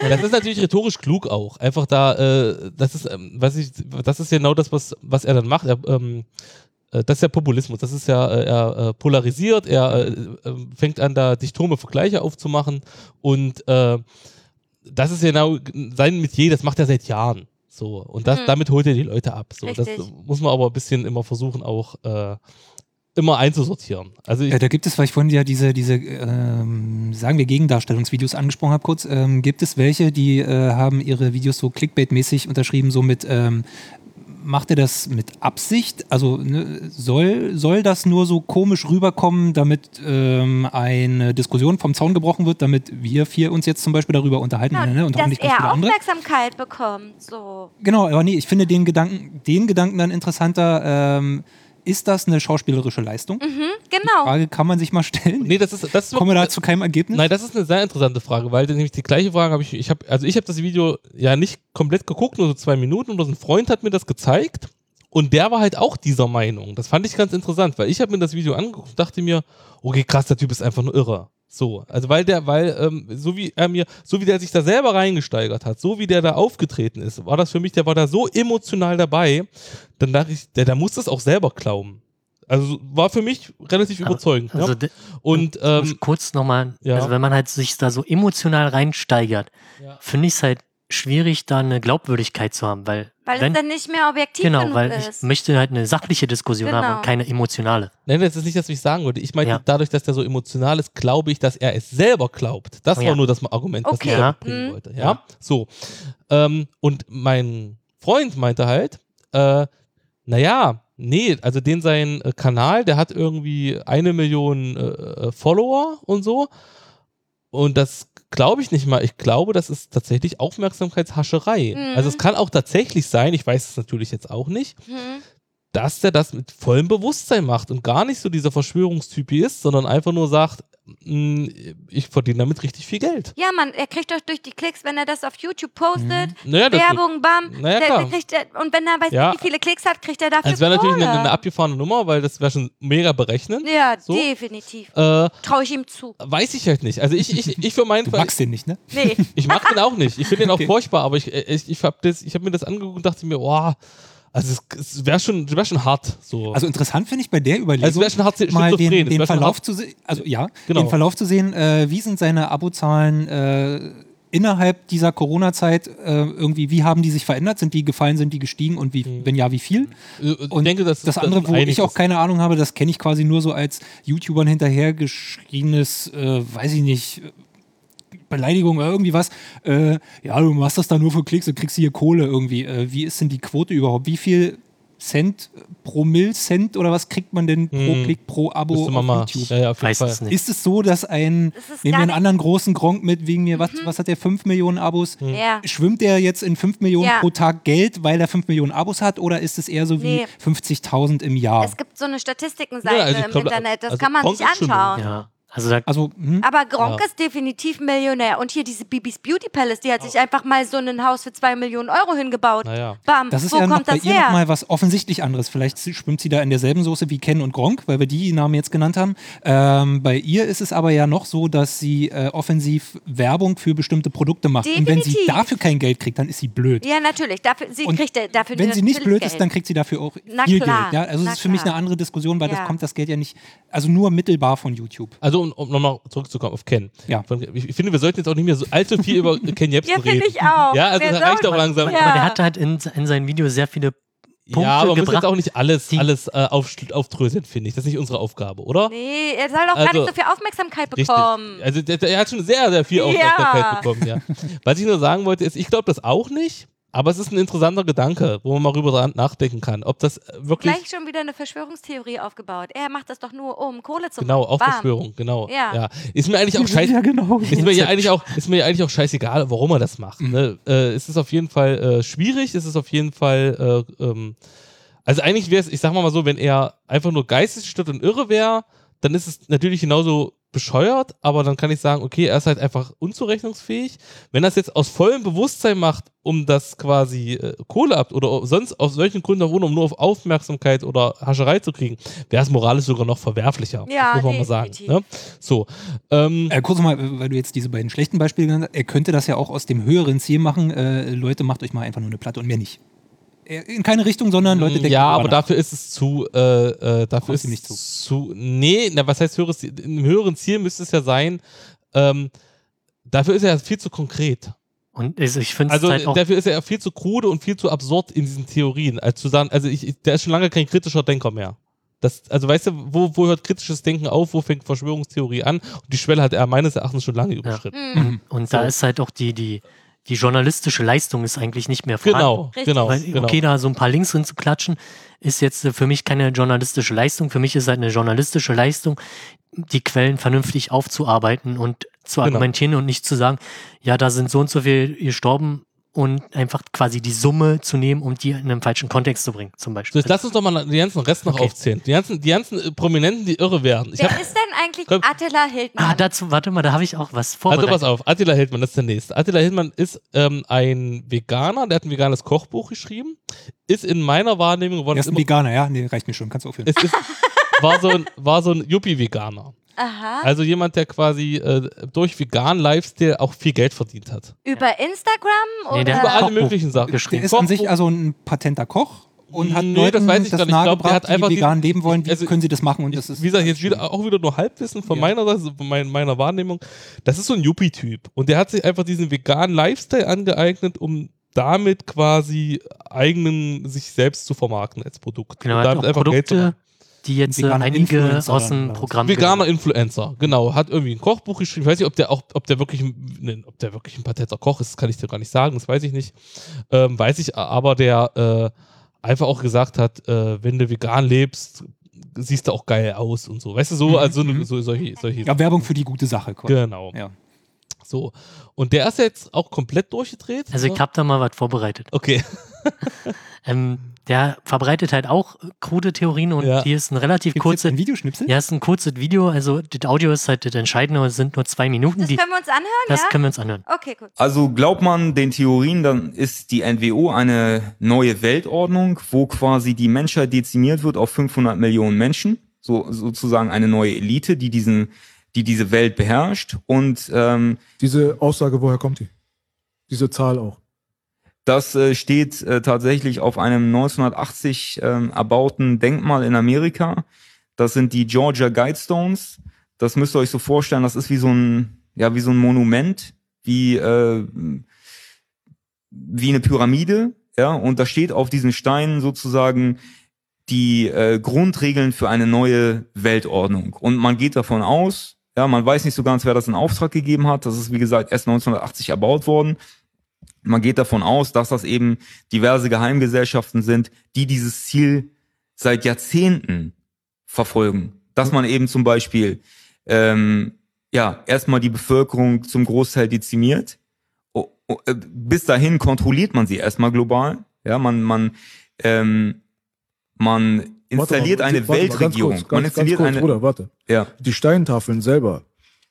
Ja, das ist natürlich rhetorisch klug auch. Einfach da, äh, das ist, ähm, was ich, das ist genau das, was, was er dann macht. Er, ähm, äh, das ist ja Populismus. Das ist ja, äh, er äh, polarisiert, er äh, äh, fängt an, da dichtome Vergleiche aufzumachen und äh, das ist genau sein Metier, das macht er seit Jahren. So. Und das, Hm. damit holt er die Leute ab. So. Das muss man aber ein bisschen immer versuchen, auch äh, immer einzusortieren. Also ich, Äh, da gibt es, weil ich vorhin ja diese, diese ähm, sagen wir, Gegendarstellungsvideos angesprochen habe, kurz, ähm, gibt es welche, die äh, haben ihre Videos so Clickbait-mäßig unterschrieben, so mit, ähm, macht er das mit Absicht? Also ne, soll, soll das nur so komisch rüberkommen, damit ähm, eine Diskussion vom Zaun gebrochen wird, damit wir vier uns jetzt zum Beispiel darüber unterhalten Genau, ne, und dass er andere? Aufmerksamkeit bekommt. So. Genau, aber nee, ich finde den Gedanken, den Gedanken dann interessanter. Ähm, ist das eine schauspielerische Leistung? Genau. Frage kann man sich mal stellen. nee, das ist, das ist Kommen wir da zu keinem Ergebnis? Nein, das ist eine sehr interessante Frage, weil nämlich die gleiche Frage habe ich, ich habe, also ich habe das Video ja nicht komplett geguckt, nur so zwei Minuten und ein Freund hat mir das gezeigt und der war halt auch dieser Meinung. Das fand ich ganz interessant, weil ich habe mir das Video angeguckt und dachte mir, okay, krass, der Typ ist einfach nur irre. So, also weil der, weil, ähm, so wie er mir, so wie der sich da selber reingesteigert hat, so wie der da aufgetreten ist, war das für mich, der war da so emotional dabei, dann dachte ich, der, der muss das auch selber glauben. Also war für mich relativ überzeugend. Also ja. Und ähm, kurz nochmal, ja. also wenn man halt sich da so emotional reinsteigert, Ja. finde ich es halt schwierig, da eine Glaubwürdigkeit zu haben, weil, Weil wenn, es dann nicht mehr objektiv genau, genug weil ist. ich möchte halt eine sachliche Diskussion haben Genau. und keine emotionale. Nein, das ist nicht, das, was ich sagen wollte. Ich meinte, Ja. dadurch, dass der so emotional ist, glaube ich, dass er es selber glaubt. Das Oh war ja. nur das Argument, was Okay. ich Ja. bringen Mhm. wollte. Ja, so. Ähm, und mein Freund meinte halt, äh, naja, nee, also den sein äh, Kanal, der hat irgendwie eine Million äh, äh, Follower und so. Und das glaube ich nicht mal. Ich glaube, das ist tatsächlich Aufmerksamkeitshascherei. Mhm. Also es kann auch tatsächlich sein, ich weiß es natürlich jetzt auch nicht, Hm. Dass der das mit vollem Bewusstsein macht und gar nicht so dieser Verschwörungstyp ist, sondern einfach nur sagt, "Mm, ich verdiene damit richtig viel Geld. Ja, Mann, er kriegt doch durch die Klicks, wenn er das auf YouTube postet, Naja, das Werbung, bam. Naja, der, kriegt, er- und wenn er weiß Ja. wie viele Klicks hat, kriegt er dafür also wäre natürlich eine, eine abgefahrene Nummer, weil das wäre schon mega berechnen. Ja, So. definitiv. Äh, Traue ich ihm zu. weiß ich halt nicht. Also ich, ich, ich für meinen Du Fall, magst den nicht, ne? Nee. ich mag den auch nicht. Ich finde den auch Okay. furchtbar, aber ich, ich, ich habe hab mir das angeguckt und dachte mir, boah, also es, es wäre schon, wär schon hart. So. Also interessant finde ich bei der Überlegung, Also schon hart mal den, den Verlauf zu sehen, also ja, Genau. den Verlauf zu sehen, äh, wie sind seine Abozahlen äh, innerhalb dieser Corona-Zeit äh, irgendwie, wie haben die sich verändert? Sind die gefallen, sind die gestiegen und wie, wenn ja, wie viel? Äh, ich Und denke, dass das andere, wo einiges- ich auch keine Ahnung habe, das kenne ich quasi nur so als YouTubern hinterhergeschriebenes, äh, weiß ich nicht, Beleidigung oder irgendwie was. Äh, ja, du machst das da nur für Klicks und kriegst hier Kohle irgendwie. Äh, wie ist denn die Quote überhaupt? Wie viel Cent pro Mill-Cent oder was kriegt man denn pro Hm. Klick, pro Abo Müsste man auf. YouTube? Ja, ja, auf jeden Weiß Fall. es nicht. Ist es so, dass ein, Das nehmen wir einen anderen großen Gronk mit, wegen mir, was, was hat der, 5 Millionen Abos? Ja. Schwimmt der jetzt in 5 Millionen Ja. pro Tag Geld, weil er 5 Millionen Abos hat oder ist es eher so wie Nee. 50.000 im Jahr? Es gibt so eine Statistikenseite Ja, also im glaub, Internet, das also kann man sich anschauen. Also da, Also, hm? Aber Gronk Ja. ist definitiv Millionär. Und hier diese Bibis Beauty Palace, die hat sich einfach mal so ein Haus für zwei Millionen Euro hingebaut. Naja. Bam, Das ist wo ja noch kommt bei das ihr her? nochmal was offensichtlich anderes. Vielleicht schwimmt sie da in derselben Soße wie Ken und Gronk, weil wir die Namen jetzt genannt haben. Ähm, bei ihr ist es aber ja noch so, dass sie äh, offensiv Werbung für bestimmte Produkte macht. Und wenn sie Definitiv. dafür kein Geld kriegt, dann ist sie blöd. ja, natürlich. Dafür, sie Und kriegt dafür wenn sie nicht blöd Geld. ist, dann kriegt sie dafür auch Na viel klar, Geld. Ja? Also es ist für mich klar. eine andere Diskussion, weil Ja. das kommt das Geld ja nicht, also nur mittelbar von YouTube. Also, um, um nochmal zurückzukommen auf Ken. Ja. Von, ich, ich finde, wir sollten jetzt auch nicht mehr so allzu viel über Ken Jebsen Ja, reden. finde ich auch. Ja, also das reicht auch langsam. Ja. aber der hat halt in, in seinen Videos sehr viele Punkte ja, aber man muss gebracht. jetzt auch nicht alles, alles äh, auf, aufdröseln, finde ich. Das ist nicht unsere Aufgabe, oder? Nee, er soll doch gar Also, nicht so viel Aufmerksamkeit Richtig. bekommen. Also der, der hat schon sehr, sehr viel Ja. Aufmerksamkeit bekommen, ja. Was ich nur sagen wollte, ist, ich glaube das auch nicht, aber es ist ein interessanter Gedanke, wo man mal rüber nachdenken kann. Ob das wirklich. Gleich schon wieder eine Verschwörungstheorie aufgebaut. Er macht das doch nur, um Kohle zu Genau, machen. auch Bam. Verschwörung, genau. Ja. Ist mir eigentlich auch scheiße. Ja, genau. Ist mir ja eigentlich auch, ist mir ja eigentlich auch scheißegal, warum er das macht. Mhm. Ne? Äh, es ist auf jeden Fall äh, schwierig, es ist auf jeden Fall, äh, ähm, also eigentlich wäre es, ich sag mal so, wenn er einfach nur geistesgestört und irre wäre, dann ist es natürlich genauso bescheuert, aber dann kann ich sagen, okay, er ist halt einfach unzurechnungsfähig. Wenn er es jetzt aus vollem Bewusstsein macht, um das quasi äh, Kohle ab oder sonst aus solchen Gründen auch ohne, um nur auf Aufmerksamkeit oder Hascherei zu kriegen, wäre es moralisch sogar noch verwerflicher. Ja, muss man mal sagen. Ne? So. Ähm, Äh, kurz mal, weil du jetzt diese beiden schlechten Beispiele genannt hast, er könnte das ja auch aus dem höheren Ziel machen. Äh, Leute, macht euch mal einfach nur eine Platte und mehr nicht. In keine Richtung, sondern Leute denken ja, aber nach. dafür ist es zu, äh, äh, dafür Kommt ist nicht zu. zu. Nee, na, was heißt höheres Ziel? Im höheren Ziel müsste es ja sein, ähm, dafür ist er ja viel zu konkret. Und also ich finde es Also halt auch dafür ist er ja viel zu krude und viel zu absurd in diesen Theorien, als zu sagen, also ich, ich- der ist schon lange kein kritischer Denker mehr. Das, also weißt du, wo, wo hört kritisches Denken auf, wo fängt Verschwörungstheorie an? Und die Schwelle hat er meines Erachtens schon lange überschritten. Hm. Und da So. ist halt auch die, die, die journalistische Leistung ist eigentlich nicht mehr vorhanden. Genau, Richtig. genau, Weil, genau. okay, da so ein paar Links drin zu klatschen, ist jetzt äh, für mich keine journalistische Leistung. Für mich ist halt eine journalistische Leistung, die Quellen vernünftig aufzuarbeiten und zu Genau. argumentieren und nicht zu sagen, ja, da sind so und so viel gestorben und einfach quasi die Summe zu nehmen, um die in einen falschen Kontext zu bringen, zum So, Beispiel. jetzt lass uns doch mal den ganzen Rest noch Okay. aufzählen. Die ganzen, die ganzen äh, Prominenten, die irre werden. Ich Wer hab, ist denn eigentlich Komm. Attila Hildmann? ah, dazu, warte mal, da habe ich auch was Also vorbereitet. pass auf, Attila Hildmann, das ist der nächste. Attila Hildmann ist ähm, ein Veganer, der hat ein veganes Kochbuch geschrieben, ist in meiner Wahrnehmung Er ist ein Veganer, ja? Nee, reicht mir schon, kannst du aufhören. es ist, war so ein, war so ein Yuppie-Veganer. Aha. Also jemand, der quasi äh, durch veganen Lifestyle auch viel Geld verdient hat. Über Instagram Nee, oder? der Über alle möglichen Sachen. geschrieben. Der ist an sich also ein patenter Koch und hat Nee, Leuten das weiß ich gar nicht. Ich glaub, der hat einfach die die- vegan leben wollen, wie also- können sie das machen und das ist Wie gesagt, jetzt wieder, auch wieder nur Halbwissen von Ja. meiner Seite, von mein, meiner Wahrnehmung. Das ist so ein Yuppie-Typ. Und der hat sich einfach diesen veganen Lifestyle angeeignet, um damit quasi eigenen, sich selbst zu vermarkten als Produkt. Genau, und er damit einfach Geld zu Produkte, machen. Die jetzt äh, veganer einige Influencer aus dem Programm Veganer genommen. Influencer, genau. Hat irgendwie ein Kochbuch geschrieben. Ich weiß nicht, ob der auch, ob der wirklich, ein- ne, ob der wirklich ein patenter Koch ist, das kann ich dir gar nicht sagen, das weiß ich nicht. Ähm, weiß ich, aber der äh, einfach auch gesagt hat, äh, wenn du vegan lebst, siehst du auch geil aus und so. Weißt du, so, also mhm. so, solche, solche ja, Werbung für die gute Sache. quasi. Genau. Ja. So. Und der ist jetzt auch komplett durchgedreht. Also ich habe da mal was vorbereitet. Okay. Ähm, der verbreitet halt auch krude Theorien und Ja. hier ist ein relativ Gibt's kurzes, ein Videoschnipsel? ja, ist ein kurzes Video, also das Audio ist halt das Entscheidende, es sind nur zwei Minuten, Das die, können wir uns anhören, das ja? können wir uns anhören. Okay, gut. Also glaubt man den Theorien, dann ist die NWO eine neue Weltordnung, wo quasi die Menschheit dezimiert wird auf 500 Millionen Menschen, so sozusagen eine neue Elite, die diesen, die diese Welt beherrscht und ähm, Diese Aussage, woher kommt die? Diese Zahl auch. Das äh, steht äh, tatsächlich auf einem 1980 ähm, erbauten Denkmal in Amerika. Das sind die Georgia Guidestones. Das müsst ihr euch so vorstellen, das ist wie so ein, ja, wie so ein Monument, wie, äh, wie eine Pyramide, ja, und da steht auf diesen Steinen sozusagen die äh, Grundregeln für eine neue Weltordnung. Und man geht davon aus, ja, man weiß nicht so ganz, wer das in Auftrag gegeben hat. Das ist, wie gesagt, erst 1980 erbaut worden. Man geht davon aus, dass das eben diverse Geheimgesellschaften sind, die dieses Ziel seit Jahrzehnten verfolgen. Dass man eben zum Beispiel ähm, ja erstmal die Bevölkerung zum Großteil dezimiert. Äh, Bis dahin kontrolliert man sie erstmal global. Ja, man man ähm, man installiert Warte eine warte Weltregierung. kurz, man ganz, installiert kurz, eine Bruder, warte. ja Die Steintafeln selber,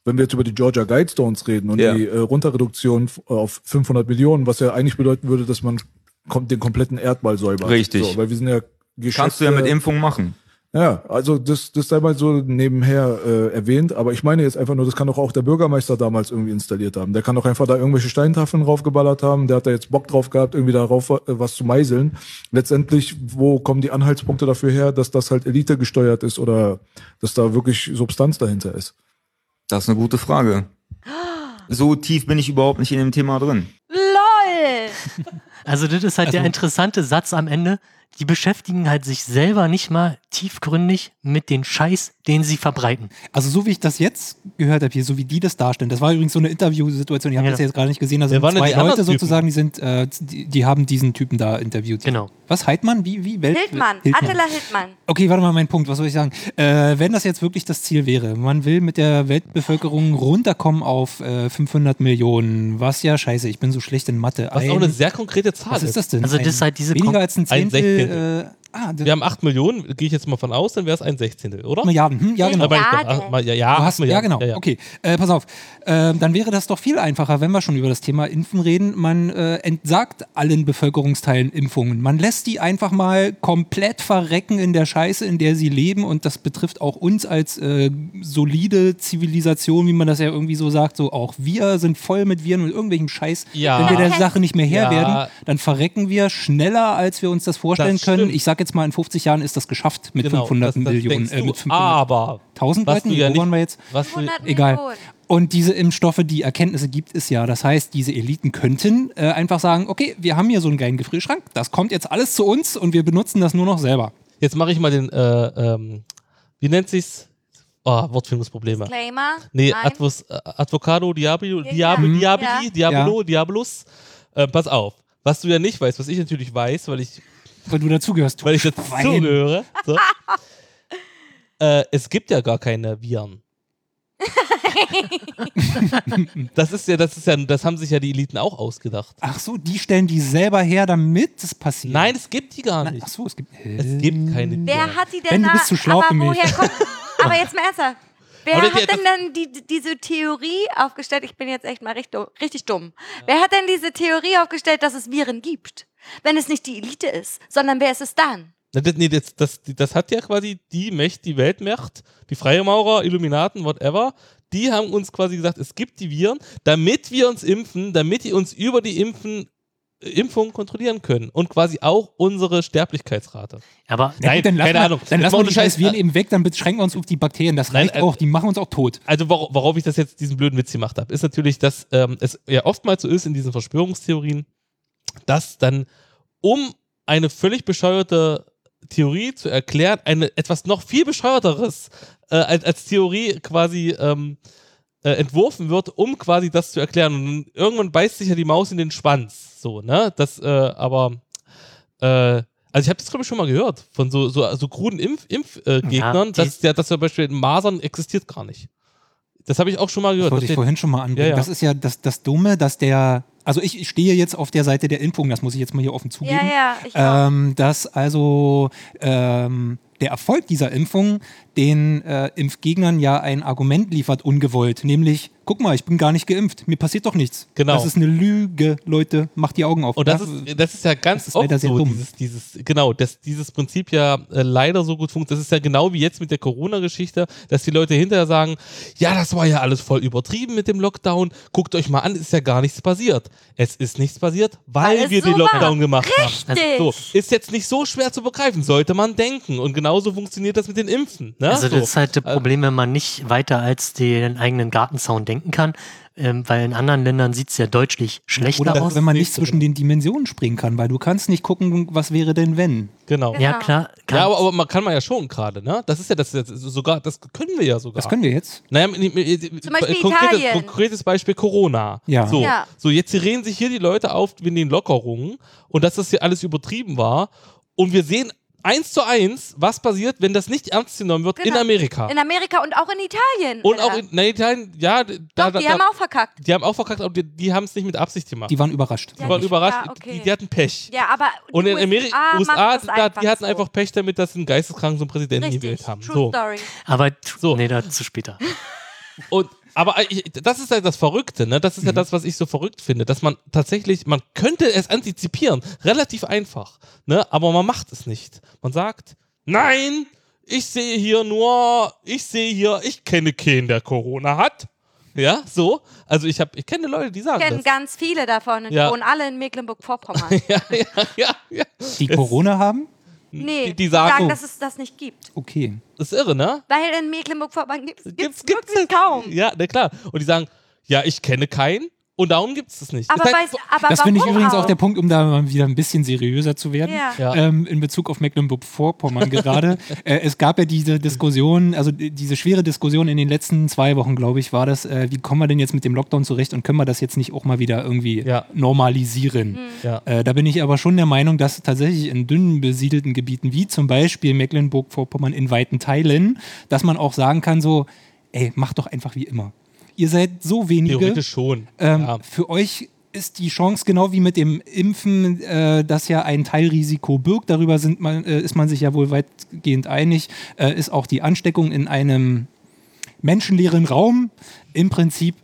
wenn wir jetzt über die Georgia Guidestones reden und Ja. die äh, Runterreduktion f- auf 500 Millionen, was ja eigentlich bedeuten würde, dass man kommt den kompletten Erdball säubert. Richtig. So, weil wir sind ja kannst du ja mit Geschäfte- Impfung machen. Ja, also das, das sei mal so nebenher äh, erwähnt, aber ich meine jetzt einfach nur, das kann doch auch der Bürgermeister damals irgendwie installiert haben. Der kann doch einfach da irgendwelche Steintafeln raufgeballert haben, der hat da jetzt Bock drauf gehabt, irgendwie darauf äh, was zu meißeln. Letztendlich, wo kommen die Anhaltspunkte dafür her, dass das halt Elite gesteuert ist oder dass da wirklich Substanz dahinter ist? Das ist eine gute Frage. So tief bin ich überhaupt nicht in dem Thema drin. LOL! Also das ist halt der interessante Satz am Ende. Die beschäftigen halt sich selber nicht mal tiefgründig mit den Scheiß, den sie verbreiten. Also so wie ich das jetzt gehört habe hier, so wie die das darstellen, das war übrigens so eine Interviewsituation, ich habe Ja. das ja jetzt gerade nicht gesehen, da sind zwei Leute Typen? sozusagen, die sind, äh, die, die haben diesen Typen da interviewt. Genau. Was, Heidmann? Wie, wie? Welt Hildmann, Attila Hildmann. Okay, warte mal, mein Punkt. Was soll ich sagen? Äh, wenn das jetzt wirklich das Ziel wäre, man will mit der Weltbevölkerung runterkommen auf äh, 500 Millionen, was ja scheiße, ich bin so schlecht in Mathe. Was auch eine sehr konkrete Zahl was ist das denn? Also das ist halt diese Weniger als ein ein Zehntel. Sechzehntel. Äh, ah, Wir haben 8 Millionen, gehe ich jetzt mal von aus, dann wäre es ein Sechzehntel, oder? Milliarden. Hm, ja, genau. Aber ich doch, Milliarden. ach, mal- ja, ja, hast, ja, genau. Ja, ja. Okay, äh, pass auf. Ähm, dann wäre das doch viel einfacher, wenn wir schon über das Thema Impfen reden. Man äh, entsagt allen Bevölkerungsteilen Impfungen. Man lässt die einfach mal komplett verrecken in der Scheiße, in der sie leben. Und das betrifft auch uns als äh, solide Zivilisation, wie man das ja irgendwie so sagt. So auch wir sind voll mit Viren und irgendwelchem Scheiß. Ja. Wenn wir der Sache nicht mehr Herr Ja. werden, dann verrecken wir schneller, als wir uns das vorstellen Das können. Ich sag jetzt mal, in 50 Jahren ist das geschafft mit Genau, 500 das, das Millionen. Äh, mit 500. Aber 1000 was Leuten? ja Wo nicht, waren wir jetzt? was du, 100 Egal. Und diese Impfstoffe, die Erkenntnisse gibt es ja. Das heißt, diese Eliten könnten äh, einfach sagen, okay, wir haben hier so einen geilen Gefrierschrank, das kommt jetzt alles zu uns und wir benutzen das nur noch selber. jetzt mache ich mal den, äh, ähm, wie nennt sich's? Oh, Wortfindungsprobleme. Disclaimer. Nee, Nein. Advos, äh, Advocado, Diablo, Ja, Diablo, ja. Diaboli, Diabolo, Diabolus. Äh, pass auf. Was du ja nicht weißt, was ich natürlich weiß, weil ich, Weil du dazugehörst. weil ich dazugehöre. So. äh, es gibt ja gar keine Viren. das ist ja, das ist ja, das haben sich ja die Eliten auch ausgedacht. Ach so, die stellen die selber her, damit es passiert. Nein, es gibt die gar Na, nicht. Ach so, es gibt. Es gibt keine Viren. Wer hat die denn Ben, du bist zu schlau aber für mich. woher kommt, Aber jetzt mal ernsthaft. Wer hat denn dann die, diese Theorie aufgestellt? Ich bin jetzt echt mal richtig, richtig dumm. Wer hat denn diese Theorie aufgestellt, dass es Viren gibt? Wenn es nicht die Elite ist, sondern wer ist es dann? Das, nee, das, das, das hat ja quasi die Mächte, die Weltmacht, die Freie Maurer, Illuminaten, whatever, die haben uns quasi gesagt, es gibt die Viren, damit wir uns impfen, damit die uns über die Impfen, äh, Impfung kontrollieren können und quasi auch unsere Sterblichkeitsrate. Aber Nein, dann lassen keine wir, Ahnung. Dann lassen wir ohne die scheiß Viren äh, eben weg, dann beschränken wir uns auf die Bakterien. Das Nein, reicht äh, auch, die machen uns auch tot. Also wor worauf ich das jetzt diesen blöden Witz gemacht habe, ist natürlich, dass ähm, es ja oftmals so ist in diesen Verschwörungstheorien, dass dann um eine völlig bescheuerte Theorie zu erklären, eine etwas noch viel bescheuerteres äh, als, als Theorie quasi ähm, äh, entworfen wird, um quasi das zu erklären. Und irgendwann beißt sich ja die Maus in den Schwanz. So, ne? Das, äh, aber äh, also ich habe das, glaube ich, schon mal gehört von so, so, so kruden Impfgegnern, Impf, äh, Gegnern, Ja, dass, ja, dass zum Beispiel Masern existiert gar nicht. Das habe ich auch schon mal Das gehört. wollte Das ich steht- vorhin schon mal anbringen. Ja, ja. Das ist ja das, das Dumme, dass der. Also ich, ich stehe jetzt auf der Seite der Impfung, das muss ich jetzt mal hier offen zugeben. Ja, ja, ich auch. ähm, dass also ähm, der Erfolg dieser Impfung den äh, Impfgegnern ja ein Argument liefert, ungewollt. Nämlich, guck mal, ich bin gar nicht geimpft, mir passiert doch nichts. Genau. Das ist eine Lüge, Leute, macht die Augen auf. Und das Ja, ist, das ist ja ganz das ist oft so, dumm. dieses, dieses, genau, dass dieses Prinzip ja äh, leider so gut funktioniert. Das ist ja genau wie jetzt mit der Corona-Geschichte, dass die Leute hinterher sagen, ja, das war ja alles voll übertrieben mit dem Lockdown. Guckt euch mal an, ist ja gar nichts passiert. Es ist nichts passiert, weil, Weil wir so den Lockdown gemacht haben. Richtig. So, ist jetzt nicht so schwer zu begreifen, sollte man denken. Und genauso funktioniert das mit den Impfen. Ne? Ne? Also so. das ist halt das Also- Problem, wenn man nicht weiter als den eigenen Gartenzaun denken kann, ähm, weil in anderen Ländern sieht es ja deutlich schlechter Oder aus. wenn man nicht zwischen den Dimensionen springen kann, weil du kannst nicht gucken, was wäre denn wenn. Genau. Ja. Ja, klar. Ja, aber, aber man kann man ja schon gerade, ne? Das ist ja das, das sogar, das können wir ja sogar. Das können wir jetzt. Naja, mit- Zum Beispiel konkretes, Italien. konkretes Beispiel Corona. Ja. So, Ja. so, jetzt reden sich hier die Leute auf wegen den Lockerungen und dass das hier alles übertrieben war. Und wir sehen eins zu eins, was passiert, wenn das nicht ernst genommen wird in Genau. Amerika. In Amerika und auch in Italien. und auch Alter. in na, Italien, ja, da, Doch, da, die da, haben auch verkackt. die haben auch verkackt, aber die, die haben es nicht mit Absicht gemacht. Die waren überrascht. Die waren Ja, überrascht, ja, okay. die, die hatten Pech. Ja, aber Und die in Amerika, USA, das da, die hatten so. einfach Pech damit, dass sie einen geisteskranken so einen Präsidenten Richtig. gewählt haben. True So. Story. aber So. nee, dazu später. Und, aber ich, das ist ja das Verrückte, ne? Das ist Mhm. ja das, was ich so verrückt finde, dass man tatsächlich, man könnte es antizipieren, relativ einfach, ne? Aber man macht es nicht. Man sagt, nein, ich sehe hier nur, ich sehe hier, ich kenne keinen, der Corona hat. Ja, so. Also ich habe, ich kenne Leute, die sagen Ich kenne ganz viele davon und Ja. die wohnen alle in Mecklenburg-Vorpommern. Ja, ja, ja, ja. Die Corona haben? Nee, Die- die sagen- dass es das nicht gibt. Okay. Das ist irre, ne? Weil in Mecklenburg-Vorpommern gibt es wirklich gibt's- kaum. Ja, na klar. Und die sagen, ja, ich kenne keinen und darum gibt es das nicht. Aber, weiß, aber Das finde ich übrigens auch auch der Punkt, um da mal wieder ein bisschen seriöser zu werden. Ja. Ja. Ähm, in Bezug auf Mecklenburg-Vorpommern gerade. äh, es gab ja diese Diskussion, also die- diese schwere Diskussion in den letzten zwei Wochen, glaube ich, war das, äh, wie kommen wir denn jetzt mit dem Lockdown zurecht und können wir das jetzt nicht auch mal wieder irgendwie Ja. normalisieren? ja. Äh, da bin ich aber schon der Meinung, dass tatsächlich in dünn besiedelten Gebieten, wie zum Beispiel Mecklenburg-Vorpommern in weiten Teilen, dass man auch sagen kann, so, ey, macht doch einfach wie immer. Ihr seid so wenige. Theoretisch schon. Ähm, ja. Für euch ist die Chance genau wie mit dem Impfen, äh, das ja ein Teilrisiko birgt. Darüber sind man, äh, ist man sich ja wohl weitgehend einig. Äh, ist auch die Ansteckung in einem menschenleeren Raum im Prinzip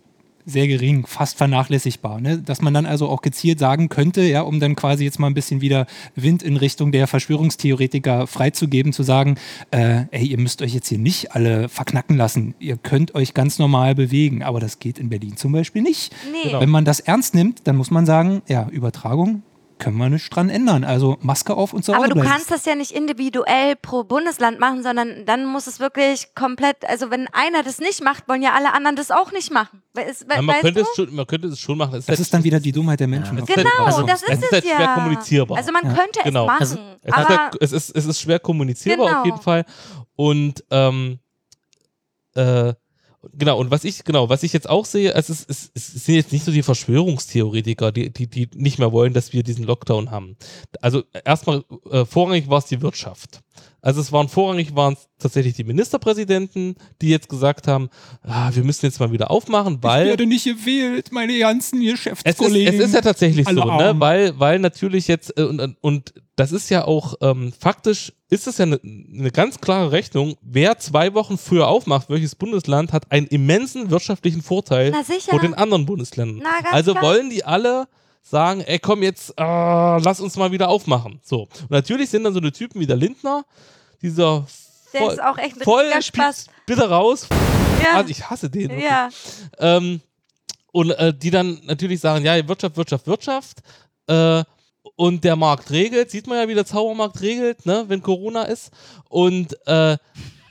sehr gering, fast vernachlässigbar. Ne? Dass man dann also auch gezielt sagen könnte, ja, um dann quasi jetzt mal ein bisschen wieder Wind in Richtung der Verschwörungstheoretiker freizugeben, zu sagen, äh, ey, ihr müsst euch jetzt hier nicht alle verknacken lassen. Ihr könnt euch ganz normal bewegen, aber das geht in Berlin zum Beispiel nicht. Nee. Genau. Wenn man das ernst nimmt, dann muss man sagen, ja, Übertragung können wir nicht dran ändern. Also Maske auf und zu Hause Aber du kannst das ja nicht individuell pro Bundesland machen, sondern dann muss es wirklich komplett, also wenn einer das nicht macht, wollen ja alle anderen das auch nicht machen. We ist, we Ja, man, weißt könnte schon, man könnte es schon machen. Es das ist dann wieder die Dummheit der Menschen. halt- Genau, also, das ist es es, ist halt ja. schwer kommunizierbar. Also man könnte Genau. es machen, Also, Es, halt, es, ist, es ist schwer kommunizierbar Genau. auf jeden Fall. Und ähm, äh, genau, und was ich, genau, was ich jetzt auch sehe, es, ist, es, es sind jetzt nicht so die Verschwörungstheoretiker, die, die, die nicht mehr wollen, dass wir diesen Lockdown haben. Also erstmal, äh, vorrangig war es die Wirtschaft. Also es waren vorrangig waren es tatsächlich die Ministerpräsidenten, die jetzt gesagt haben, ah, wir müssen jetzt mal wieder aufmachen, Ich weil werde nicht gewählt, meine ganzen es ist, Geschäftskollegen. es ist ja tatsächlich so, ne? weil, weil natürlich jetzt, äh, und, und das ist ja auch, ähm, faktisch ist es ja eine ne ganz klare Rechnung, wer zwei Wochen früher aufmacht, welches Bundesland hat einen immensen wirtschaftlichen Vorteil vor den anderen Bundesländern. Na, ganz also klar. wollen die alle sagen, ey komm jetzt, äh, lass uns mal wieder aufmachen. So. Und natürlich sind dann so eine Typen wie der Lindner, dieser der voll, ist auch echt ein voll Spaß. bitte raus. Ja, Also ich hasse den. ja. Ähm, und äh, die dann natürlich sagen, ja, Wirtschaft, Wirtschaft, Wirtschaft. Äh, und der Markt regelt, sieht man ja, wie der Zaubermarkt regelt, ne, wenn Corona ist. Und, äh,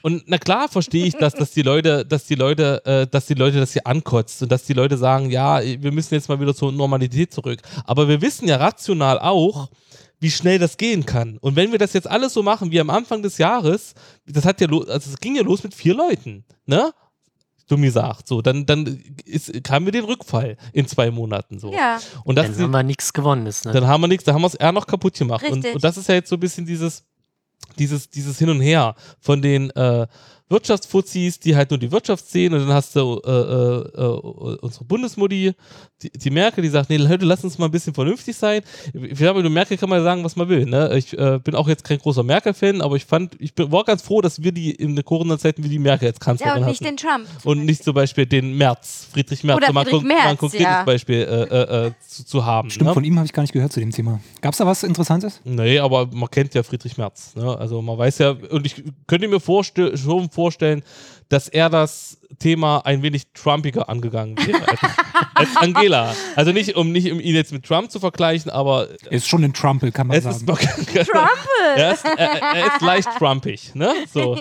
und na klar verstehe ich das, dass die Leute, dass die Leute, äh, dass die Leute das hier ankotzt und dass die Leute sagen, ja, wir müssen jetzt mal wieder zur Normalität zurück. Aber wir wissen ja rational auch, wie schnell das gehen kann. Und wenn wir das jetzt alles so machen wie am Anfang des Jahres, das hat ja also es ging ja los mit vier Leuten, ne? Dumm gesagt, so, dann, dann ist, haben wir den Rückfall in zwei Monaten so. ja. Und das Dann haben wir nichts gewonnen. Ist, ne? dann haben wir nichts, da haben wir es eher noch kaputt gemacht. Und, Richtig. und das ist ja jetzt so ein bisschen dieses, dieses, dieses Hin und Her von den äh, Wirtschaftsfuzis, die halt nur die Wirtschaft sehen und dann hast du äh, äh, äh, unsere Bundesmutti, die, die Merkel, die sagt, nee Leute, lass uns mal ein bisschen vernünftig sein. Ich glaube, über Merkel kann man ja sagen, was man will. Ne? Ich äh, bin auch jetzt kein großer Merkel-Fan, aber ich fand, ich bin, war ganz froh, dass wir die in der Corona-Zeiten wie die Merkel als ja, Kanzlerin und nicht hatten. den Trump. Und nicht zum Beispiel den Merz, Friedrich Merz, Oder um mal, Friedrich mal ein Merz, konkretes ja. Beispiel äh, äh, äh, zu, zu haben. Stimmt, ne? von ihm habe ich gar nicht gehört zu dem Thema. Gab es da was Interessantes? Nee, aber man kennt ja Friedrich Merz. Ne? Also man weiß ja, und ich könnte mir vorste schon vorstellen, dass er das Thema ein wenig Trumpiger angegangen wäre als, als Angela. Also nicht um, nicht, um ihn jetzt mit Trump zu vergleichen, aber Er ist schon ein Trumpel, kann man sagen. noch, Trumpel! er, ist, er, er ist leicht trumpig, ne? So.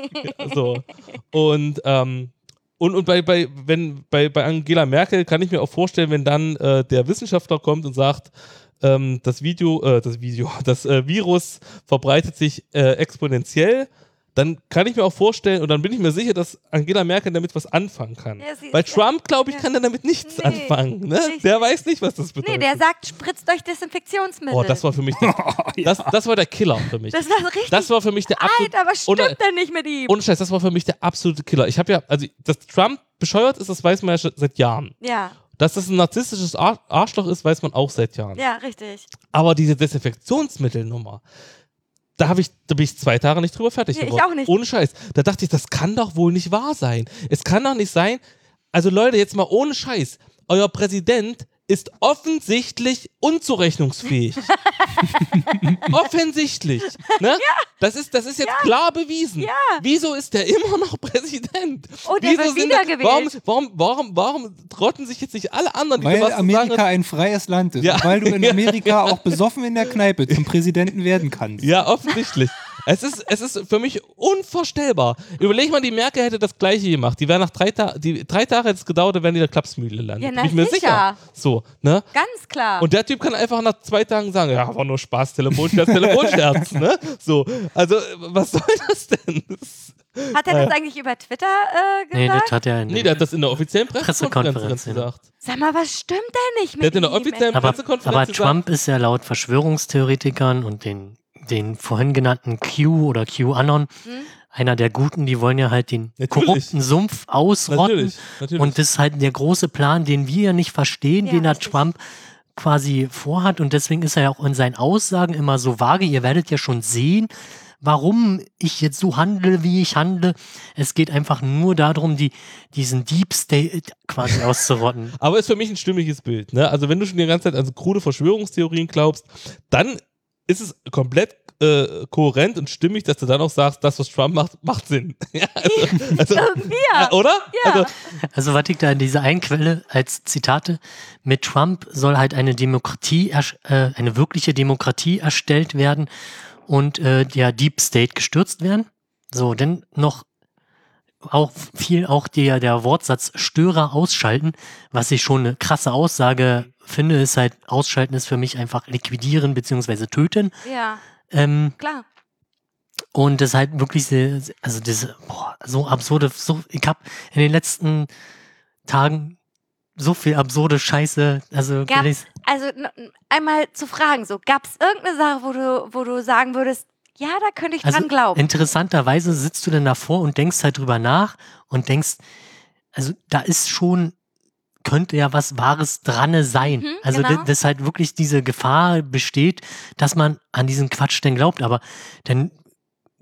so. Und, ähm, und, und bei, bei, wenn, bei, bei Angela Merkel kann ich mir auch vorstellen, wenn dann äh, der Wissenschaftler kommt und sagt, ähm, das Video, äh, das Video, das äh, Virus verbreitet sich äh, exponentiell, dann kann ich mir auch vorstellen, und dann bin ich mir sicher, dass Angela Merkel damit was anfangen kann. Ja, sie- Weil Trump, glaube ich, ja. kann dann damit nichts Nee, anfangen. Ne? richtig. Der weiß nicht, was das Nee, bedeutet. der sagt, spritzt euch Desinfektionsmittel. oh, das war für mich der, das, das war der Killer für mich. Das war richtig Das war für mich der absolute Alter, was stimmt Ohne- denn nicht mit ihm? ohne Scheiß, das war für mich der absolute Killer. Ich habe ja, also, dass Trump bescheuert ist, das weiß man ja schon seit Jahren. ja, Dass das ein narzisstisches Ar Arschloch ist, weiß man auch seit Jahren. ja, richtig. Aber diese Desinfektionsmittelnummer, da, hab ich, da bin ich zwei Tage nicht drüber fertig ich geworden. auch nicht. Ohne Scheiß. Da dachte ich, das kann doch wohl nicht wahr sein. Es kann doch nicht sein. Also Leute, jetzt mal ohne Scheiß. Euer Präsident ist offensichtlich unzurechnungsfähig. offensichtlich. Ne? Das, ist, das ist jetzt klar bewiesen. Ja. Wieso ist der immer noch Präsident? Oh, der Wieso wird sind wiedergewählt. Warum, warum, warum, warum trotten sich jetzt nicht alle anderen, die Weil was zu sagen Amerika ein freies Land ist. Ja. Und weil du in Ja, Amerika auch besoffen in der Kneipe zum Präsidenten werden kannst. Ja, offensichtlich. Es, ist, es ist für mich unvorstellbar. Überleg mal, die Merkel hätte das Gleiche gemacht. Die wäre nach drei Tagen, die drei Tage hätte es gedauert, dann wären die in der Klapsmühle landet. Ja, na Bin ich mir sicher. sicher. So, ne? Ganz klar. Und der Typ kann einfach nach zwei Tagen sagen, ja, war nur Spaß, Telefonscherz, Telefonscherz, ne? So, also, was soll das denn? Hat er das eigentlich über Twitter äh, Nee, gesagt? das hat er in nee, der hat das in der offiziellen Pressekonferenz Pressekonferenz, ja. gesagt. Sag mal, was stimmt denn nicht mit Der hat in der offiziellen aber, Pressekonferenz aber gesagt, Trump ist ja laut Verschwörungstheoretikern und den, den vorhin genannten Q oder QAnon Hm? einer der Guten, die wollen ja halt den Natürlich. korrupten Sumpf ausrotten. Natürlich, natürlich. Und das ist halt der große Plan, den wir ja nicht verstehen, Ja, den der richtig. Trump quasi vorhat. Und deswegen ist er ja auch in seinen Aussagen immer so vage. Ihr werdet ja schon sehen, warum ich jetzt so handle, wie ich handle. Es geht einfach nur darum, die, diesen Deep State quasi auszurotten. Aber ist für mich ein stimmiges Bild. Ne? Also wenn du schon die ganze Zeit an so krude Verschwörungstheorien glaubst, dann ist es komplett äh, kohärent und stimmig, dass du dann auch sagst, das, was Trump macht, macht Sinn. ja, also, also, ja. äh, oder? Ja. Also, Also was ich da in dieser einen Quelle als Zitate, mit Trump soll halt eine Demokratie, ersch- äh, eine wirkliche Demokratie erstellt werden und äh, der Deep State gestürzt werden. So, denn noch auch viel auch der, der Wortsatz Störer ausschalten, was ich schon eine krasse Aussage finde, ist halt, ausschalten ist für mich einfach liquidieren beziehungsweise töten. ja, Ähm, klar. und das ist halt wirklich sehr, also diese, boah, so absurde, so, ich hab in den letzten Tagen so viel absurde Scheiße, also Gab- gelesen. Also einmal zu fragen, so gab es irgendeine Sache, wo du, wo du sagen würdest, ja, da könnte ich Also dran glauben. interessanterweise sitzt du dann davor und denkst halt drüber nach und denkst, also da ist schon, könnte ja was Wahres dran sein. Mhm, also genau. da- dass halt wirklich diese Gefahr besteht, dass man an diesen Quatsch denn glaubt. Aber dann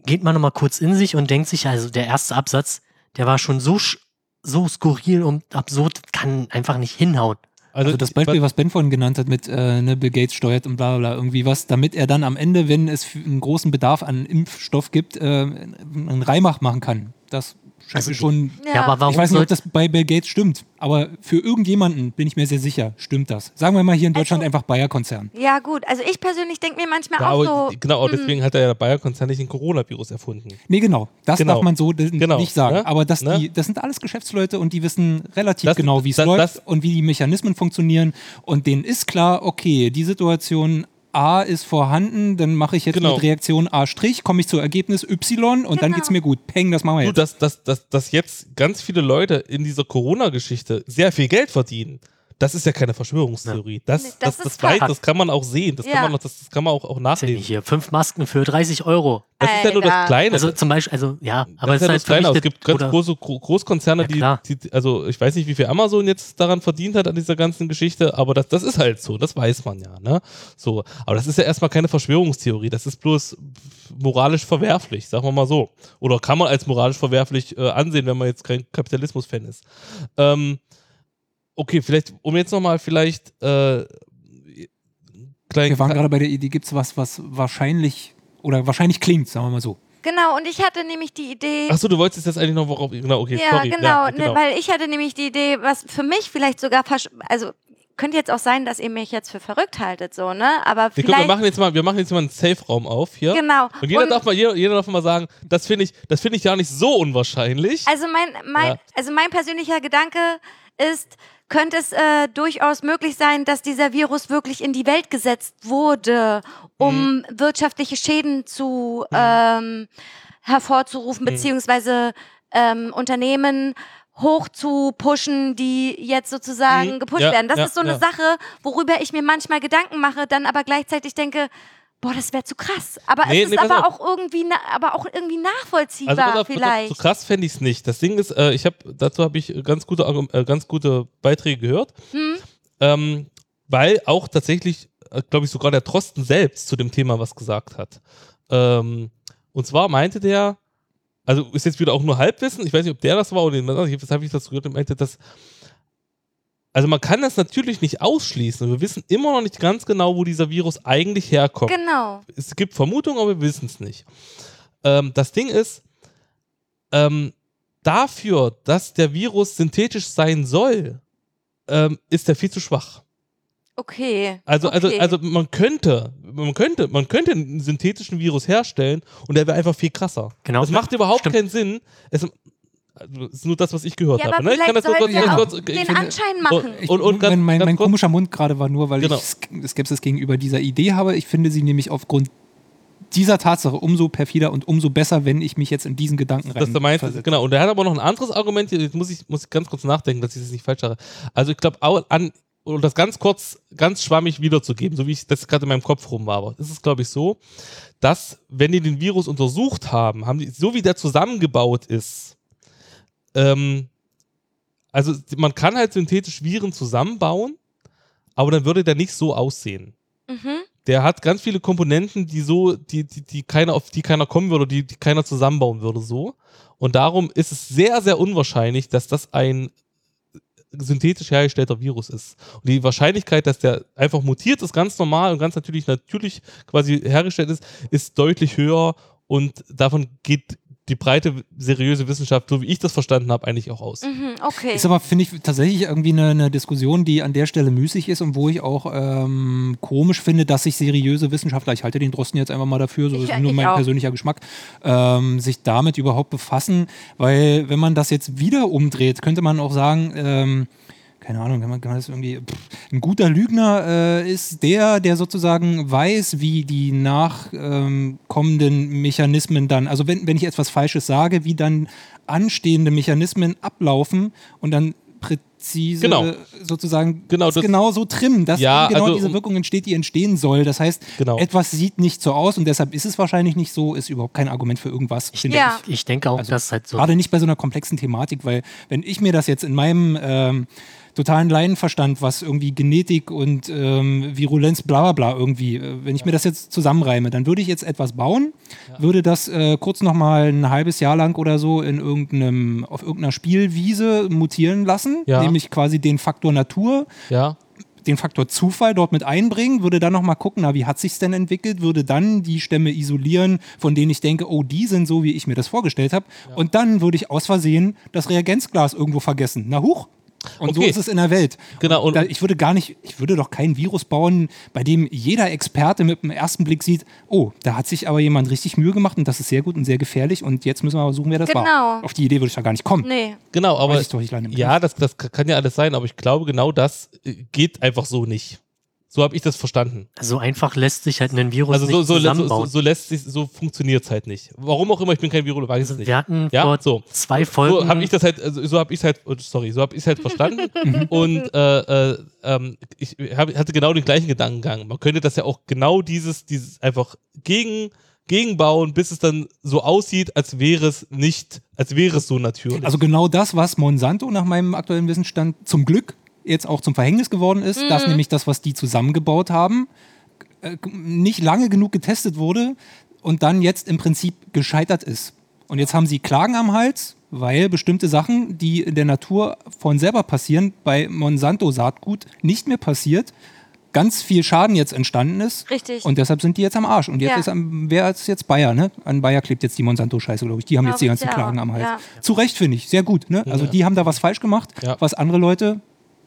geht man nochmal kurz in sich und denkt sich, also der erste Absatz, der war schon so, sch- so skurril und absurd, kann einfach nicht hinhauen. Also das Beispiel, was Ben vorhin genannt hat mit äh, ne, Bill Gates steuert und bla bla bla, irgendwie was, damit er dann am Ende, wenn es einen großen Bedarf an Impfstoff gibt, äh, einen Reimach machen kann. Das Also schon. Ja, aber warum ich weiß nicht, ob das bei Bill Gates stimmt, aber für irgendjemanden bin ich mir sehr sicher, stimmt das. Sagen wir mal hier in Deutschland Also- einfach Bayer-Konzern. ja, gut. Also ich persönlich denke mir manchmal ja, auch so. genau, auch hm, deswegen hat er ja der Bayer-Konzern nicht den Coronavirus erfunden. Nee, genau. Das Genau. darf man so Genau, nicht sagen. ne? Aber das, Ne? die, das sind alles Geschäftsleute und die wissen relativ Das- genau, wie es läuft das- und wie die Mechanismen funktionieren. Und denen ist klar, okay, die Situation A ist vorhanden, dann mache ich jetzt Genau. mit Reaktion A', komme ich zu Ergebnis Y und dann Genau. geht's mir gut. Peng, das machen wir Du, jetzt. dass, dass, dass, dass jetzt ganz viele Leute in dieser Corona-Geschichte sehr viel Geld verdienen, das ist ja keine Verschwörungstheorie. Das, Nee, das, das das, weiß, das kann man auch sehen. Das, Ja. kann man, auch- das, das kann man auch, auch ja nachlesen. hier fünf Masken für 30 Euro. Das ist ja nur das Alter. Kleine. Also zum Beispiel, also ja, aber das es ist ja halt das Kleine. Es gibt ganz große Gro Großkonzerne, Ja, die, die, also ich weiß nicht, wie viel Amazon jetzt daran verdient hat an dieser ganzen Geschichte, aber das, das ist halt so, das weiß man ja, ne? So, aber das ist ja erstmal keine Verschwörungstheorie, das ist bloß moralisch verwerflich, sagen wir mal so. Oder kann man als moralisch verwerflich äh, ansehen, wenn man jetzt kein Kapitalismus-Fan ist. Ähm, okay, vielleicht, um jetzt nochmal vielleicht äh, klein, wir waren gerade bei der Idee, gibt's was, was wahrscheinlich oder wahrscheinlich klingt, sagen wir mal so. Genau, und ich hatte nämlich die Idee. Achso, du wolltest jetzt eigentlich noch worauf. Genau, okay, ja, sorry. genau, ja, Ne, weil ich hatte nämlich die Idee, was für mich vielleicht sogar, versch- also könnte jetzt auch sein, dass ihr mich jetzt für verrückt haltet, so, ne? Aber wir, vielleicht. können, wir machen jetzt mal, wir machen jetzt mal einen Safe-Raum auf hier. genau. Und jeder Und- darf mal, jeder, jeder darf mal sagen, das finde ich, das finde ich ja nicht so unwahrscheinlich. Also mein, mein, Ja. also mein persönlicher Gedanke ist, könnte es äh, durchaus möglich sein, dass dieser Virus wirklich in die Welt gesetzt wurde, um Mhm. wirtschaftliche Schäden zu ähm, hervorzurufen, Mhm. beziehungsweise ähm, Unternehmen hoch zu pushen, die jetzt sozusagen Mhm. gepusht Ja, werden. Das ja, ist so eine ja. Sache, worüber ich mir manchmal Gedanken mache, dann aber gleichzeitig denke, boah, das wäre zu krass. Aber Nee, es ist nee, aber auch irgendwie, aber auch irgendwie nachvollziehbar Also auf, pass auf, vielleicht. so krass fände ich es nicht. Das Ding ist, äh, ich habe dazu habe ich ganz gute, äh, ganz gute Beiträge gehört, Hm? ähm, weil auch tatsächlich, äh, glaube ich, sogar der Trosten selbst zu dem Thema was gesagt hat. Ähm, und zwar meinte der, also ist jetzt wieder auch nur Halbwissen, ich weiß nicht, ob der das war oder anderes, was habe ich dazu gehört, der meinte, dass also man kann das natürlich nicht ausschließen. Wir wissen immer noch nicht ganz genau, wo dieser Virus eigentlich herkommt Genau. es gibt Vermutungen, aber wir wissen es nicht. Ähm, das Ding ist, ähm, dafür, dass der Virus synthetisch sein soll, ähm, ist er viel zu schwach. Okay. Also, okay. also, also man könnte, man könnte, man könnte einen synthetischen Virus herstellen und der wäre einfach viel krasser. Genau. Das macht überhaupt Stimmt. keinen Sinn. Es also, ist nur das, was ich gehört ja, habe. Ne? Ich kann das nur kurz, auch kurz, den finde- Anschein machen. Ich, Und- und ganz- mein mein, mein komischer Mund gerade war nur, weil Genau. ich Sk- Skepsis gegenüber dieser Idee habe. Ich finde sie nämlich aufgrund dieser Tatsache umso perfider und umso besser, wenn ich mich jetzt in diesen Gedanken rein dass du meinst, versetze. genau. Und er hat aber noch ein anderes Argument, jetzt muss ich, muss ich ganz kurz nachdenken, dass ich das nicht falsch habe. Also ich glaube, an, um das ganz kurz, ganz schwammig wiederzugeben, so wie ich das gerade in meinem Kopf rum war, aber ist es, glaube ich, so, dass, wenn die den Virus untersucht haben, haben die, so wie der zusammengebaut ist, ähm, also man kann halt synthetisch Viren zusammenbauen, aber dann würde der nicht so aussehen Mhm. der hat ganz viele Komponenten, die so, die, die, die keiner, auf die keiner kommen würde, die, die keiner zusammenbauen würde, so. Und darum ist es sehr, sehr unwahrscheinlich, dass das ein synthetisch hergestellter Virus ist. Und die Wahrscheinlichkeit, dass der einfach mutiert ist, ganz normal und ganz natürlich, natürlich quasi hergestellt ist, ist deutlich höher und davon geht die breite, seriöse Wissenschaft, so wie ich das verstanden habe, eigentlich auch aus. Mhm. Okay. Ist aber, finde ich, tatsächlich irgendwie eine, eine Diskussion, die an der Stelle müßig ist und wo ich auch ähm, komisch finde, dass sich seriöse Wissenschaftler, ich halte den Drosten jetzt einfach mal dafür, so Ich- ist nur mein auch. persönlicher Geschmack, ähm, sich damit überhaupt befassen, weil wenn man das jetzt wieder umdreht, könnte man auch sagen, ähm, keine Ahnung, kann man, kann man das irgendwie. Pff, ein guter Lügner äh, ist der, der sozusagen weiß, wie die nachkommenden Mechanismen dann, also wenn, wenn ich etwas Falsches sage, wie dann anstehende Mechanismen ablaufen und dann präzise Genau. sozusagen Genau, das genau so trimmen, dass Ja, genau also, diese Wirkung entsteht, die entstehen soll. Das heißt, Genau. etwas sieht nicht so aus und deshalb ist es wahrscheinlich nicht so, ist überhaupt kein Argument für irgendwas. finde Ja. ich. Ich denke auch, Also dass halt so. Gerade nicht bei so einer komplexen Thematik, weil wenn ich mir das jetzt in meinem ähm, totalen Laienverstand, was irgendwie Genetik und ähm, Virulenz, bla bla bla irgendwie, äh, wenn ich mir das jetzt zusammenreime, dann würde ich jetzt etwas bauen, würde das äh, kurz nochmal ein halbes Jahr lang oder so in irgendeinem, auf irgendeiner Spielwiese mutieren lassen, Ja. nämlich quasi den Faktor Natur Ja. den Faktor Zufall dort mit einbringen, würde dann nochmal gucken, na, wie hat sich's denn entwickelt, würde dann die Stämme isolieren, von denen ich denke, oh, die sind so, wie ich mir das vorgestellt habe. Und dann würde ich aus Versehen das Reagenzglas irgendwo vergessen. Na huch. Und so Okay. ist es in der Welt. Genau, und- ich würde gar nicht, ich würde doch kein Virus bauen, bei dem jeder Experte mit dem ersten Blick sieht, oh, da hat sich aber jemand richtig Mühe gemacht und das ist sehr gut und sehr gefährlich und jetzt müssen wir mal suchen, wer das Genau. war. Auf die Idee würde ich da gar nicht kommen. nee. Genau, aber ja, das, das kann ja alles sein, aber ich glaube, genau das äh, geht einfach so nicht. So habe ich das verstanden. So einfach lässt sich halt ein Virus Also so, nicht so, so, zusammenbauen. so lässt sich, so funktioniert es halt nicht. Warum auch immer, ich bin kein Virologe, weiß ich also nicht. wir hatten Ja, vor so. zwei Folgen. So habe ich das halt, also so habe ich halt, oh, sorry, so habe ich es halt verstanden. und äh, äh, ähm, ich hab, hatte genau den gleichen Gedankengang. Man könnte das ja auch genau dieses, dieses einfach gegen gegenbauen, bis es dann so aussieht, als wäre es nicht, als wäre es so natürlich. Also genau das, was Monsanto nach meinem aktuellen Wissensstand zum Glück jetzt auch zum Verhängnis geworden ist, dass nämlich das, was die zusammengebaut haben, äh, nicht lange genug getestet wurde und dann jetzt im Prinzip gescheitert ist. Und jetzt haben sie Klagen am Hals, weil bestimmte Sachen, die in der Natur von selber passieren, bei Monsanto Saatgut nicht mehr passiert. ganz viel Schaden jetzt entstanden ist. Richtig. Und deshalb sind die jetzt am Arsch. Und jetzt Ja. ist am, wer ist jetzt Bayer, ne? An Bayer klebt jetzt die Monsanto-Scheiße, glaube ich. Die haben jetzt die ganzen ja Klagen am Hals. Ja. Zu Recht, finde ich. Sehr gut, ne? Also Ja. die haben da was falsch gemacht, Ja. was andere Leute,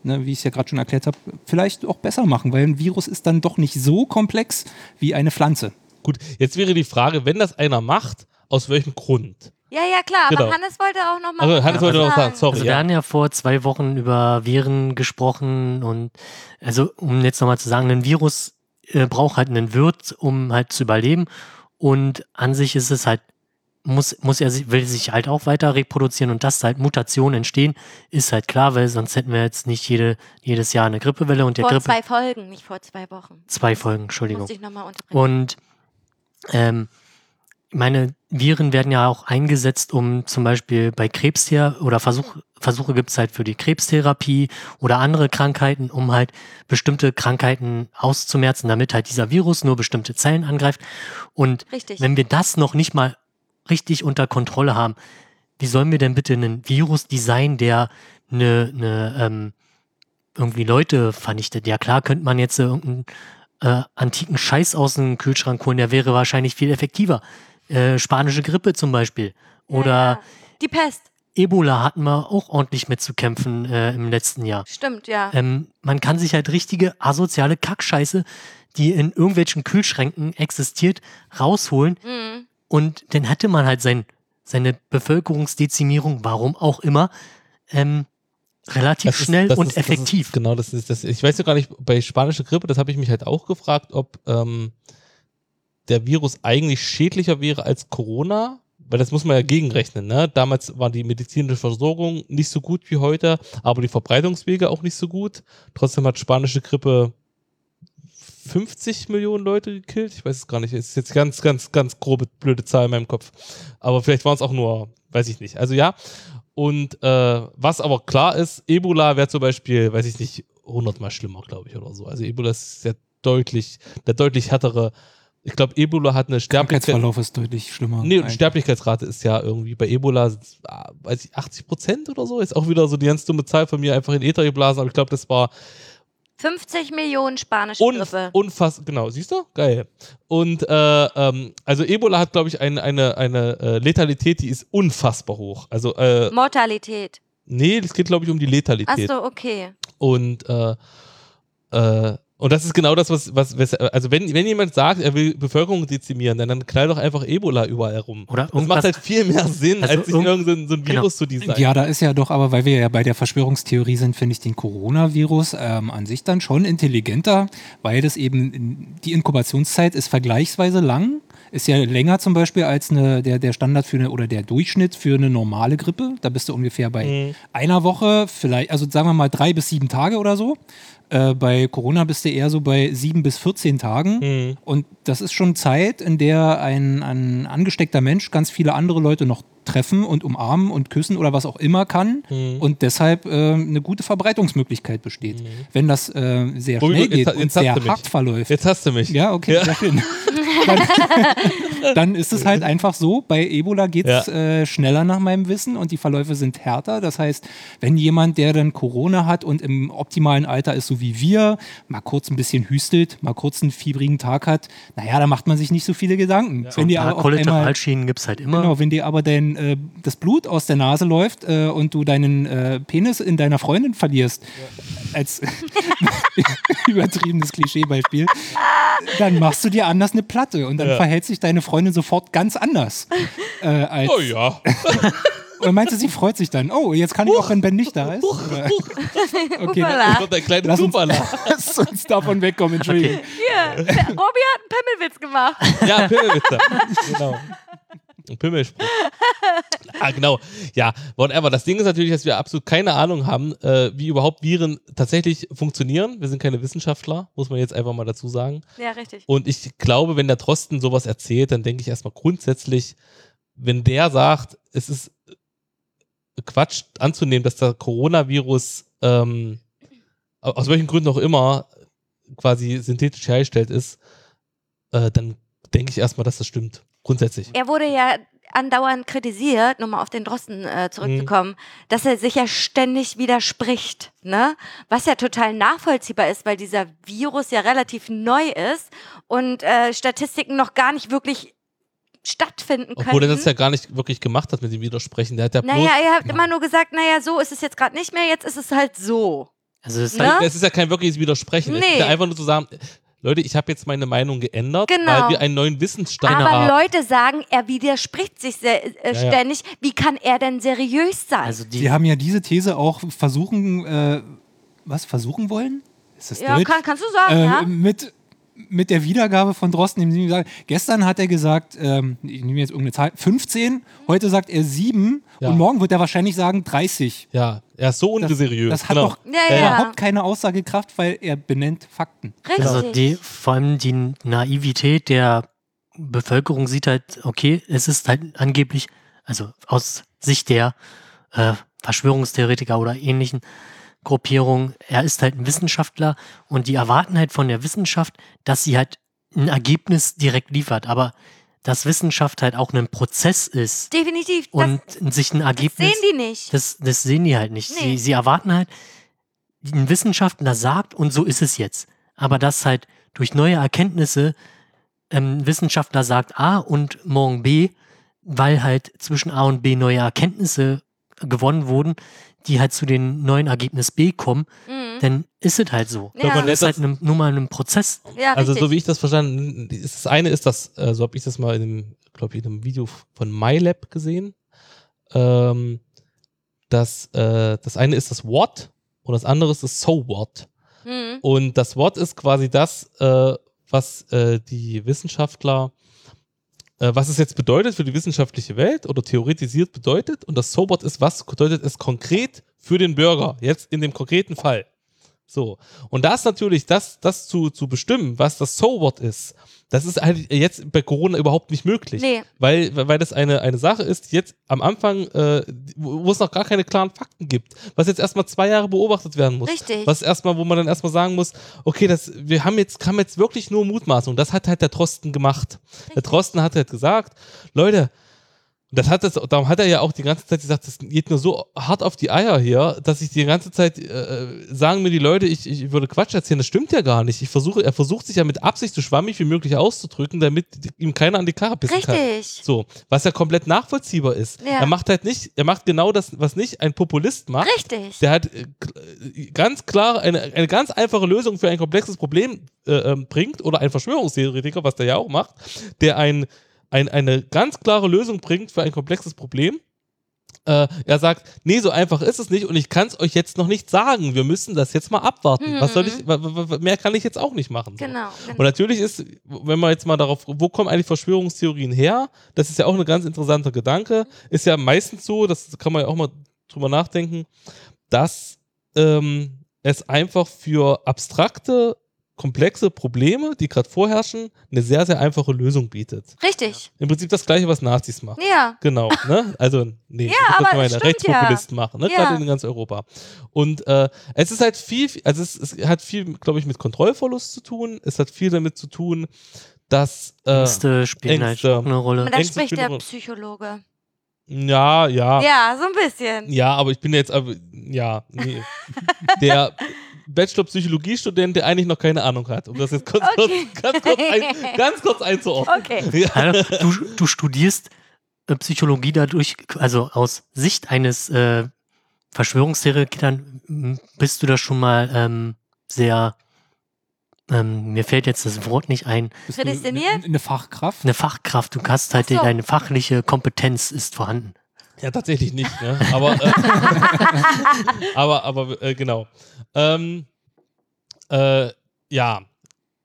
ne, wie ich es ja gerade schon erklärt habe, vielleicht auch besser machen, weil ein Virus ist dann doch nicht so komplex wie eine Pflanze. Gut, jetzt wäre die Frage, wenn das einer macht, aus welchem Grund? ja, ja, klar. Aber Genau. Hannes wollte auch noch mal. Also Hannes wollte noch sagen, sorry. Also wir haben ja vor zwei Wochen über Viren gesprochen und also um jetzt nochmal zu sagen, ein Virus äh, braucht halt einen Wirt, um halt zu überleben und an sich ist es halt muss, muss er sich, will sich halt auch weiter reproduzieren und dass halt Mutationen entstehen, ist halt klar, weil sonst hätten wir jetzt nicht jede, jedes Jahr eine Grippewelle und der Vor Grippe. zwei Folgen, nicht vor zwei Wochen. zwei Folgen, Entschuldigung. Musste ich nochmal unterbrechen. Und ähm, meine Viren werden ja auch eingesetzt, um zum Beispiel bei Krebsther oder Versuch, Versuche gibt es halt für die Krebstherapie oder andere Krankheiten, um halt bestimmte Krankheiten auszumerzen, damit halt dieser Virus nur bestimmte Zellen angreift. Und Richtig. wenn wir das noch nicht mal richtig unter Kontrolle haben, wie sollen wir denn bitte einen Virus designen, der eine, eine ähm, irgendwie Leute vernichtet? Ja klar, könnte man jetzt äh, irgendeinen äh, antiken Scheiß aus dem Kühlschrank holen, der wäre wahrscheinlich viel effektiver. Äh, spanische Grippe zum Beispiel. Oder Ja, ja. Die Pest. Ebola hatten wir auch ordentlich mitzukämpfen äh, im letzten Jahr. Stimmt, ja. Ähm, man kann sich halt richtige asoziale Kackscheiße, die in irgendwelchen Kühlschränken existiert, rausholen Mhm. Und dann hätte man halt sein, seine Bevölkerungsdezimierung, warum auch immer, ähm, relativ Das ist- schnell das und ist- effektiv. Ist, genau, das ist das. Ich weiß ja gar nicht, bei spanischer Grippe, das habe ich mich halt auch gefragt, ob ähm, der Virus eigentlich schädlicher wäre als Corona, weil das muss man ja gegenrechnen. Ne? Damals war die medizinische Versorgung nicht so gut wie heute, aber die Verbreitungswege auch nicht so gut. Trotzdem hat spanische Grippe 50 Millionen Leute gekillt. Ich weiß es gar nicht. Es ist jetzt ganz, ganz, ganz grobe, blöde Zahl in meinem Kopf. Aber vielleicht waren es auch nur, weiß ich nicht. Also ja. Und äh, was aber klar ist, Ebola wäre zum Beispiel, weiß ich nicht, hundertmal schlimmer, glaube ich, oder so. Also Ebola ist sehr deutlich, der deutlich härtere. Ich glaube, Ebola hat eine Sterblichkeit. Krankheitsverlauf ist deutlich schlimmer. Nee, die eigentlich. Sterblichkeitsrate ist ja irgendwie bei Ebola, weiß ich, 80 Prozent oder so. Ist auch wieder so die ganz dumme Zahl von mir einfach in Ether geblasen, aber ich glaube, das war 50 Millionen spanische Unf Grippe. unfassbar, genau, siehst du? Geil. Und äh, ähm, also Ebola hat, glaube ich, eine, eine, eine äh, Letalität, die ist unfassbar hoch. Also, äh, Mortalität. nee, es geht, glaube ich, um die Letalität. Achso, okay. Und äh, äh, und das ist genau das, was, was, was also wenn, wenn jemand sagt, er will Bevölkerung dezimieren, dann, dann knall doch einfach Ebola überall herum. Oder Das macht halt viel mehr Sinn, Also als sich irgend- irgendein so ein genau. Virus zu designen. Ja, da ist ja doch, aber weil wir ja bei der Verschwörungstheorie sind, finde ich den Coronavirus ähm, an sich dann schon intelligenter, weil das eben, in, die Inkubationszeit ist vergleichsweise lang, ist ja länger zum Beispiel als eine, der, der Standard für eine, oder der Durchschnitt für eine normale Grippe. Da bist du ungefähr bei Mhm. einer Woche, vielleicht, also sagen wir mal drei bis sieben Tage oder so. Äh, bei Corona bist du eher so bei sieben bis 14 Tagen. Mhm. Und das ist schon Zeit, in der ein, ein angesteckter Mensch ganz viele andere Leute noch treffen und umarmen und küssen oder was auch immer kann Mhm. und deshalb äh, eine gute Verbreitungsmöglichkeit besteht. Wenn das äh, sehr schnell geht jetzt und sehr mich. hart verläuft, Jetzt hast du mich. ja, okay, Ja. sehr schön. Dann, dann ist es halt einfach so, bei Ebola geht es Ja. äh, schneller nach meinem Wissen und die Verläufe sind härter. Das heißt, wenn jemand, der dann Corona hat und im optimalen Alter ist, so wie wir, mal kurz ein bisschen hüstelt, mal kurz einen fiebrigen Tag hat, naja, da macht man sich nicht so viele Gedanken. So Wenn dir aber Kollateralschäden gibt es halt immer. Genau, wenn dir aber dein, äh, das Blut aus der Nase läuft äh, und du deinen äh, Penis in deiner Freundin verlierst, als übertriebenes Klischeebeispiel, dann machst du dir anders eine Platte und dann Ja. verhält sich deine Freundin sofort ganz anders. Äh, als, Oh ja. Meinst du, sie freut sich dann? Oh, jetzt kann ich auch, wenn Ben nicht da ist? Okay, Upala. Und ein kleiner Lass uns, Blubberla. lass uns davon wegkommen, Entschuldigung. Hier, Robby hat einen Pimmelwitz gemacht. Ja, Pimmelwitze. genau. Ein Pimmelspruch. ah, genau. Ja, whatever. Das Ding ist natürlich, dass wir absolut keine Ahnung haben, äh, wie überhaupt Viren tatsächlich funktionieren. Wir sind keine Wissenschaftler, muss man jetzt einfach mal dazu sagen. Ja, richtig. Und ich glaube, wenn der Drosten sowas erzählt, dann denke ich erstmal grundsätzlich, wenn der sagt, es ist Quatsch anzunehmen, dass der Coronavirus ähm, aus welchen Gründen auch immer quasi synthetisch hergestellt ist, äh, dann denke ich erstmal, dass das stimmt. Grundsätzlich. Er wurde ja andauernd kritisiert, nochmal auf den Drosten äh, zurückzukommen, dass er sich ja ständig widerspricht, ne? Was ja total nachvollziehbar ist, weil dieser Virus ja relativ neu ist und äh, Statistiken noch gar nicht wirklich stattfinden können. Obwohl er das ja gar nicht wirklich gemacht hat mit dem Widersprechen. Der hat ja naja, er hat immer nur gesagt, naja, so ist es jetzt gerade nicht mehr, jetzt ist es halt so. Also es ist Ne? halt, Es ist ja kein wirkliches Widersprechen. Es ist Nee. ja einfach nur zu sagen, Leute, ich habe jetzt meine Meinung geändert, Genau. weil wir einen neuen Wissensstand Aber haben. Leute sagen, er widerspricht sich sehr, äh, Ja, ja. ständig. Wie kann er denn seriös sein? also die, Sie haben ja diese These auch versuchen, äh, was versuchen wollen? Ist das ja, kann, kannst du sagen, äh, ja? mit, mit der Wiedergabe von Drosten, indem sie gesagt, gestern hat er gesagt, ähm, ich nehme jetzt irgendeine Zahl, 15, heute sagt er 7 Ja. und morgen wird er wahrscheinlich sagen 30. Ja, er ist so Das, unseriös. das hat genau. doch Ja, ja. überhaupt keine Aussagekraft, weil er benennt Fakten. Richtig. also die, vor allem die Naivität der Bevölkerung sieht halt, okay, es ist halt angeblich, also aus Sicht der äh, Verschwörungstheoretiker oder ähnlichen Gruppierungen, er ist halt ein Wissenschaftler und die erwarten halt von der Wissenschaft, dass sie halt ein Ergebnis direkt liefert, aber dass Wissenschaft halt auch ein Prozess ist Definitiv. Das, und sich ein das Ergebnis sehen die nicht. Das, das sehen die halt nicht. Nee. Sie, sie erwarten halt, ein Wissenschaftler sagt und so ist es jetzt. Aber dass halt durch neue Erkenntnisse ähm, ein Wissenschaftler sagt A und morgen B, weil halt zwischen A und B neue Erkenntnisse gewonnen wurden, die halt zu den neuen Ergebnis B kommen, Mhm. dann ist es halt so. Ja. man Das ist halt ne, nur mal ein Prozess. Ja, Also richtig. so wie ich das verstanden, das eine ist das, äh, so habe ich das mal in einem, glaube ich, in einem Video von MyLab gesehen. Ähm, das, äh, das eine ist das What und das andere ist das So What. Mhm. Und das What ist quasi das, äh, was äh, die Wissenschaftler, äh, was es jetzt bedeutet für die wissenschaftliche Welt oder theoretisiert bedeutet. Und das So What ist, was bedeutet es konkret für den Bürger, jetzt in dem konkreten Fall. So. Und das natürlich, das, das zu, zu bestimmen, was das So What ist, das ist halt jetzt bei Corona überhaupt nicht möglich. Nee. Weil, weil das eine, eine Sache ist, die jetzt am Anfang, äh, wo es noch gar keine klaren Fakten gibt, was jetzt erstmal zwei Jahre beobachtet werden muss. Richtig. Was erstmal, wo man dann erstmal sagen muss, okay, das, wir haben jetzt, haben jetzt wirklich nur Mutmaßung. Das hat halt der Drosten gemacht. Der Drosten hat halt gesagt, Leute, das hat das, darum hat er ja auch die ganze Zeit gesagt, das geht mir so hart auf die Eier hier, dass ich die ganze Zeit äh, sagen mir die Leute, ich, ich würde Quatsch erzählen. Das stimmt ja gar nicht. Ich versuche, er versucht sich ja mit Absicht so schwammig wie möglich auszudrücken, damit ihm keiner an die Karre pissen kann. Richtig. So, was ja komplett nachvollziehbar ist. Ja. Er macht halt nicht, er macht genau das, was nicht ein Populist macht. Richtig. Der hat äh, äh, ganz klar eine, eine ganz einfache Lösung für ein komplexes Problem äh, ähm, bringt oder ein Verschwörungstheoretiker, was der ja auch macht, der ein, ein, eine ganz klare Lösung bringt für ein komplexes Problem. Äh, er sagt, nee, so einfach ist es nicht und ich kann es euch jetzt noch nicht sagen. Wir müssen das jetzt mal abwarten. Was soll ich, wa- mehr kann ich jetzt auch nicht machen. So. Genau. Und natürlich ist, wenn man jetzt mal darauf, wo kommen eigentlich Verschwörungstheorien her? Das ist ja auch ein ganz interessanter Gedanke. Ist ja meistens so, das kann man ja auch mal drüber nachdenken, dass ähm, es einfach für abstrakte, komplexe Probleme, die gerade vorherrschen, eine sehr, sehr einfache Lösung bietet. Richtig. Im Prinzip das gleiche, was Nazis machen. Ja. Genau, ne? Also, nee, das aber kann man es ja stimmt Rechtspopulisten machen, ne? Ja. Gerade in ganz Europa. Und äh, es ist halt viel, also es, es hat viel, glaube ich, mit Kontrollverlust zu tun. Es hat viel damit zu tun, dass äh, Ängste spielen Ängste. halt auch eine Rolle. Und dann Ängste spricht der Psychologe. ja, ja, ja, Ja, so ein bisschen. aber ich bin jetzt, aber, ja, nee. Der Bachelor-Psychologie-Student, der eigentlich noch keine Ahnung hat, um das jetzt kurz, Okay. kurz, ganz, kurz ein, ganz kurz einzuordnen. Okay. Ja. Also, du, du studierst äh, Psychologie dadurch, also aus Sicht eines äh, Verschwörungstheoretikers, m, bist du da schon mal ähm, sehr, ähm, mir fällt jetzt das Wort nicht ein, Prädestiniert? Eine, eine Fachkraft? eine Fachkraft. Du hast halt so. deine fachliche Kompetenz ist vorhanden. Ja, tatsächlich nicht, ne? Aber, äh, aber, aber äh, genau. Ähm, äh, ja,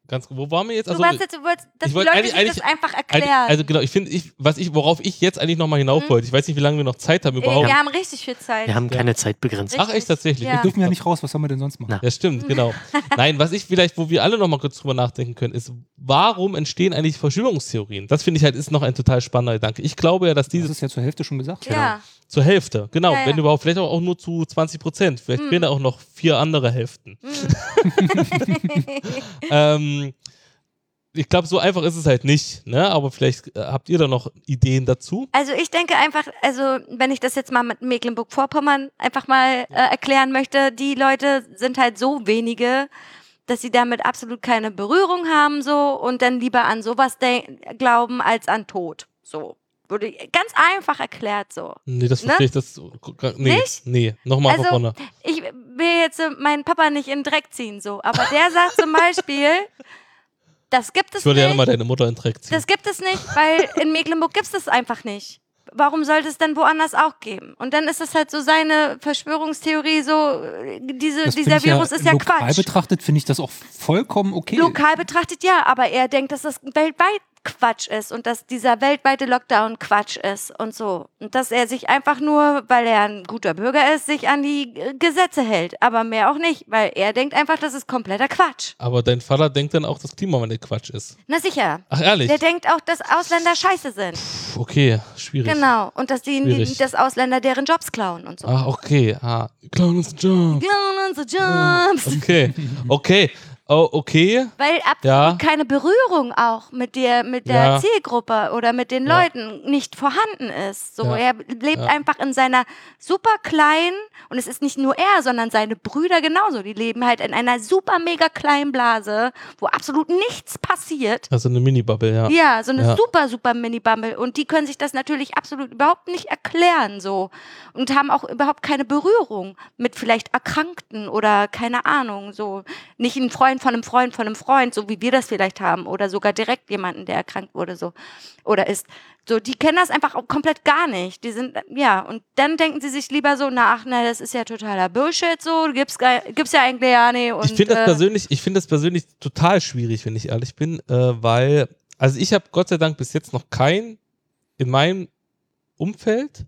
ganz wo waren wir jetzt? Du Also, warst jetzt, du wolltest, dass ich wollte Leute eigentlich- das einfach eigentlich- erklären. also genau, ich finde, ich, was ich, worauf ich jetzt eigentlich nochmal hinauf Mhm. wollte, ich weiß nicht, wie lange wir noch Zeit haben überhaupt. wir haben richtig viel Zeit. Wir haben Ja. keine Zeitbegrenzung. Ach, echt tatsächlich? Ja. Wir dürfen ja nicht raus, was sollen wir denn sonst machen? Na. Ja, stimmt, genau. Nein, was ich vielleicht, wo wir alle noch mal kurz drüber nachdenken können, ist, warum entstehen eigentlich Verschwörungstheorien? Das finde ich halt ist noch ein total spannender Gedanke. Ich glaube ja, dass Das diese ist ja zur Hälfte schon gesagt. ja. Zur Hälfte, genau, Ja, ja. wenn überhaupt, vielleicht auch, nur zu 20 Prozent. Vielleicht Hm. fehlen da auch noch vier andere Hälften. ähm, ich glaube, so einfach ist es halt nicht, ne? Aber vielleicht äh, habt ihr da noch Ideen dazu. Also ich denke einfach, also wenn ich das jetzt mal mit Mecklenburg-Vorpommern einfach mal äh, erklären möchte, die Leute sind halt so wenige, dass sie damit absolut keine Berührung haben so und dann lieber an sowas glauben als an Tod. So. Wurde ganz einfach erklärt so. Nee, das Ne? verstehe ich. Das, nee, Nicht? nee, nochmal von Also, vorne. ich will jetzt äh, meinen Papa nicht in den Dreck ziehen, so. Aber der sagt zum Beispiel, das gibt es Ich würde ja nicht. nochmal deine Mutter in den Dreck ziehen. Das gibt es nicht, weil in Mecklenburg gibt es das einfach nicht. Warum sollte es denn woanders auch geben? Und dann ist es halt so seine Verschwörungstheorie, so äh, diese, Das dieser Virus ist ja lokal Quatsch. betrachtet finde ich das auch vollkommen okay. Lokal betrachtet ja, aber er denkt, dass das weltweit Quatsch ist und dass dieser weltweite Lockdown Quatsch ist und so. Und dass er sich einfach nur, weil er ein guter Bürger ist, sich an die äh, Gesetze hält. Aber mehr auch nicht, weil er denkt einfach, das ist kompletter Quatsch. Aber dein Vater denkt dann auch, dass Klimawandel Quatsch ist. Na sicher. Ach, ehrlich? Der denkt auch, dass Ausländer scheiße sind. Puh, okay, schwierig. Genau. Und dass die, die dass Ausländer deren Jobs klauen und so. Ach, okay. Ah, klauen uns Job. Klauen unsere Jobs. Okay, okay. Oh, okay. Weil absolut Ja. keine Berührung auch mit der, mit der Ja. Zielgruppe oder mit den Ja. Leuten nicht vorhanden ist. So, er lebt einfach in seiner super kleinen, und es ist nicht nur er, sondern seine Brüder genauso. Die leben halt in einer super mega kleinen Blase, wo absolut nichts passiert. Also eine Mini-Bubble, ja. Ja, so eine super, super Mini-Bumble. Und die können sich das natürlich absolut überhaupt nicht erklären, so. Und haben auch überhaupt keine Berührung mit vielleicht Erkrankten oder keine Ahnung, so. Nicht ein Freund von einem Freund von einem Freund, so wie wir das vielleicht haben. Oder sogar direkt jemanden, der erkrankt wurde, so. Oder ist. So, die kennen das einfach auch komplett gar nicht. Die sind, ja, und dann denken sie sich lieber so, na, ach, na, das ist ja totaler Bullshit, so, gibt's, ge- gibt's ja eigentlich ja nicht. Und, ich finde das äh, persönlich, ich finde das persönlich total schwierig, wenn ich ehrlich bin, äh, weil, also ich habe Gott sei Dank bis jetzt noch keinen in meinem Umfeld,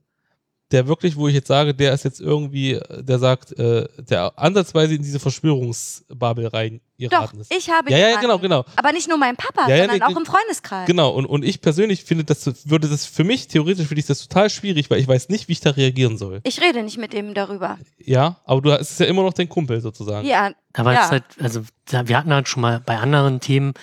der wirklich, wo ich jetzt sage, der ist jetzt irgendwie, der sagt, äh, der ansatzweise in diese Verschwörungsbabel rein Doch, geraten ist. ich habe Ja, ja, genau, genau. Aber nicht nur mein Papa, Ja, ja, sondern nee, auch im Freundeskreis. Genau, und, und ich persönlich finde, das würde das für mich, theoretisch finde ich das total schwierig, weil ich weiß nicht, wie ich da reagieren soll. Ich rede nicht mit ihm darüber. Ja, aber du, es ist ja immer noch dein Kumpel sozusagen. Ja, Aber Ja. es ist halt, also wir hatten halt schon mal bei anderen Themen,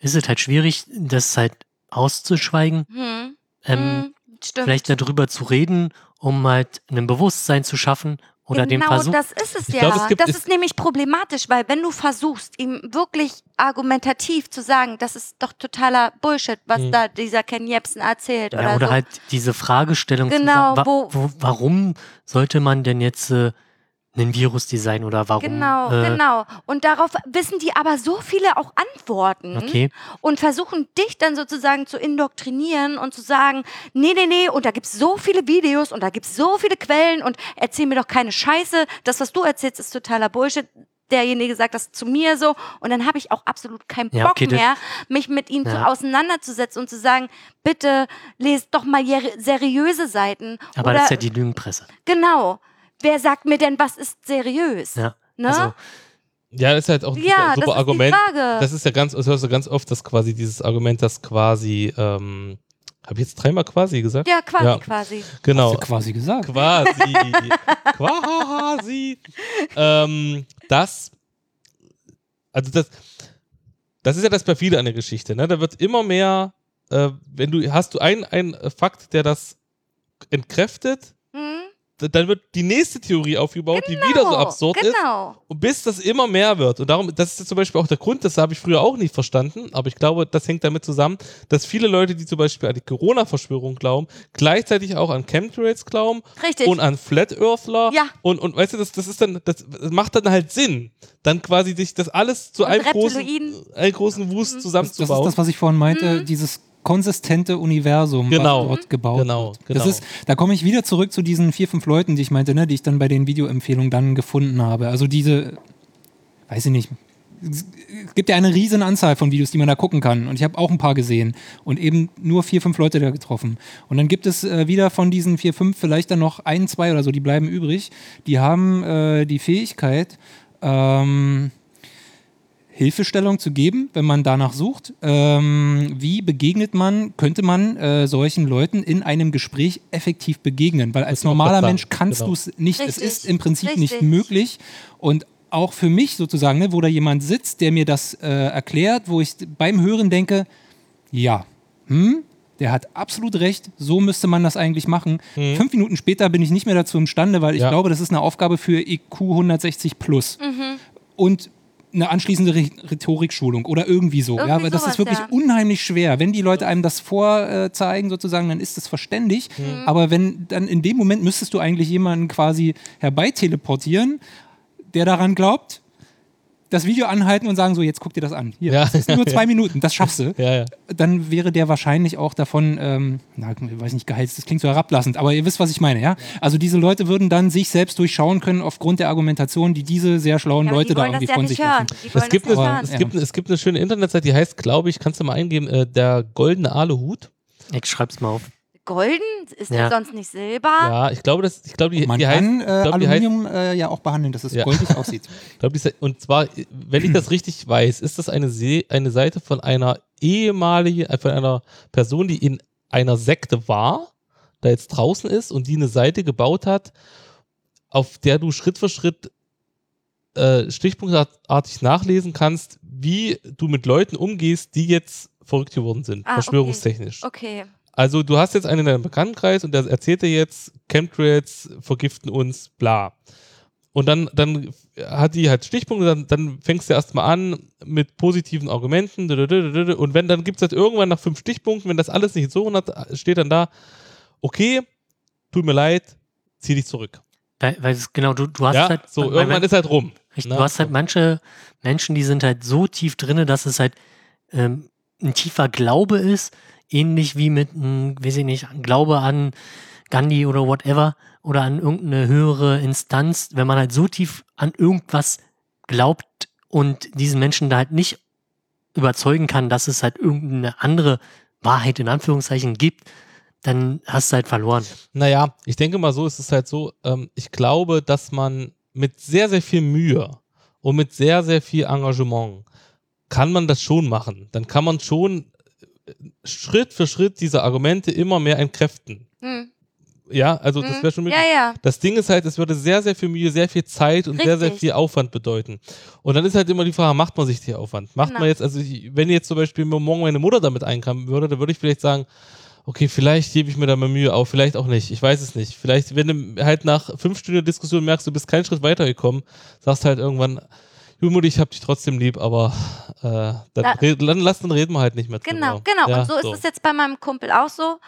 ist es halt schwierig, das halt auszuschweigen, hm, ähm, hm, stimmt. vielleicht darüber zu reden, um halt ein Bewusstsein zu schaffen oder den genau Versuch. das ist es Ich ja. glaub, es gibt- das ist nämlich problematisch, weil wenn du versuchst, ihm wirklich argumentativ zu sagen, das ist doch totaler Bullshit, was Hm. da dieser Ken Jebsen erzählt ja, oder, oder so. halt diese Fragestellung, zu Genau, sagen, wa wo- wo, warum sollte man denn jetzt äh, einen Virus designen oder warum? Genau, äh, genau. Und darauf wissen die aber so viele auch Antworten Okay. und versuchen dich dann sozusagen zu indoktrinieren und zu sagen, nee, nee, nee, und da gibt's so viele Videos und da gibt's so viele Quellen und erzähl mir doch keine Scheiße. Das, was du erzählst, ist totaler Bullshit. Derjenige sagt das zu mir so und dann habe ich auch absolut keinen Bock Ja, okay, mehr, mich mit ihm zu Ja. auseinanderzusetzen und zu sagen, bitte lest doch mal seriöse Seiten. Aber oder, das ist ja die Lügenpresse. genau. Wer sagt mir denn, was ist seriös? Ja. Ne? Also, Ja, ist halt auch ein Ja, super, das Argument. die Frage. Das ist ja ganz, das hörst du ganz oft, dass quasi dieses Argument, das quasi, ähm, habe ich jetzt dreimal quasi gesagt? ja, quasi, Ja. quasi. Genau. Hast du quasi gesagt. Quasi. quasi. Ähm, das, also das, das ist ja das perfide an der Geschichte, ne? Da wird immer mehr, äh, wenn du, hast du einen, einen Fakt, der das entkräftet? Dann wird die nächste Theorie aufgebaut, die wieder so absurd ist. genau. Und bis das immer mehr wird. Und darum, das ist jetzt zum Beispiel auch der Grund, das habe ich früher auch nicht verstanden, aber ich glaube, das hängt damit zusammen, dass viele Leute, die zum Beispiel an die Corona-Verschwörung glauben, gleichzeitig auch an Chemtrails glauben Richtig. und an Flat Earthler. Ja. Und, und weißt du, das, das ist dann, das macht dann halt Sinn, dann quasi sich das alles zu Und einem großen, einen großen Wust Das, das ist zusammenzubauen. das, was ich vorhin meinte, dieses konsistente Universum, Genau. was dort gebaut Genau, wird. genau. Das ist, da komme ich wieder zurück zu diesen vier, fünf Leuten, die ich meinte, ne, die ich dann bei den Videoempfehlungen dann gefunden habe. Also diese, weiß ich nicht, es gibt ja eine riesen Anzahl von Videos, die man da gucken kann. Und ich habe auch ein paar gesehen und eben nur vier, fünf Leute da getroffen. Und dann gibt es äh, wieder von diesen vier, fünf vielleicht dann noch ein, zwei oder so, die bleiben übrig. Die haben äh, die Fähigkeit, ähm, Hilfestellung zu geben, wenn man danach sucht. Ähm, wie begegnet man, könnte man äh, solchen Leuten in einem Gespräch effektiv begegnen? Weil als normaler Mensch kannst genau. du es nicht. Es ist im Prinzip nicht richtig. möglich. Und auch für mich sozusagen, ne, wo da jemand sitzt, der mir das äh, erklärt, wo ich beim Hören denke, ja, hm, der hat absolut recht, so müsste man das eigentlich machen. Fünf Minuten später bin ich nicht mehr dazu imstande, weil ich Ja. glaube, das ist eine Aufgabe für IQ 160 plus. Und eine anschließende Rhe- Rhetorikschulung oder irgendwie so. ja, Irgendwie weil das sowas, ist wirklich ja. unheimlich schwer. Wenn die Leute einem das vorzeigen, sozusagen, dann ist es verständlich. Aber wenn dann in dem Moment müsstest du eigentlich jemanden quasi herbeiteleportieren, der daran glaubt, das Video anhalten und sagen so, jetzt guck dir das an. Hier, Ja. das ist nur zwei Minuten, das schaffst du. Ja, ja. Dann wäre der wahrscheinlich auch davon, ähm, na, ich weiß nicht, geheizt, das klingt so herablassend, aber ihr wisst, was ich meine, ja? Also diese Leute würden dann sich selbst durchschauen können aufgrund der Argumentation, die diese sehr schlauen Leute die da irgendwie ja von sich hören. Es gibt, das eine, nicht Aber- hören. es, gibt, es gibt eine schöne Internetseite, die heißt, glaube ich, kannst du mal eingeben, äh, der goldene Aluhut. Ich schreib's mal auf. Golden? Ist Ja. das sonst nicht Silber? Ja, ich glaube, das, ich glaube, die, Man die heißt, kann äh, glaub, die heißt- Aluminium äh, ja auch behandeln, dass es Ja. goldig aussieht. Ich glaub, die, und zwar, wenn ich das richtig weiß, ist das eine, Se eine Seite von einer ehemaligen, äh, von einer Person, die in einer Sekte war, da jetzt draußen ist und die eine Seite gebaut hat, auf der du Schritt für Schritt äh, stichpunktartig nachlesen kannst, wie du mit Leuten umgehst, die jetzt verrückt geworden sind, Ah, okay. verschwörungstechnisch. Okay. Also du hast jetzt einen in deinem Bekanntenkreis und der erzählt dir jetzt, Chemtrails vergiften uns, bla. Und dann, dann hat die halt Stichpunkte, dann, dann fängst du erstmal an mit positiven Argumenten. Und wenn, dann gibt es halt irgendwann nach fünf Stichpunkten, wenn das alles nicht so hat, steht dann da, okay, tut mir leid, zieh dich zurück. Weil, weil es, genau, du, du hast Ja, halt. so, irgendwann weil- ist halt rum. Richtig, Ne? Du hast halt manche Menschen, die sind halt so tief drinne, dass es halt ähm, ein tiefer Glaube ist, ähnlich wie mit einem, weiß ich nicht, Glaube an Gandhi oder whatever oder an irgendeine höhere Instanz, wenn man halt so tief an irgendwas glaubt und diesen Menschen da halt nicht überzeugen kann, dass es halt irgendeine andere Wahrheit in Anführungszeichen gibt, dann hast du halt verloren. Naja, ich denke mal so, ist es halt so, ähm, ich glaube, dass man mit sehr, sehr viel Mühe und mit sehr, sehr viel Engagement kann man das schon machen. Dann kann man schon Schritt für Schritt diese Argumente immer mehr entkräften. Hm. Ja, also das Hm. wäre schon möglich. Ja, ja. Das Ding ist halt, es würde sehr, sehr viel Mühe, sehr viel Zeit und sehr, sehr Richtig. viel Aufwand bedeuten. Und dann ist halt immer die Frage, macht man sich die Aufwand? Macht Genau. man jetzt, also ich, wenn jetzt zum Beispiel morgen meine Mutter damit einkommen würde, dann würde ich vielleicht sagen, okay, vielleicht gebe ich mir da mal Mühe auf, vielleicht auch nicht. Ich weiß es nicht. Vielleicht, wenn du halt nach fünf Stunden Diskussion merkst, du bist keinen Schritt weitergekommen, sagst halt irgendwann, Jumudi, ich hab dich trotzdem lieb, aber äh, dann, Na- red, dann lass, dann reden wir halt nicht mehr drüber. Genau, genau. Ja, und so ist es jetzt bei meinem Kumpel auch so.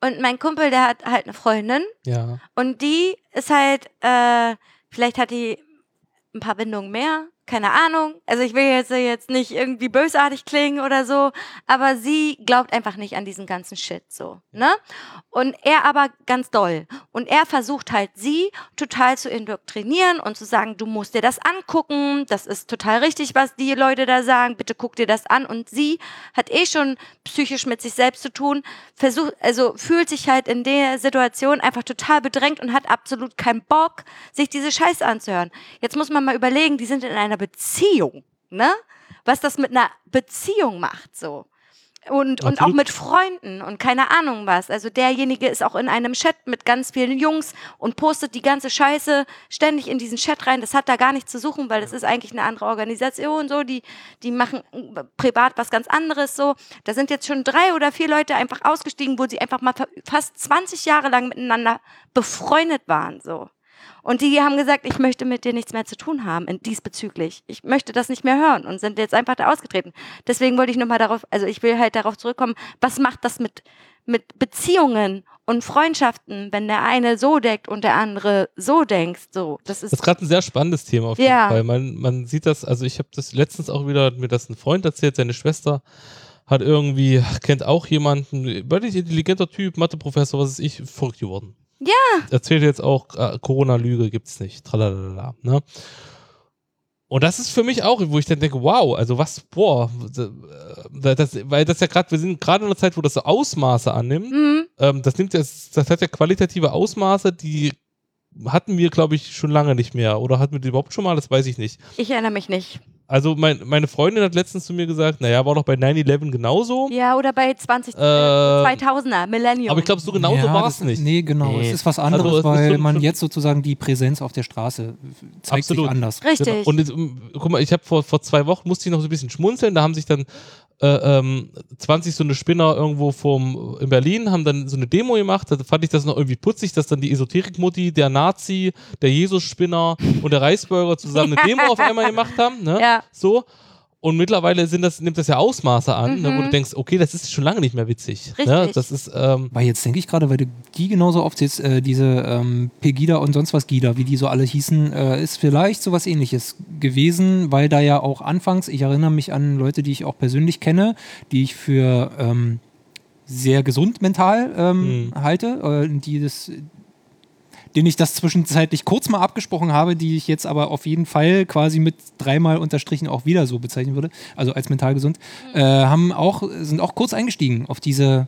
Und mein Kumpel, der hat halt eine Freundin Ja. und die ist halt, äh, vielleicht hat die ein paar Bindungen mehr, keine Ahnung. Also ich will jetzt, jetzt nicht irgendwie bösartig klingen oder so, aber sie glaubt einfach nicht an diesen ganzen Shit so, ne? Und er aber ganz doll. Und er versucht halt sie total zu indoktrinieren und zu sagen, du musst dir das angucken, das ist total richtig, was die Leute da sagen, bitte guck dir das an. Und sie hat eh schon psychisch mit sich selbst zu tun, versucht, also fühlt sich halt in der Situation einfach total bedrängt und hat absolut keinen Bock, sich diese Scheiße anzuhören. Jetzt muss man mal überlegen, die sind in einer Beziehung, ne? Was das mit einer Beziehung macht, so. Und, und auch mit Freunden und keine Ahnung was. Also derjenige ist auch in einem Chat mit ganz vielen Jungs und postet die ganze Scheiße ständig in diesen Chat rein. Das hat da gar nichts zu suchen, weil das ist eigentlich eine andere Organisation, so. Die, die machen äh, privat was ganz anderes, so. Da sind jetzt schon drei oder vier Leute einfach ausgestiegen, wo sie einfach mal fa- fast 20 Jahre lang miteinander befreundet waren, so. Und die haben gesagt, ich möchte mit dir nichts mehr zu tun haben in, diesbezüglich. Ich möchte das nicht mehr hören und sind jetzt einfach da ausgetreten. Deswegen wollte ich nochmal darauf, also ich will halt darauf zurückkommen, was macht das mit, mit Beziehungen und Freundschaften, wenn der eine so denkt und der andere so denkt, so. Das ist, Das ist gerade ein sehr spannendes Thema auf jeden Ja. Fall. Man, man sieht das, also ich habe das letztens auch wieder, hat mir das ein Freund erzählt, seine Schwester hat irgendwie, kennt auch jemanden, wirklich intelligenter Typ, Matheprofessor, was ist ich, verrückt geworden. Ja. Erzählt jetzt auch, äh, Corona-Lüge gibt's nicht, tralalala, ne? Und das ist für mich auch, wo ich dann denke, wow, also was, boah, das, das, weil das ja gerade, wir sind gerade in einer Zeit, wo das so Ausmaße annimmt, Mhm. ähm, das nimmt jetzt, das hat ja qualitative Ausmaße, die hatten wir, glaube ich, schon lange nicht mehr. Oder hatten wir die überhaupt schon mal? Das weiß ich nicht. Ich erinnere mich nicht. Also mein, meine Freundin hat letztens zu mir gesagt, naja, war doch bei 9-11 genauso. Ja, oder bei 20, äh, Äh, 2000er, Millennium. Aber ich glaube, so genauso Ja, war es nicht. Nee, genau. Nee. Es ist was anderes, Also ist weil man jetzt sozusagen die Präsenz auf der Straße zeigt Absolut. sich anders. Richtig. Genau. Und jetzt, ähm, guck mal, ich habe vor, vor zwei Wochen musste ich noch so ein bisschen schmunzeln. Da haben sich dann äh, ähm, 20 so eine Spinner irgendwo vom, in Berlin haben dann so eine Demo gemacht. Da fand ich das noch irgendwie putzig, dass dann die Esoterikmutti, der Nazi, der Jesus-Spinner und der Reisbürger zusammen eine Demo auf einmal gemacht haben. Ne? Ja. So. Und mittlerweile sind das, nimmt das ja Ausmaße an, ne, wo Mhm. du denkst, okay, das ist schon lange nicht mehr witzig. Ne? Richtig. Das ist, ähm, Weil jetzt denke ich gerade, weil du die genauso aufzählst, äh, diese ähm, Pegida und sonst was Gida, wie die so alle hießen, äh, ist vielleicht sowas ähnliches gewesen, weil da ja auch anfangs, ich erinnere mich an Leute, die ich auch persönlich kenne, die ich für ähm, sehr gesund mental ähm, Mhm. halte, äh, die das den ich das zwischenzeitlich kurz mal abgesprochen habe, die ich jetzt aber auf jeden Fall quasi mit dreimal unterstrichen auch wieder so bezeichnen würde, also als mental gesund, äh, haben auch, sind auch kurz eingestiegen auf diese,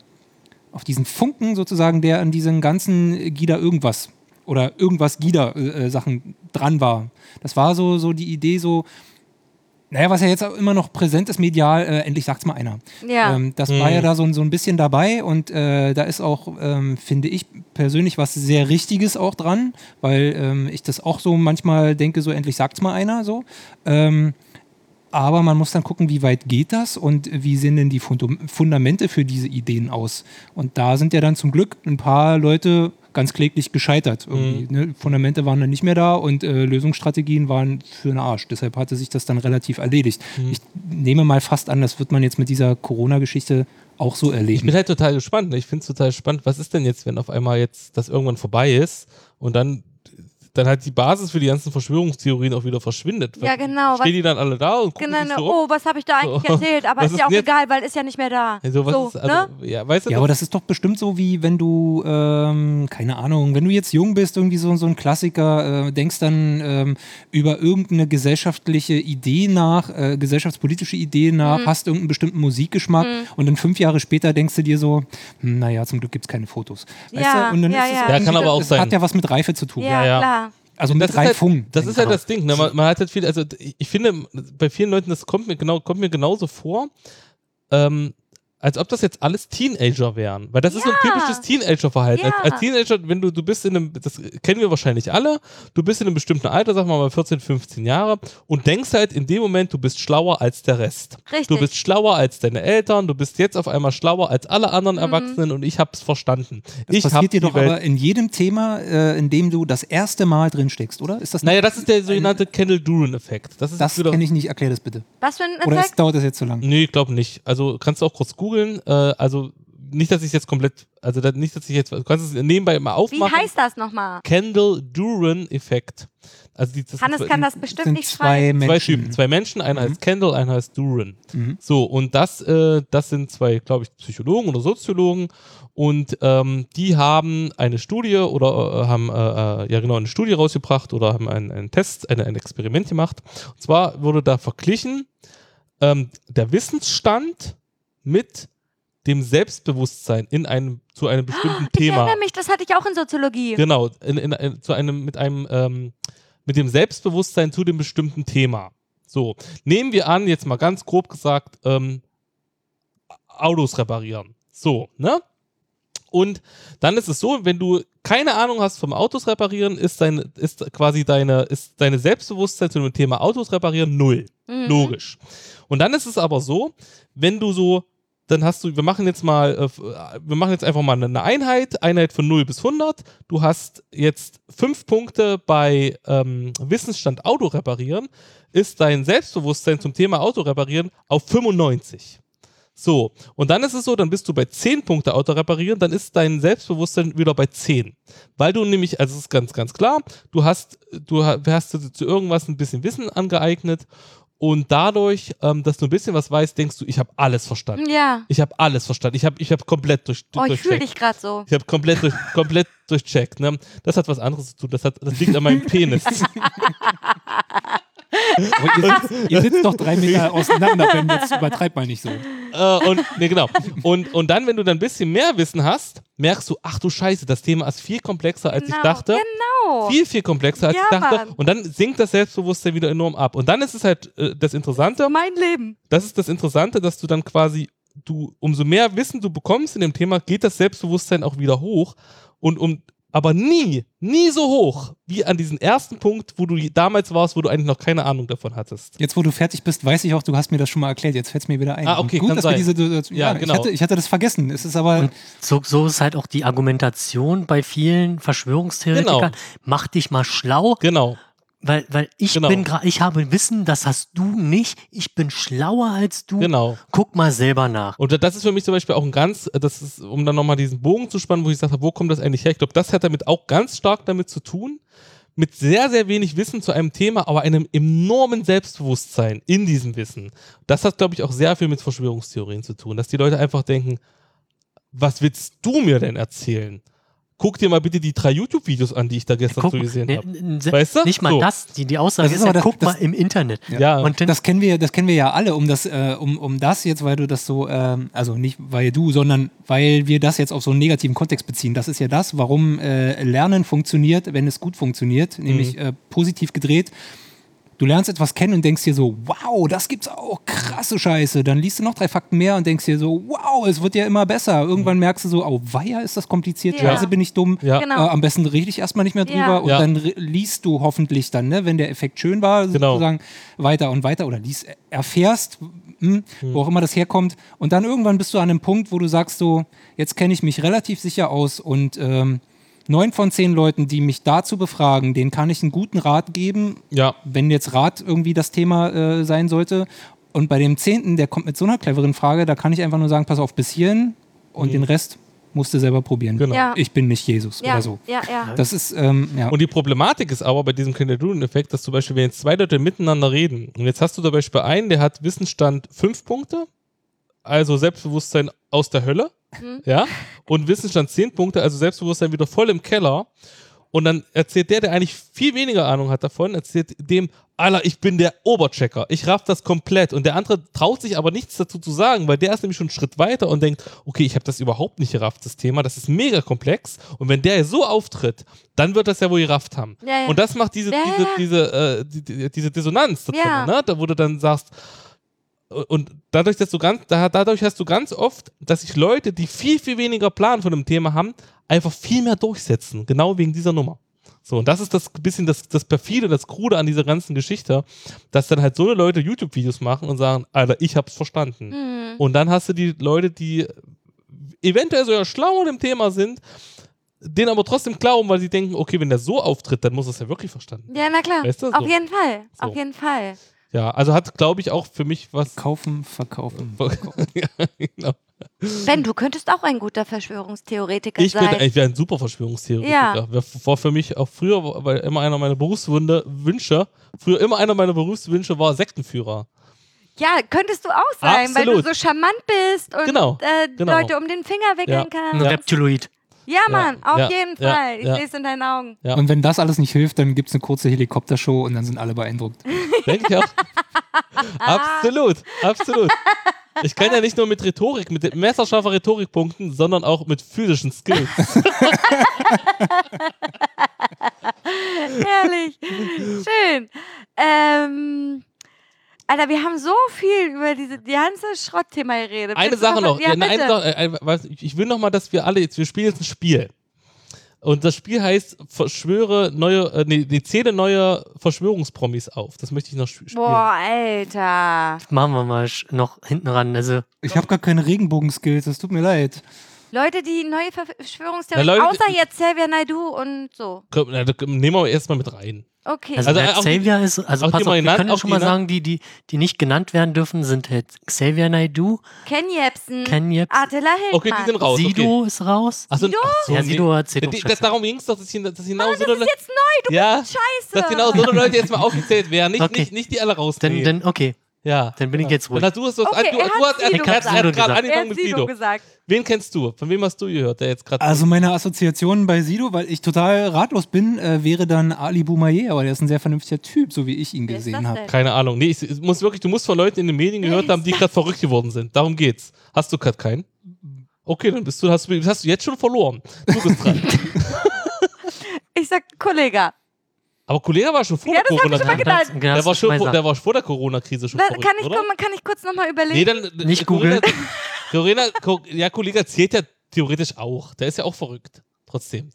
auf diesen Funken sozusagen, der an diesen ganzen Gida irgendwas oder irgendwas Gida äh, Sachen dran war. Das war so, so die Idee so, naja, was ja jetzt auch immer noch präsent ist medial, äh, endlich sagt's mal einer. ja. Ähm, das Mhm. war ja da so, ein- so ein bisschen dabei und äh, da ist auch, ähm, finde ich persönlich, was sehr Richtiges auch dran, weil ähm, ich das auch so manchmal denke, so endlich sagt's mal einer so. Ähm, aber man muss dann gucken, wie weit geht das und wie sehen denn die Fundamente für diese Ideen aus. Und da sind ja dann zum Glück ein paar Leute ganz kläglich gescheitert. Irgendwie, ne? Fundamente waren dann nicht mehr da und äh, Lösungsstrategien waren für den Arsch. Deshalb hatte sich das dann relativ erledigt. Ich nehme mal fast an, das wird man jetzt mit dieser Corona-Geschichte auch so Ich erleben. bin halt total gespannt. ne? Ich finde es total spannend. Was ist denn jetzt, wenn auf einmal jetzt das irgendwann vorbei ist und dann, dann halt die Basis für die ganzen Verschwörungstheorien auch wieder verschwindet? Ja, genau. Stehen die dann alle da und gucken Genau, sich so oh, was habe ich da eigentlich So. erzählt? Aber Was ist ja auch jetzt- egal, weil ist ja nicht mehr da. Also, was so, ist, also, ne? ja, weißt du, Ja, aber das ist doch bestimmt so, wie wenn du, ähm, keine Ahnung, wenn du jetzt jung bist, irgendwie so, so ein Klassiker, äh, denkst dann ähm, über irgendeine gesellschaftliche Idee nach, äh, gesellschaftspolitische Idee nach, Mhm. hast irgendeinen bestimmten Musikgeschmack und dann fünf Jahre später denkst du dir so, hm, naja, zum Glück gibt es keine Fotos. Weißt Ja, du? Und dann ja, ist es ja. Ja, irgendwie- kann aber auch das sein. hat ja was mit Reife zu tun. ja, ja. klar. Also das mit ist halt, Reifung. das ist halt Genau. das Ding. Ne? Man, man hat halt viel, also ich ich finde, bei vielen Leuten, das kommt mir genau, kommt mir genauso vor, ähm, als ob das jetzt alles Teenager wären. Weil das ist so ein Ja. typisches Teenager-Verhalten. Ja. Als, als Teenager, wenn du, du bist in einem, das kennen wir wahrscheinlich alle, du bist in einem bestimmten Alter, sagen wir mal 14, 15 Jahre und denkst halt in dem Moment, du bist schlauer als der Rest. Richtig. Du bist schlauer als deine Eltern, du bist jetzt auf einmal schlauer als alle anderen Mhm. Erwachsenen und ich hab's verstanden. Das ich passiert dir doch Welt aber in jedem Thema, äh, in dem du das erste Mal drin steckst, oder? Ist das Naja, das ist der sogenannte Kendall-Duran-Effekt. Das ist Das kenne ich nicht, erklär das bitte. Was für ein Oder Effekt? ist, dauert das jetzt zu lang? Nee, ich glaube nicht. Also kannst du auch kurz googeln. Äh, also nicht, dass ich jetzt komplett, also nicht, dass ich jetzt, du kannst es nebenbei mal Wie aufmachen. heißt das nochmal? Kendall-Duran-Effekt. Also die, das Hannes sind kann das bestimmt sind nicht zwei schreiben. zwei Menschen. Typen, zwei Menschen, einer heißt Kendall, einer heißt Duran. Mhm. So, und das, äh, das sind zwei, glaube ich, Psychologen oder Soziologen und ähm, die haben eine Studie oder äh, haben, äh, äh, ja genau, eine Studie rausgebracht oder haben einen, einen Test, eine, ein Experiment gemacht. Und zwar wurde da verglichen ähm, der Wissensstand mit dem Selbstbewusstsein in einem, zu einem bestimmten Ich Thema. erinnere mich, das hatte ich auch in Soziologie. Genau, in, in, in, zu einem, mit einem, ähm, mit dem Selbstbewusstsein zu dem bestimmten Thema. So, nehmen wir an, jetzt mal ganz grob gesagt, ähm, Autos reparieren. So, ne? Und dann ist es so, wenn du keine Ahnung hast vom Autos reparieren, ist, dein, ist quasi deine, ist deine Selbstbewusstsein zu dem Thema Autos reparieren null. Mhm. Logisch. Und dann ist es aber so, wenn du so, dann hast du, wir machen jetzt mal, äh, wir machen jetzt einfach mal eine Einheit, Einheit von 0 bis 100. Du hast jetzt fünf Punkte bei ähm, Wissensstand Auto reparieren, ist dein Selbstbewusstsein zum Thema Auto reparieren auf 95. So, und dann ist es so, dann bist du bei 10 Punkte Auto reparieren, dann ist dein Selbstbewusstsein wieder bei 10. Weil du nämlich, also es ist ganz, ganz klar, du hast, du ha- hast zu irgendwas ein bisschen Wissen angeeignet und dadurch, ähm, dass du ein bisschen was weißt, denkst du, ich habe alles verstanden. Ja. Ich habe alles verstanden. Ich habe ich hab komplett durch, Oh, ich fühle dich gerade so. Ich habe komplett, durch, komplett durchcheckt. Ne? Das hat was anderes zu tun. Das, hat, das liegt an meinem Penis. Aber ihr, sitzt, ihr sitzt doch drei Meter auseinander, Ben, jetzt übertreib mal nicht so. äh, und, nee, genau. Und, und dann, wenn du dann ein bisschen mehr Wissen hast, merkst du, ach du Scheiße, das Thema ist viel komplexer, als genau. ich dachte. Genau. Viel, viel komplexer, als Ja, ich dachte. Mann. Und dann sinkt das Selbstbewusstsein wieder enorm ab. Und dann ist es halt äh, das Interessante, mein Leben. das ist das Interessante, dass du dann quasi, du, umso mehr Wissen du bekommst in dem Thema, geht das Selbstbewusstsein auch wieder hoch. Und um, aber nie, nie so hoch wie an diesem ersten Punkt, wo du damals warst, wo du eigentlich noch keine Ahnung davon hattest. Jetzt, wo du fertig bist, weiß ich auch, du hast mir das schon mal erklärt. Jetzt fällt es mir wieder ein. Ah, okay, Und gut, kann dass sein. wir diese Situation. Ja, Ja, genau. Ich hatte, ich hatte das vergessen. Es ist aber. So, so ist halt auch die Argumentation bei vielen Verschwörungstheoretikern. Genau. Mach dich mal schlau, Genau. Weil, weil ich Genau. bin gerade, ich habe Wissen, das hast du nicht. Ich bin schlauer als du. Genau. Guck mal selber nach. Und das ist für mich zum Beispiel auch ein ganz, das ist, um dann nochmal diesen Bogen zu spannen, wo ich sage, wo kommt das eigentlich her? Ich glaube, das hat damit auch ganz stark damit zu tun, mit sehr, sehr wenig Wissen zu einem Thema, aber einem enormen Selbstbewusstsein in diesem Wissen. Das hat, glaube ich, auch sehr viel mit Verschwörungstheorien zu tun, dass die Leute einfach denken, was willst du mir denn erzählen? Guck dir mal bitte die drei YouTube-Videos an, die ich da gestern so gesehen ne, habe. Weißt du? Nicht mal So. das. Die, die Aussage Das ist, ist aber ja, das- guck mal das- im Internet. Ja, Und dann, Das kennen wir, das kennen wir ja alle, um das, äh, um, um das jetzt, weil du das so, ähm, also nicht weil du, sondern weil wir das jetzt auf so einen negativen Kontext beziehen. Das ist ja das, warum äh, Lernen funktioniert, wenn es gut funktioniert, nämlich äh, positiv gedreht. Du lernst etwas kennen und denkst dir so, wow, das gibt's auch, krasse Scheiße. Dann liest du noch drei Fakten mehr und denkst dir so, wow, es wird ja immer besser. Irgendwann merkst du so, oh, weia, ist das kompliziert, Ja. scheiße, bin ich dumm. Ja. Genau. Äh, am besten rede ich erstmal nicht mehr drüber Ja. und Ja. dann liest du hoffentlich dann, ne, wenn der Effekt schön war, Genau. sozusagen weiter und weiter oder liest, erfährst, hm, wo auch immer das herkommt. Und dann irgendwann bist du an einem Punkt, wo du sagst so, jetzt kenne ich mich relativ sicher aus und ähm, neun von zehn Leuten, die mich dazu befragen, denen kann ich einen guten Rat geben, ja, wenn jetzt Rat irgendwie das Thema äh, sein sollte. Und bei dem zehnten, der kommt mit so einer cleveren Frage, da kann ich einfach nur sagen, pass auf, bis hierhin und den Rest musst du selber probieren. Genau. Ja. Ich bin nicht Jesus Ja, oder so. ja, ja. Das ist, ähm, ja. Und die Problematik ist aber bei diesem Kinderdunen-Effekt, dass zum Beispiel, wenn jetzt zwei Leute miteinander reden, und jetzt hast du zum Beispiel einen, der hat Wissensstand fünf Punkte, also Selbstbewusstsein aus der Hölle, ja, und Wissensstand zehn Punkte, also Selbstbewusstsein wieder voll im Keller. Und dann erzählt der, der eigentlich viel weniger Ahnung hat davon, erzählt dem, Alter, ich bin der Oberchecker, ich raff das komplett. Und der andere traut sich aber nichts dazu zu sagen, weil der ist nämlich schon einen Schritt weiter und denkt, okay, ich habe das überhaupt nicht gerafft, das Thema, das ist mega komplex. Und wenn der so auftritt, dann wird das ja wohl gerafft haben. Ja, ja. Und das macht diese, Ja, diese, diese, äh, die, die, diese Dissonanz da drin, ne? da, wo du dann sagst, und dadurch, dass du ganz, da, dadurch hast du ganz oft, dass sich Leute, die viel, viel weniger Plan von dem Thema haben, einfach viel mehr durchsetzen. Genau wegen dieser Nummer. So, und das ist das bisschen das, das perfide, das krude an dieser ganzen Geschichte, dass dann halt so eine Leute YouTube-Videos machen und sagen, Alter, ich hab's verstanden. Hm. Und dann hast du die Leute, die eventuell sogar schlau in dem Thema sind, den aber trotzdem glauben, weil sie denken, okay, wenn der so auftritt, dann muss er es ja wirklich verstanden. Ja, na klar. Weißt du, so. Auf jeden Fall. So. Auf jeden Fall. Ja, also hat, glaube ich, auch für mich was. Kaufen, verkaufen. ja, genau. Ben, du könntest auch ein guter Verschwörungstheoretiker Ich, bin, sein. ich wäre ein super Verschwörungstheoretiker. Ja. War, für mich auch früher, weil immer einer meiner Berufswünsche, Wünsche, früher immer einer meiner Berufswünsche war Sektenführer. ja, könntest du auch sein, weil du Absolut. so charmant bist und Genau, äh, genau. Leute um den Finger wickeln Ja. ein kannst. Ja. Reptiloid. Ja, Mann, auf ja, jeden ja, Fall. Ich ja. sehe es in deinen Augen. Ja. Und wenn das alles nicht hilft, dann gibt es eine kurze Helikoptershow und dann sind alle beeindruckt. Denke ich auch. absolut, absolut. Ich kann ja nicht nur mit Rhetorik, mit messerscharfer Rhetorik punkten, sondern auch mit physischen Skills. Herrlich. Schön. Ähm, Alter, wir haben so viel über diese die ganze Schrottthema geredet. Eine Willst Sache noch. Ja, Ja, eine bitte. Sache, ich will noch mal, dass wir alle jetzt, wir spielen jetzt ein Spiel. Und das Spiel heißt Verschwöre neue, äh, nee, nee, zähle neue Verschwörungspromis auf. Das möchte ich noch sp- spielen. Boah, Alter. Machen wir mal noch hinten ran. Also, Ich habe gar keine Regenbogen-Skills, das tut mir leid. Leute, die neue Verschwörungstheorien, Leute, außer die- jetzt Xavier Naidu und so. Komm, na, da- nehmen wir erstmal mit rein. Okay. also, Also, die- Xavier ist, also auch pass auf, wir können auch schon mal genannt. sagen, die, die, die nicht genannt werden dürfen, sind halt Xavier Naidu, Ken Jebsen, Ken Jebsen, Attila Hildmann. Okay, die sind raus. Sido Okay. ist raus. Achso, Sido? ach so, ja. Sido Ja, auch die, das, darum ging es doch, dass, ich, dass genau Mann, so das eine, ist jetzt neu, du ja, bist scheiße. dass genau so Leute jetzt mal aufgezählt werden. Nicht, Okay. nicht, nicht die alle Dann, rausnehmen. dann, okay, ja. dann bin ich jetzt ruhig. Du hast was, Okay, du, er du hat hast, er, Sido er, er, gesagt. hat gerade Er er angefangen hat mit Sido Sido. gesagt. Wen kennst du? Von wem hast du gehört, der jetzt gerade. Also meine Assoziation bei Sido, weil ich total ratlos bin, äh, wäre dann Ali Boumaier, aber der ist ein sehr vernünftiger Typ, so wie ich ihn Wer gesehen habe. Keine Ahnung. Nee, ich, ich muss wirklich, du musst von Leuten in den Medien gehört haben, die gerade verrückt geworden sind. Darum geht's. Hast du gerade keinen? Okay, dann bist du, hast, du- hast du jetzt schon verloren. Du bist dran. Ich sag Kollege. Aber Kollege war schon vor Ja, der das hab ich Corona-Krise. schon mal gedacht. Das- Der das war, schon vor, der war vor der Corona-Krise schon Da, verrückt, kann, ich, oder? kann ich kurz nochmal überlegen? Nee, dann Nicht Corinna- googeln. Ja, Kollege zählt ja theoretisch auch. Der ist ja auch verrückt. Trotzdem.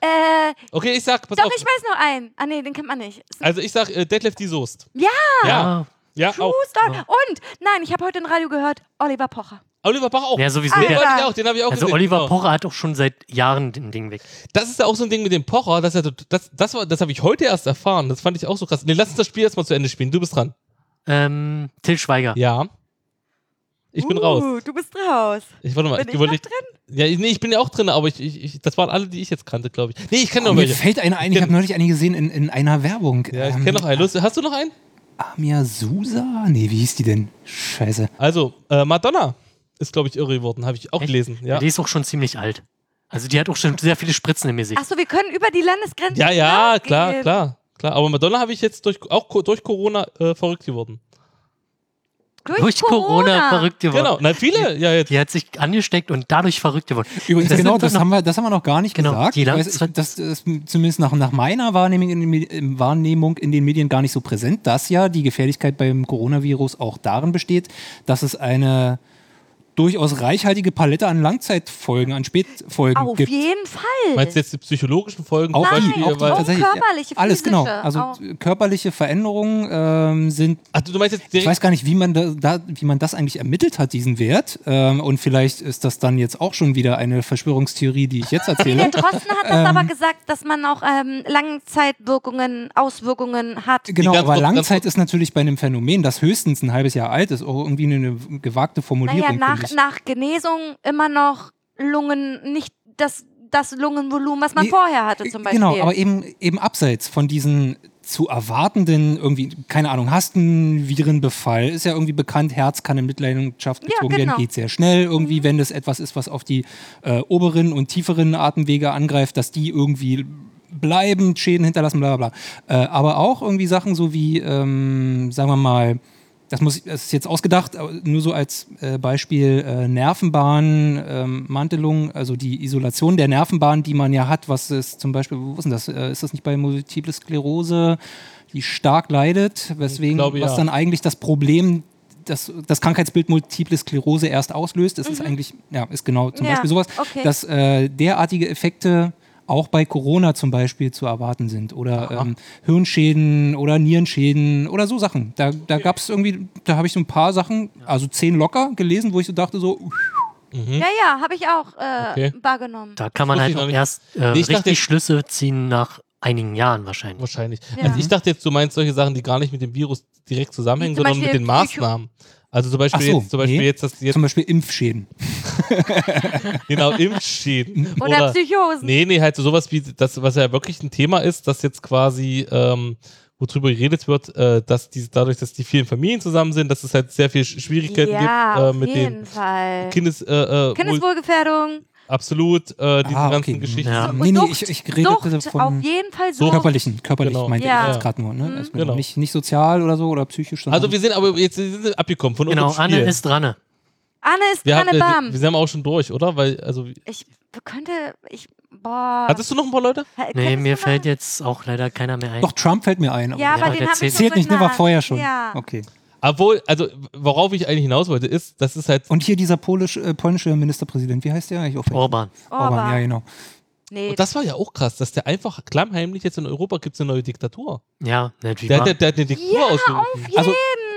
äh, Okay, ich sag, pass doch, auf. ich weiß noch einen. Ah, nee, den kennt man nicht. Also ich sag äh, Detlef die Soest. Ja. Ja, ja True auch. Story. Und, nein, ich habe heute im Radio gehört, Oliver Pocher. Oliver Bach auch. Ja, sowieso. Den wollte ich auch, den habe ich auch also gesehen. Oliver Genau. Pocher hat auch schon seit Jahren den Ding weg. Das ist ja auch so ein Ding mit dem Pocher, er, das, das, war- das habe ich heute erst erfahren. Das fand ich auch so krass. Nee, lass uns das Spiel erstmal zu Ende spielen. Du bist dran. Ähm, Till Schweiger. Ja. Ich bin uh, raus. Du bist raus. Ich warte mal. Bin ich, ich wollte noch nicht- Ja, ich- nee, ich bin ja auch drin, aber ich, ich, ich, das waren alle, die ich jetzt kannte, glaube ich. Nee, ich kenne Oh, noch mir welche. fällt einer ein, ich habe neulich eine gesehen in, in einer Werbung. Ja, ich Ähm, kenne noch einen. Los, Hast du noch einen? Amia Susa? Nee, wie hieß die denn? Scheiße. Also, äh, Madonna ist, glaube ich, irre geworden. Habe ich auch Echt? gelesen. Ja. Die ist auch schon ziemlich alt. Also die hat auch schon sehr viele Spritzen im Gesicht. Achso, wir können über die Landesgrenze Ja, ja, klar, klar, klar. Aber Madonna habe ich jetzt durch, auch durch Corona äh, verrückt geworden. Durch, Durch Corona, verrückt geworden. Genau, na viele, ja jetzt. Die hat sich angesteckt und dadurch verrückt geworden. Übrigens, Das genau, das noch- haben, wir, das haben wir noch gar nicht Genau, gesagt. die Langzeit- ich, das ist zumindest nach, nach meiner Wahrnehmung in, den, äh, Wahrnehmung in den Medien gar nicht so präsent, dass ja die Gefährlichkeit beim Coronavirus auch darin besteht, dass es eine durchaus reichhaltige Palette an Langzeitfolgen, an Spätfolgen Auf gibt. jeden Fall. Meinst du jetzt die psychologischen Folgen? Auch die, Beispiel, auch die auch körperliche, Alles genau. Also auch. körperliche Veränderungen ähm, sind Ach, du meinst jetzt Ich weiß gar nicht, wie man, da, da, wie man das eigentlich ermittelt hat, diesen Wert. Ähm, und vielleicht ist das dann jetzt auch schon wieder eine Verschwörungstheorie, die ich jetzt Nee, der erzähle. Drosten hat das aber gesagt, dass man auch ähm, Langzeitwirkungen, Auswirkungen hat. Genau, aber kurz, ganz Langzeit ist natürlich bei einem Phänomen, das höchstens ein halbes Jahr alt ist, auch irgendwie eine gewagte Formulierung. Naja, nach, ich. nach Genesung immer noch Lungen, nicht das, das Lungenvolumen, was man Nee, vorher hatte zum Beispiel. Genau, aber eben, eben abseits von diesen zu erwartenden, irgendwie, keine Ahnung, hast einen Virenbefall, ist ja irgendwie bekannt, Herz kann in Mitleidenschaft Ja, gezogen genau. werden, geht sehr schnell irgendwie, wenn das etwas ist, was auf die äh, oberen und tieferen Atemwege angreift, dass die irgendwie bleiben, Schäden hinterlassen, bla bla bla. Äh, aber auch irgendwie Sachen so wie, ähm, sagen wir mal, das, muss, das ist jetzt ausgedacht, nur so als äh, Beispiel äh, Nervenbahn, ähm, Mantelung, also die Isolation der Nervenbahn, die man ja hat, was ist zum Beispiel, wo ist denn das? Äh, ist das nicht bei Multiple Sklerose, die stark leidet, weswegen, glaube, was ja. dann eigentlich das Problem das, das Krankheitsbild Multiple Sklerose erst auslöst. Das ist eigentlich, ja, ist genau zum Ja, Beispiel sowas, okay. dass äh, derartige Effekte auch bei Corona zum Beispiel zu erwarten sind oder ähm, Hirnschäden oder Nierenschäden oder so Sachen. Da, da gab es irgendwie, da habe ich so ein paar Sachen, also zehn locker gelesen, wo ich so dachte so, uff, ja, ja, habe ich auch äh, Okay. wahrgenommen. Da kann man halt auch nicht. erst äh, Nee, ich richtig dachte- Schlüsse ziehen nach einigen Jahren wahrscheinlich. Wahrscheinlich. Ja. Also ich dachte jetzt, du meinst solche Sachen, die gar nicht mit dem Virus direkt zusammenhängen, sondern mit den Maßnahmen. Also zum Beispiel so, jetzt, zum Beispiel nee. jetzt, das jetzt zum Beispiel Impfschäden. genau Impfschäden. Oder, Psychosen. Nee, nee, halt so sowas wie das, was ja wirklich ein Thema ist, dass jetzt quasi, ähm, worüber geredet wird, äh, dass die, dadurch, dass die vielen Familien zusammen sind, dass es halt sehr viel Sch- Schwierigkeiten ja, gibt auf äh, mit jeden den Fall. Kindes, äh, äh, wohl- Kindeswohlgefährdung, absolut, äh, diese Ah, ganzen okay. Geschichten. Ja. Nee, nee, ich, ich redete Sucht, von auf jeden Fall So körperlichen, körperlich Genau. meinte Ja. ich jetzt gerade nur. Ne? Also Genau. nicht, nicht sozial oder so oder psychisch. Also wir sind aber jetzt sind wir abgekommen von Genau, unserem Anne Spiel. ist dran. Anne ist wir, haben, Anne äh, Bam. wir sind auch schon durch, oder? Weil, also, Ich könnte, ich, boah. hattest du noch ein paar Leute? Nee, mir fällt jetzt auch leider keiner mehr ein. Doch, Trump fällt mir ein. aber Ja, Ja, aber den der habe ich zählt- Zählt nicht, ne? War vorher schon. Ja. Okay. Obwohl, also, worauf ich eigentlich hinaus wollte, ist, das ist halt Und hier dieser polisch, äh, polnische Ministerpräsident, wie heißt der eigentlich? Auch Orban. Orban, Orban. ja, genau. Nee, Und das war ja auch krass, dass der einfach klammheimlich jetzt in Europa gibt es eine neue Diktatur. Ja, natürlich. Der, hat- der, der hat eine Diktatur Ja, ausgerufen. auf Also- jeden.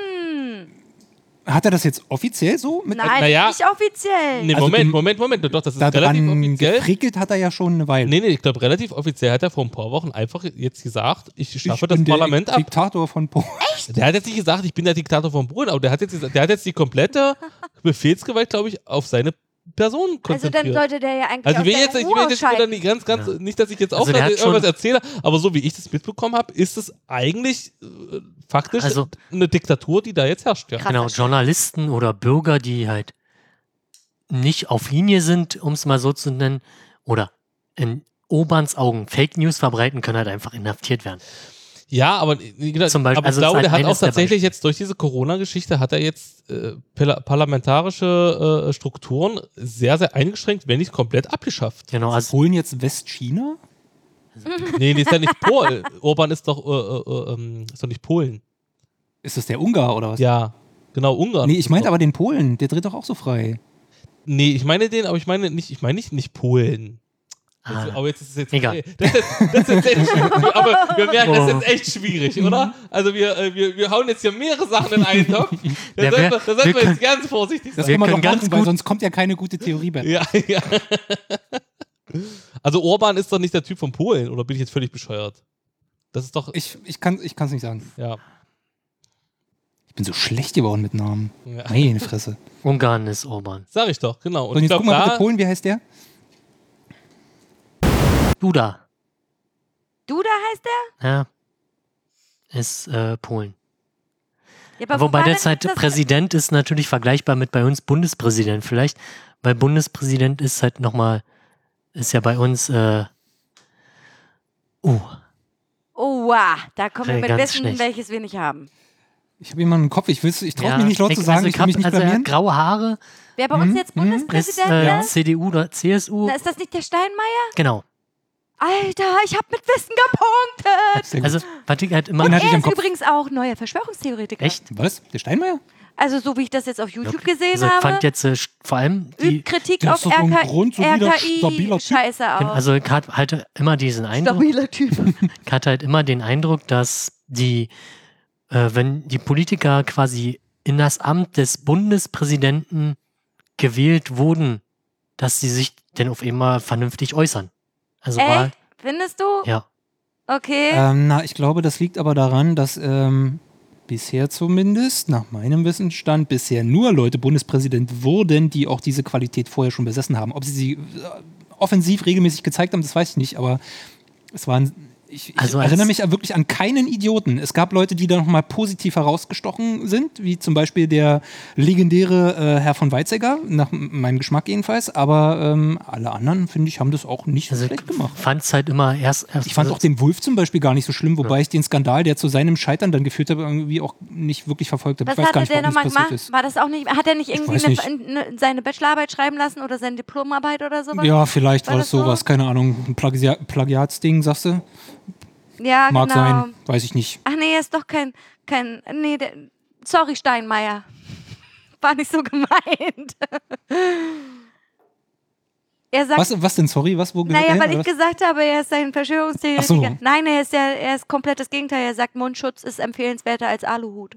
Hat er das jetzt offiziell so? Mit, Nein, naja. nicht offiziell. Nee, Also Moment, Moment, Moment. Doch, das ist da relativ offiziell. gefrickelt hat er ja schon eine Weile. Nee, nee, ich glaube, relativ offiziell hat er vor ein paar Wochen einfach jetzt gesagt, ich Ich schaffe das bin der Parlament ab. Diktator von Polen. Der hat jetzt nicht gesagt, ich bin der Diktator von Polen, aber der hat jetzt, der hat jetzt die komplette Befehlsgewalt, glaube ich, auf seine Person Also konzentriert. dann sollte der ja eigentlich Also ich will jetzt, ich will jetzt wieder nicht ganz, ganz, Ja. nicht, dass ich jetzt auch Also der hat irgendwas erzähle, aber so wie ich das mitbekommen habe, ist es eigentlich äh, faktisch Also- eine Diktatur, die da jetzt herrscht. Ja. Genau, Journalisten oder Bürger, die halt nicht auf Linie sind, um es mal so zu nennen, oder in Oberns Augen Fake News verbreiten, können halt einfach inhaftiert werden. Ja, aber, äh, genau, Zum Beispiel, aber ich also glaube, der hat auch tatsächlich jetzt durch diese Corona-Geschichte hat er jetzt äh, parla- parlamentarische äh, Strukturen sehr, sehr eingeschränkt, wenn nicht komplett abgeschafft. Genau, also Polen jetzt Westchina? Nee, nee, ist ja nicht Polen. Orban ist doch, äh, äh, ähm, ist doch nicht Polen. Ist das der Ungar oder was? Ja, genau, Ungarn. Nee, ich meinte aber den Polen. Der dreht doch auch so frei. Nee, ich meine den, aber ich meine nicht, ich meine nicht, nicht Polen. Ah. aber jetzt ist es jetzt Egal. Das ist, das ist echt schwierig, aber wir merken, das ist echt schwierig, oder? Also wir, äh, wir, wir hauen jetzt hier mehrere Sachen in einen Topf. Da Ja, sollten wir- wir, da sollten wir wir jetzt ganz vorsichtig Das sein. Wir man können doch ganz machen, weil gut- sonst kommt ja keine gute Theorie bei. Ja, ja. Also Orban ist doch nicht der Typ von Polen, oder bin ich jetzt völlig bescheuert? Das ist doch, Ich, ich kann es nicht sagen. ja. Ich bin so schlecht geworden mit Namen. ja. Meine Fresse. Ungarn ist Orban. Sag ich doch, genau. Und und ich jetzt guck mal bitte Polen, wie heißt der? Duda, Duda heißt der? ja, ist äh, Polen. Ja, aber wo Wobei war der denn Zeit jetzt das- Präsident ist natürlich vergleichbar mit bei uns Bundespräsident vielleicht, weil Bundespräsident ist halt nochmal, ist ja bei uns, äh, uh, Oh, wow, da kommen wir Äh, mit Wissen, schlecht. welches wir nicht haben. Ich habe jemanden im Kopf. Ich, ich traue ja, mich nicht laut ich- zu sagen. also ich will mich nicht also er blamieren. graue Haare, Wer bei uns Mhm, jetzt mhm, ist Bundespräsident äh, ist? CDU oder CSU, Na, ist das nicht der Steinmeier? genau. Alter, ich habe mit Wissen gepunktet. Also, was ich halt immer, ich Er im ist Kopf. übrigens auch neuer Verschwörungstheoretiker. echt? Was? Der Steinmeier? Also so wie ich das jetzt auf YouTube gesehen Also, habe, fand jetzt äh, vor allem die, übt Kritik auf doch so RK grundsolider, stabiler Typ. RKI-Scheiße aus. also hatte halt immer diesen Eindruck, Stabiler Typ. hatte halt immer den Eindruck, dass die, äh, wenn die Politiker quasi in das Amt des Bundespräsidenten gewählt wurden, dass sie sich denn auf einmal vernünftig äußern. Also war, Echt? Findest du? ja. Okay. Ähm, na, ich glaube, das liegt aber daran, dass ähm, bisher zumindest, nach meinem Wissensstand, bisher nur Leute Bundespräsident wurden, die auch diese Qualität vorher schon besessen haben. Ob sie sie äh, offensiv regelmäßig gezeigt haben, das weiß ich nicht, aber es waren. Ich, ich Also als- erinnere mich wirklich an keinen Idioten. Es gab Leute, die da nochmal positiv herausgestochen sind, wie zum Beispiel der legendäre äh, Herr von Weizsäcker, nach meinem Geschmack jedenfalls. Aber ähm, alle anderen, finde ich, haben das auch nicht so Also schlecht gemacht. fand es halt immer erst. erst Ich fand also, auch den Wolf zum Beispiel gar nicht so schlimm, wobei ich den Skandal, der zu seinem Scheitern dann geführt hat, irgendwie auch nicht wirklich verfolgt habe. Was Ich weiß gar nicht, der nochmal gemacht? ist. War das auch nicht, hat er nicht irgendwie weiß eine, nicht. eine, seine Bachelorarbeit schreiben lassen oder seine Diplomarbeit oder sowas? Ja, vielleicht War war das sowas, so? keine Ahnung. Ein Plagia Plagiatsding, sagst du? Ja, Mag genau. sein, weiß ich nicht. Ach nee, er ist doch kein, kein, nee, der, sorry Steinmeier. War nicht so gemeint. Er sagt, Was, was denn, sorry, was, wo naja, weil ich was? gesagt habe, er ist ein Verschwörungstheoretiker. So. Nein, er ist ja, er ist komplett das Gegenteil. Er sagt, Mundschutz ist empfehlenswerter als Aluhut.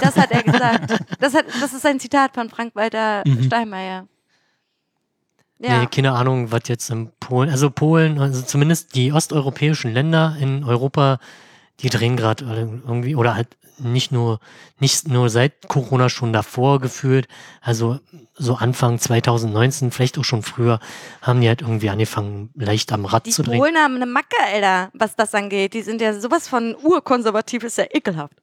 Das hat er gesagt. Das, hat, das ist ein Zitat von Frank-Walter Mhm. Steinmeier. Ja. Nee, keine Ahnung, was jetzt in Polen, also Polen, also zumindest die osteuropäischen Länder in Europa, die drehen gerade irgendwie, oder halt nicht nur, nicht nur seit Corona schon davor gefühlt, also so Anfang 2019, vielleicht auch schon früher, haben die halt irgendwie angefangen, leicht am Rad Die zu drehen. Polen haben eine Macke, Alter, was das angeht. Die sind ja sowas von urkonservativ, ist ja ekelhaft.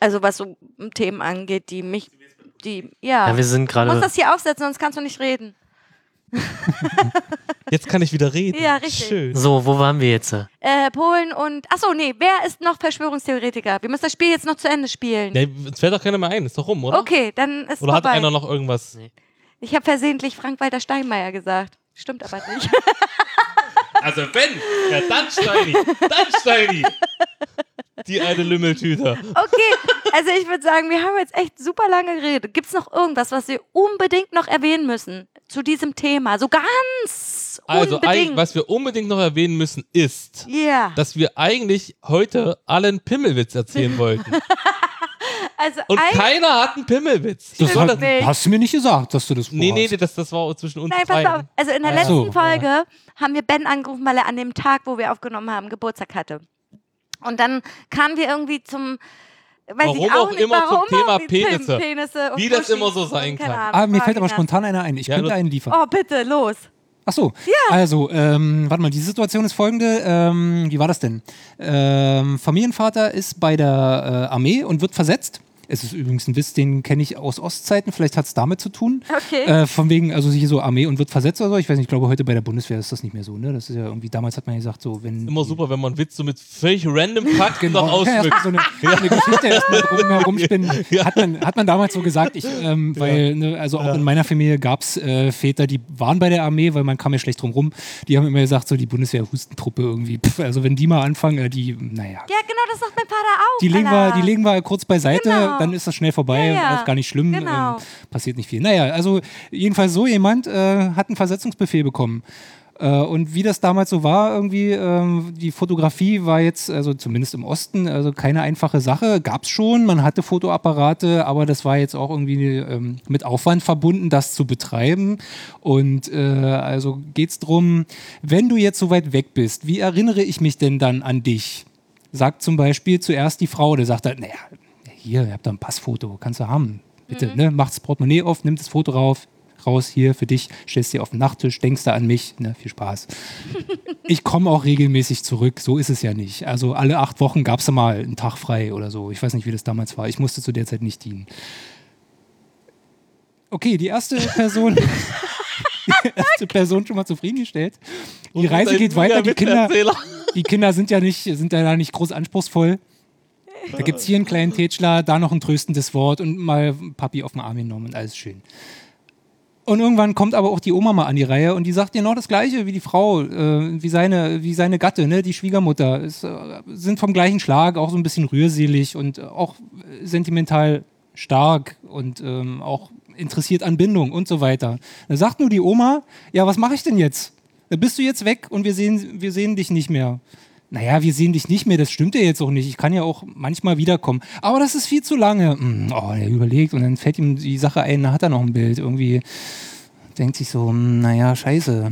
Also was so Themen angeht, die mich, die, ja. Ja, wir sind du musst gerade, das hier aufsetzen, sonst kannst du nicht reden. Jetzt kann ich wieder reden. Ja, richtig. Schön. so, wo waren wir jetzt? Äh, Polen und, achso, nee, wer ist noch Verschwörungstheoretiker? Wir müssen das Spiel jetzt noch zu Ende spielen. Nee, uns fällt doch keiner mehr ein, ist doch rum, oder? Okay, dann ist Oder hat vorbei. einer noch irgendwas? Ich habe versehentlich Frank-Walter Steinmeier gesagt. Stimmt aber nicht. Also wenn, ja dann Steini, dann Steini. Die eine Lümmeltüte. Okay, also ich würde sagen, wir haben jetzt echt super lange geredet. Gibt es noch irgendwas, was wir unbedingt noch erwähnen müssen zu diesem Thema? So ganz Also, unbedingt. was wir unbedingt noch erwähnen müssen, ist, Ja. dass wir eigentlich heute allen Pimmelwitz erzählen wollten. Also Und ein, keiner hat einen Pimmelwitz. Das hat, nicht. hast du mir nicht gesagt, dass du das Nee, nee, vorhast. das, das war zwischen uns Nein, pass auf. Also in der Ach letzten so, Folge haben wir Ben angerufen, weil er an dem Tag, wo wir aufgenommen haben, Geburtstag hatte. Und dann kamen wir irgendwie zum weiß Warum ich auch, auch nicht, immer zum warum Thema auch die Penisse. Penisse und Wie das immer so sein kann. Ahnung, Ah, mir fällt aber spontan einer ein. Ich Ja, könnte einen liefern. Oh, bitte, los. Ach so. Also, ähm, warte mal, die Situation ist folgende. Ähm, wie war das denn? Ähm, Familienvater ist bei der äh, Armee und wird versetzt. Es ist übrigens ein Witz, den kenne ich aus Ostzeiten, vielleicht hat es damit zu tun. Okay. Äh, von wegen, also hier so Armee und wird versetzt oder so. Ich weiß nicht, ich glaube, heute bei der Bundeswehr ist das nicht mehr so, ne? Das ist ja irgendwie, damals hat man gesagt, so, wenn. Immer super, wenn man Witz so mit völlig random Fakten noch Genau. Ja, ausschmückt. so eine, eine Geschichte erstmal drum herumspinnen. Hat, man, hat man damals so gesagt, ich, ähm, weil, ne, also auch in meiner Familie gab es äh, Väter, die waren bei der Armee, weil man kam ja schlecht drum rum. Die haben immer gesagt, so die Bundeswehr-Hustentruppe irgendwie. Pff, also wenn die mal anfangen, äh, die, naja. ja, genau, das sagt mein Vater auch. Die legen, wir, die legen wir kurz beiseite, Genau. Dann ist das schnell vorbei, Ja, ja. ist gar nicht schlimm, Genau. ähm, passiert nicht viel. Naja, also jedenfalls so jemand äh, hat einen Versetzungsbefehl bekommen. Äh, und wie das damals so war, irgendwie, ähm, die Fotografie war jetzt, also zumindest im Osten, also keine einfache Sache. Gab es schon, man hatte Fotoapparate, aber das war jetzt auch irgendwie ähm, mit Aufwand verbunden, das zu betreiben. Und äh, also geht es darum, wenn du jetzt so weit weg bist, wie erinnere ich mich denn dann an dich? Sagt zum Beispiel zuerst die Frau, der sagt halt, naja, hier, ihr habt da ein Passfoto, kannst du haben. Bitte, Mhm. ne? Macht das Portemonnaie auf, nimmt das Foto rauf, raus hier für dich, stellst dir auf den Nachttisch, denkst da an mich, ne? Viel Spaß. ich komme auch regelmäßig zurück, so ist es ja nicht. Also alle acht Wochen gab es mal einen Tag frei oder so. Ich weiß nicht, wie das damals war. Ich musste zu der Zeit nicht dienen. Okay, die erste Person, die erste Person schon mal zufriedengestellt. Die Reise geht weiter, die Kinder, die Kinder sind ja nicht, sind ja da nicht groß anspruchsvoll. Da gibt es hier einen kleinen Tätschler, da noch ein tröstendes Wort und mal Papi auf den Arm genommen und alles schön. Und irgendwann kommt aber auch die Oma mal an die Reihe und die sagt genau das Gleiche wie die Frau, äh, wie, seine, wie seine Gatte, ne? die Schwiegermutter. Ist, äh, sind vom gleichen Schlag, auch so ein bisschen rührselig und äh, auch sentimental stark und ähm, auch interessiert an Bindung und so weiter. Da sagt nur die Oma, ja, was mache ich denn jetzt? Da bist du jetzt weg und wir sehen, wir sehen dich nicht mehr. Naja, wir sehen dich nicht mehr, das stimmt ja jetzt auch nicht. Ich kann ja auch manchmal wiederkommen. Aber das ist viel zu lange. Hm, Oh, er überlegt und dann fällt ihm die Sache ein, da hat er noch ein Bild. Irgendwie denkt sich so, hm, naja, scheiße.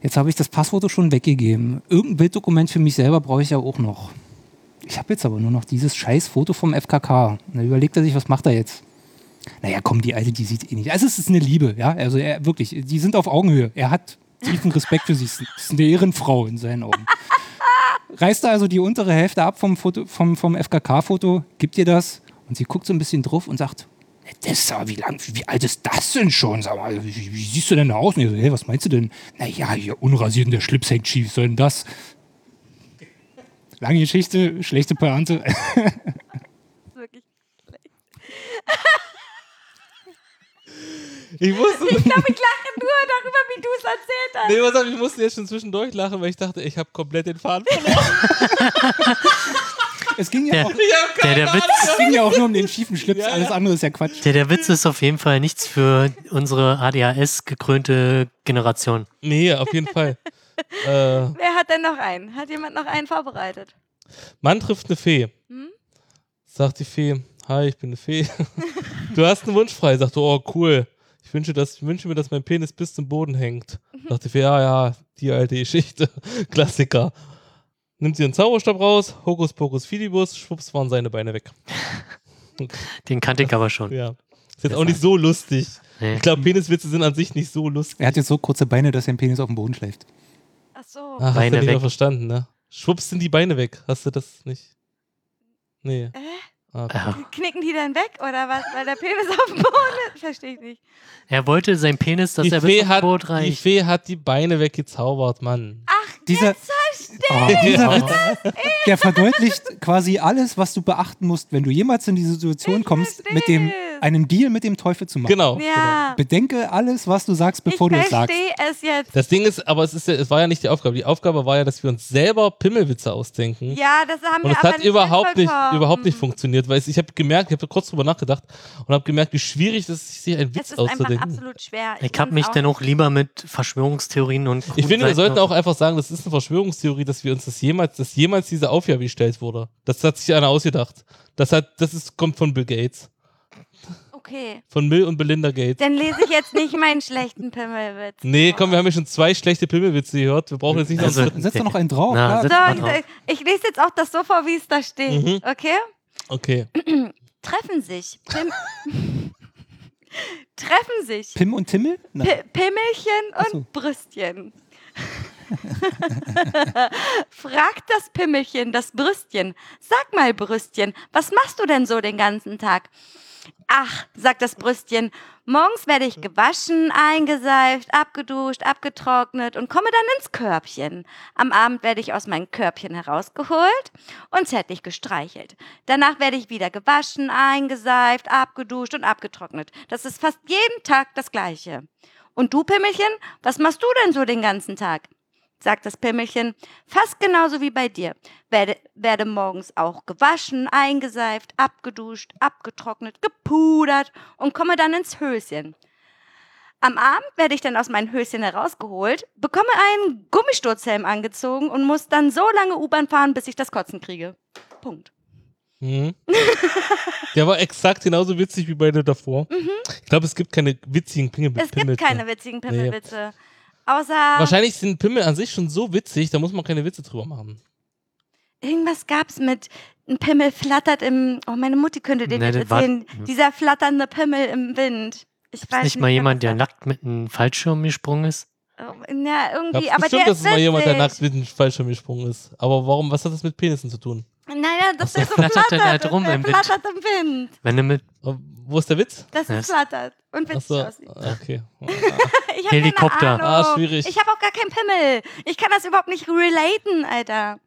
Jetzt habe ich das Passfoto schon weggegeben. Irgendein Bilddokument für mich selber brauche ich ja auch noch. Ich habe jetzt aber nur noch dieses scheiß Foto vom FKK. Und dann überlegt er sich, was macht er jetzt? Naja, komm, die Alte, die sieht eh nicht. Also es ist eine Liebe, ja. Also er, wirklich, die sind auf Augenhöhe. Er hat tiefen Respekt für sie. Es ist eine Ehrenfrau in seinen Augen. Reißt also die untere Hälfte ab vom, vom, vom FKK-Foto, gibt ihr das und sie guckt so ein bisschen drauf und sagt, das wie lang, wie alt ist das denn schon? Sag mal, wie, wie siehst du denn da aus? Und ich so, hey, was meinst du denn? Naja, hier unrasiert und der Schlips hängt schief, soll denn das? Lange Geschichte, schlechte Pointe. Ich musste, Ich glaube, ich lache nur darüber, wie du es erzählt hast. nee, was hab, ich musste jetzt schon zwischendurch lachen, weil ich dachte, ich habe komplett den Faden verloren. Es ging ja Der, auch, der, der. Witz, es ging ja auch nur um den schiefen Schlips, Ja, alles andere ist ja Quatsch. der, der Witz ist auf jeden Fall nichts für unsere ADHS-gekrönte Generation. Nee, auf jeden Fall. äh, Wer hat denn noch einen? Hat jemand noch einen vorbereitet? Mann trifft eine Fee. Hm? Sagt die Fee, hi, ich bin eine Fee. du hast einen Wunsch frei. Sagt, oh cool. Ich wünsche, dass, ich wünsche mir, dass mein Penis bis zum Boden hängt. Sagt die Fee, ja, ja, die alte Geschichte. Klassiker. Nimmt sie einen Zauberstab raus, Hokus Pokus Fidibus, schwupps waren seine Beine weg. Den kannte ich aber schon. Ja. Ist jetzt auch nicht so lustig. Nee. Ich glaube, Peniswitze sind an sich nicht so lustig. Er hat jetzt so kurze Beine, dass sein Penis auf dem Boden schläft. Ach so. Ach, hast Beine du nicht weg. verstanden, ne? Schwupps sind die Beine weg. Hast du das nicht? Nee. Äh? Ah, okay. Ja. Knicken die dann weg oder was? Weil der Penis auf dem Boden ist? Verstehe ich nicht. Er wollte sein Penis, dass Die er bis Fee, zum hat, Boot die reicht. Fee hat die Beine weggezaubert, Mann. Ach, Dieser, jetzt verstehe oh, Ja. Der verdeutlicht quasi alles, was du beachten musst, wenn du jemals in die Situation Ich kommst, verstehe mit dem, es. einen Deal mit dem Teufel zu machen. Genau. ich. Ja. Bedenke alles, was du sagst, bevor ich du es sagst. verstehe es jetzt. Das Ding ist, aber es, ist ja, es war ja nicht die Aufgabe. Die Aufgabe war ja, dass wir uns selber Pimmelwitze ausdenken. Ja, das haben Und wir es aber hat nicht überhaupt nicht, überhaupt nicht funktioniert, weil es, ich habe gemerkt, ich habe kurz drüber nachgedacht und habe gemerkt, wie schwierig es ist, sich einen Es Witz ist einfach auszudenken. absolut schwer. Ich habe find's mich auch dann auch lieber mit Verschwörungstheorien und Ich finde, wir sollten auch einfach sagen, das ist eine Verschwörungstheorie, dass wir uns das jemals, dass jemals diese Aufgabe gestellt wurde. Das hat sich einer ausgedacht. Das hat, das ist, kommt von Bill Gates. Okay. Von Bill und Belinda Gates. Dann lese ich jetzt nicht meinen schlechten Pimmelwitz. Nee, komm, wir haben ja schon zwei schlechte Pimmelwitze gehört. Wir brauchen jetzt nicht noch Also- einen dritten. Setz doch noch einen drauf. Na, ja. So, drauf. ich lese jetzt auch das so vor, wie es da steht. Mhm. Okay? Okay. Treffen sich. Pim Treffen sich. Pim und Timmel? Pimmelchen und so. Brüstchen. Fragt das Pimmelchen, das Brüstchen. Sag mal, Brüstchen, was machst du denn so den ganzen Tag? Ach, sagt das Brüstchen, morgens werde ich gewaschen, eingeseift, abgeduscht, abgetrocknet und komme dann ins Körbchen. Am Abend werde ich aus meinem Körbchen herausgeholt und zärtlich gestreichelt. Danach werde ich wieder gewaschen, eingeseift, abgeduscht und abgetrocknet. Das ist fast jeden Tag das Gleiche. Und du, Pimmelchen, was machst du denn so den ganzen Tag? Sagt das Pimmelchen, fast genauso wie bei dir. Werde, werde morgens auch gewaschen, eingeseift, abgeduscht, abgetrocknet, gepudert und komme dann ins Höschen. Am Abend werde ich dann aus meinem Höschen herausgeholt, bekomme einen Gummisturzhelm angezogen und muss dann so lange U-Bahn fahren, bis ich das Kotzen kriege. Punkt. Mhm. Der war exakt genauso witzig wie beide davor. Ich glaube, es gibt keine witzigen Pimmel Mhm. Es Pimmelwitze. gibt keine witzigen Pimmelwitze. Außer Wahrscheinlich sind Pimmel an sich schon so witzig, da muss man keine Witze drüber machen. irgendwas gab's mit ein Pimmel flattert im. Oh, meine Mutti könnte dir Nee, das das war- erzählen. Dieser flatternde Pimmel im Wind. Ich weiß Nicht mal jemand, der nackt mit einem Fallschirm gesprungen ist? Oh, Ja, irgendwie, Gab's aber bestimmt, der dass ist es mal jemand, der nackt mit einem Fallschirm gesprungen ist. Aber warum, was hat das mit Penissen zu tun? Naja, der der so flattert flattert. halt rum der im Wind. flattert im Wind. Wenn du mit Äh, Wo ist der Witz? Das ist flattert und witzig Achso, aussieht. okay. Ich hab Helikopter. Ah, schwierig. Ich habe auch gar keinen Pimmel. Ich kann das überhaupt nicht relaten, Alter.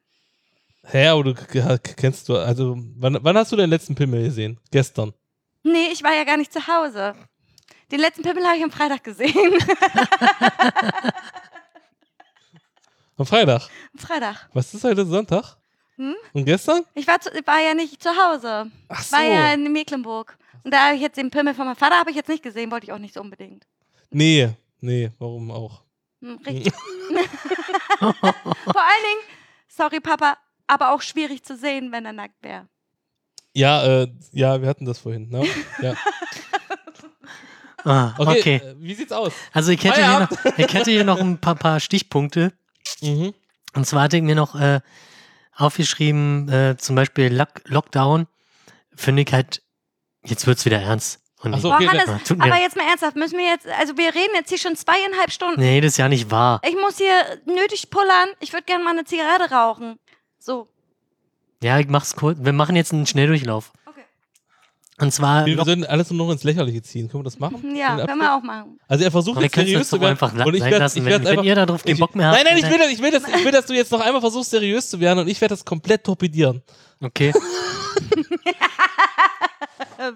Hä, aber du kennst du, also, wann, wann hast du den letzten Pimmel gesehen? Gestern. Nee, ich war ja gar nicht zu Hause. Den letzten Pimmel habe ich am Freitag gesehen. Am Freitag. am Freitag. Was ist heute Sonntag? Hm? Und gestern? Ich war, zu, war ja nicht zu Hause. Ach so. War ja in Mecklenburg. Und da habe ich jetzt den Pimmel von meinem Vater habe ich jetzt nicht gesehen, wollte ich auch nicht so unbedingt. Nee, nee, warum auch? Hm, richtig. Vor allen Dingen, sorry Papa, aber auch schwierig zu sehen, wenn er nackt wäre. Ja, äh, ja, wir hatten das vorhin, ne? Ja. Ah, Okay, okay. Äh, wie sieht's aus? Also ich hätte, hier noch, ich hätte hier noch ein paar, paar Stichpunkte. Mhm. Und zwar hatte ich mir noch äh, aufgeschrieben, äh, zum Beispiel Lock Lockdown, finde ich halt, jetzt wird's wieder ernst. Und so. Okay, das- Hannes, tut mir- aber jetzt mal ernsthaft, müssen wir jetzt, also wir reden jetzt hier schon zweieinhalb Stunden. nee, das ist ja nicht wahr. Ich muss hier nötig pullern. Ich würde gerne mal eine Zigarette rauchen. So. Ja, ich mach's kurz. Wir machen jetzt einen Schnelldurchlauf. Und zwar, Wir würden alles nur noch ins Lächerliche ziehen. Können wir das machen? Ja, können wir auch machen. Also er versucht jetzt seriös zu werden. einfach und ich sein werd, lassen. ich Wenn, werd wenn einfach, ihr darauf keinen Bock mehr habt. Nein, nein, ich will, das, ich, will das, ich will, dass du jetzt noch einmal versuchst, seriös zu werden und ich werde das komplett torpedieren. Okay.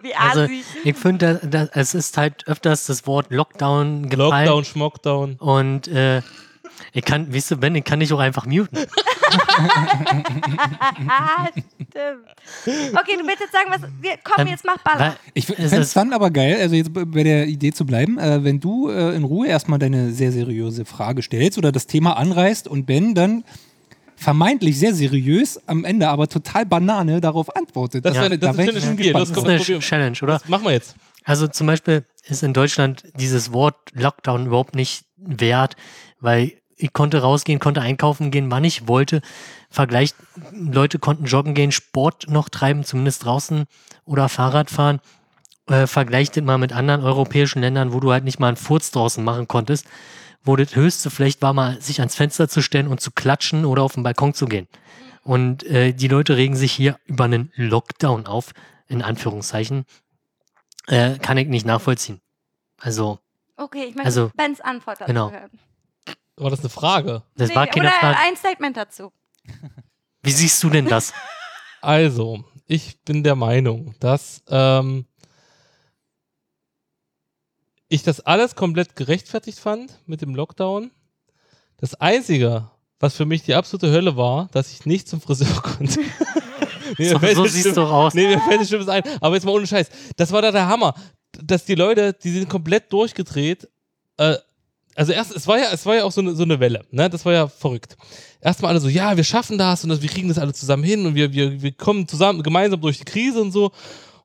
Wie Also, ich finde, da- da- es ist halt öfters das Wort Lockdown gefallen. Lockdown, Schmockdown. Und äh, ich kann, weißt du, Ben, ich kann dich auch einfach muten. Stimmt. Okay, du willst jetzt sagen, was. Wir, komm, Ähm, jetzt mach Baller. Ich fände es dann aber geil, also jetzt bei der Idee zu bleiben, äh, wenn du äh, in Ruhe erstmal deine sehr seriöse Frage stellst oder das Thema anreißt und Ben dann vermeintlich sehr seriös, am Ende aber total Banane darauf antwortet. Das Ja, ist eine, das da ist ein schönes Spiel. das ist eine. Challenge, oder? Das machen wir jetzt. Also zum Beispiel ist in Deutschland dieses Wort Lockdown überhaupt nicht wert, weil ich konnte rausgehen, konnte einkaufen gehen, wann ich wollte. Vergleich, Leute konnten joggen gehen, Sport noch treiben, zumindest draußen oder Fahrrad fahren. Äh, vergleich das mal mit anderen europäischen Ländern, wo du halt nicht mal einen Furz draußen machen konntest, wo das höchste vielleicht war, mal sich ans Fenster zu stellen und zu klatschen oder auf den Balkon zu gehen. Und äh, die Leute regen sich hier über einen Lockdown auf, in Anführungszeichen. Äh, kann ich nicht nachvollziehen. Also, Okay, ich möchte Also, Bens Antwort dazu genau. hören. War das eine Frage? das Nee, war keine oder Frage. ein Statement dazu. Wie siehst du denn das? Also, ich bin der Meinung, dass ähm, ich das alles komplett gerechtfertigt fand mit dem Lockdown. Das Einzige, was für mich die absolute Hölle war, dass ich nicht zum Friseur konnte. Nee, So, so das siehst stimmt- du auch aus. Nee, mir fällt Schlimmes ein. Aber jetzt mal ohne Scheiß. Das war da der Hammer. Dass die Leute, die sind komplett durchgedreht. Äh, also erst, es war ja, es war ja auch so eine, so eine Welle, ne? Das war ja verrückt. Erstmal alle so, ja, wir schaffen das und das, wir kriegen das alle zusammen hin und wir, wir, wir kommen zusammen, gemeinsam durch die Krise und so.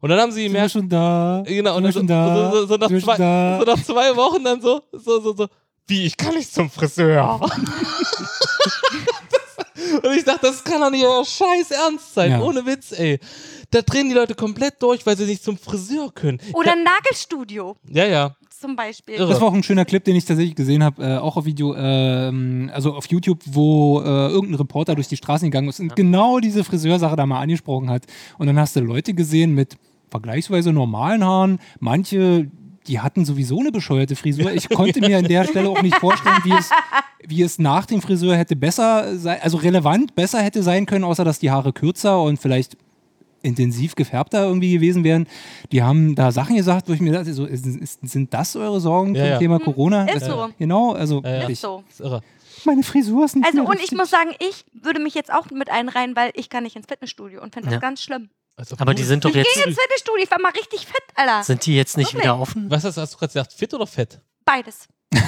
Und dann haben sie Sind wir gemerkt, schon da? genau, und Sind dann so, schon da? so, so, so, nach Sind zwei, schon da? so nach zwei Wochen dann so, so, so, so, wie, ich kann nicht zum Friseur. das, Und ich dachte, das kann doch nicht euer scheiß Ernst sein. Ja. Ohne Witz, ey. Da drehen die Leute komplett durch, weil sie nicht zum Friseur können. Oder ein Nagelstudio Ja, ja. Zum Beispiel. Irre. Das war auch ein schöner Clip, den ich tatsächlich gesehen habe, äh, auch auf Video, ähm, also auf YouTube, wo äh, irgendein Reporter durch die Straßen gegangen ist und genau diese Friseursache da mal angesprochen hat. Und dann hast du Leute gesehen mit vergleichsweise normalen Haaren, manche, die hatten sowieso eine bescheuerte Frisur. Ich konnte mir an der Stelle auch nicht vorstellen, wie es, wie es nach dem Friseur hätte besser sein, also relevant besser hätte sein können, außer dass die Haare kürzer und vielleicht intensiv gefärbter irgendwie gewesen wären. Die haben da Sachen gesagt, wo ich mir dachte, so, ist, ist, sind das eure Sorgen Ja, zum ja. Thema Corona? ist Das- so. Genau, also Ja. Ist so. Ist irre. meine Frisur ist nicht Also, und ich muss sagen, ich würde mich jetzt auch mit einreihen, weil ich kann nicht ins Fitnessstudio und finde das ganz schlimm. Als ob Aber die sind doch Ich jetzt, gehe ins Fitnessstudio, ich war mal richtig fit, Alter. sind die jetzt nicht Wirklich? wieder offen? Was hast, hast du gerade gesagt? Fit oder fett? Beides.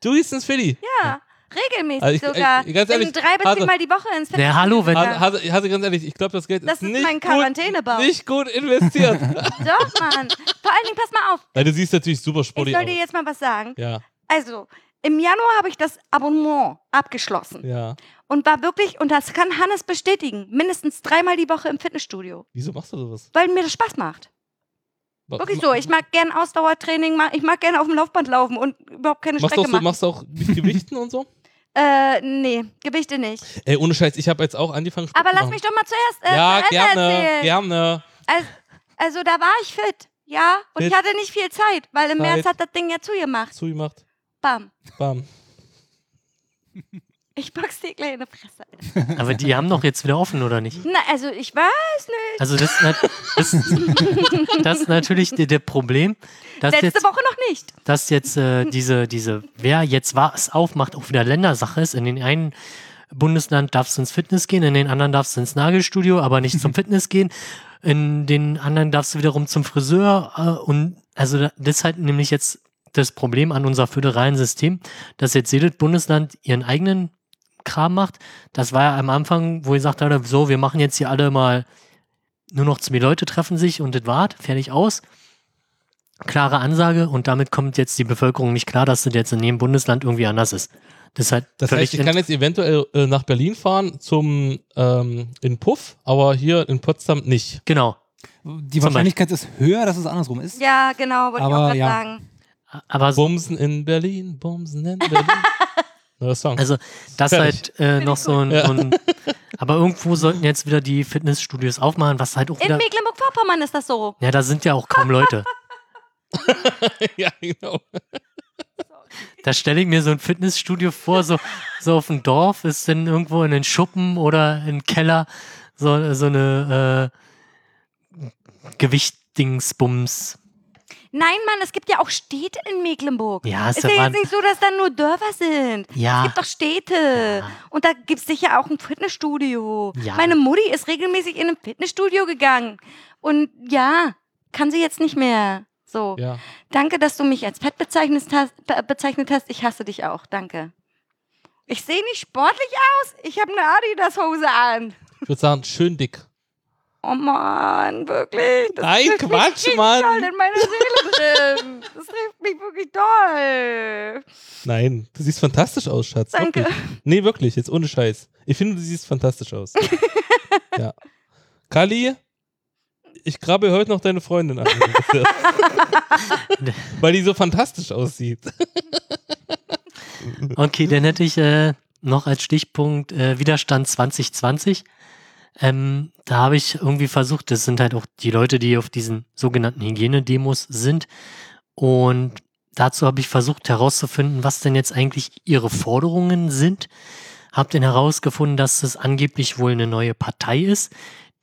Du gehst ins Philly. Ja, regelmäßig Also ich- sogar. ich- ganz ehrlich, Bin drei bis Hase- viermal die Woche ins Fitnessstudio. Ja, hallo, wenn- gegangen. Hase, Hase, ganz ehrlich, ich glaube, das Geld Das ist, ist nicht mein Quarantänebau. Gut, nicht gut investiert. Doch, Mann. Vor allen Dingen, pass mal auf. Nein, du siehst natürlich super Ich sportlich soll aus. dir jetzt mal was sagen. Ja, Also, im Januar habe ich das Abonnement abgeschlossen ja. und war wirklich, und das kann Hannes bestätigen, mindestens dreimal die Woche im Fitnessstudio, Wieso machst du sowas? weil mir das Spaß macht. Wirklich so. Ich mag gern Ausdauertraining, ich mag gerne auf dem Laufband laufen und überhaupt keine Machst du Strecke auch so, machen. machst du auch mit Gewichten und so? Äh, nee, Gewichte nicht. Ey, ohne Scheiß, ich habe jetzt auch angefangen Sport Aber lass machen. mich doch mal zuerst äh, Ja, zu Ende gerne, erzählen. gerne. Also, also da war ich fit, ja, und Fit. ich hatte nicht viel Zeit, weil im Zeit. März hat das Ding ja zugemacht. Zugemacht. Bam. Bam. Ich box dir gleich in die Fresse, Alter. Aber die haben doch jetzt wieder offen, oder nicht? Na, also ich weiß nicht. Also das, ist nat- das, das ist natürlich der, der Problem, dass Letzte jetzt, Woche noch nicht. dass jetzt äh, diese, diese, wer jetzt was aufmacht, auch wieder Ländersache ist. In den einen Bundesland darfst du ins Fitness gehen, in den anderen darfst du ins Nagelstudio, aber nicht zum Fitness gehen. In den anderen darfst du wiederum zum Friseur. Äh, und also da- das ist halt nämlich jetzt das Problem an unser föderalen System, dass jetzt jedes Bundesland ihren eigenen Kram macht. Das war ja am Anfang, wo ihr sagt, Alter, so, wir machen jetzt hier alle mal nur noch zwei Leute treffen sich und das war's, fertig aus. Klare Ansage und damit kommt jetzt die Bevölkerung nicht klar, dass das jetzt in jedem Bundesland irgendwie anders ist. Das ist halt Das heißt, ich kann jetzt eventuell äh, nach Berlin fahren zum ähm, in Puff, aber hier in Potsdam nicht. genau. Die Zum Wahrscheinlichkeit ist höher, dass es andersrum ist. Ja, genau, wollte ich Aber auch gerade ja. sagen. Aber so, Bumsen in Berlin, Bumsen in Berlin. Neuer Song. also das Fertig. halt äh, noch so ein, Ja. so ein aber irgendwo sollten jetzt wieder die Fitnessstudios aufmachen, was halt auch In wieder Mecklenburg-Vorpommern ist das so. ja, da sind ja auch kaum Leute. ja, genau. Da stelle ich mir so ein Fitnessstudio vor, so, so auf dem Dorf ist dann irgendwo in den Schuppen oder im Keller so, so eine äh, Gewichtdingsbums. Nein, Mann, es gibt ja auch Städte in Mecklenburg. Ja, ist ist ja ja jetzt nicht so, dass da nur Dörfer sind. Es Ja, gibt doch Städte. Und da gibt es sicher auch ein Fitnessstudio. Ja. Meine Mutti ist regelmäßig in ein Fitnessstudio gegangen. Und ja, kann sie jetzt nicht mehr. So. Ja. Danke, dass du mich als fett bezeichnet hast. be- bezeichnet hast. Ich hasse dich auch. Danke. Ich sehe nicht sportlich aus. Ich habe eine Adidas-Hose an. Ich würde sagen, schön dick. Oh Mann, wirklich. Das Nein, mich Quatsch, richtig Mann. doll in meiner Seele drin. Das trifft mich wirklich doll. Nein, du siehst fantastisch aus, Schatz. Danke. Wirklich. Nee, wirklich, jetzt ohne Scheiß. Ich finde, du siehst fantastisch aus. ja. Kali, ich grabe heute noch deine Freundin an. Weil die so fantastisch aussieht. okay, dann hätte ich äh, noch als Stichpunkt äh, Widerstand 2020. Ähm, da habe ich irgendwie versucht, das sind halt auch die Leute, die auf diesen sogenannten Hygienedemos sind. Und dazu habe ich versucht herauszufinden, was denn jetzt eigentlich ihre Forderungen sind. Hab dann herausgefunden, dass es angeblich wohl eine neue Partei ist.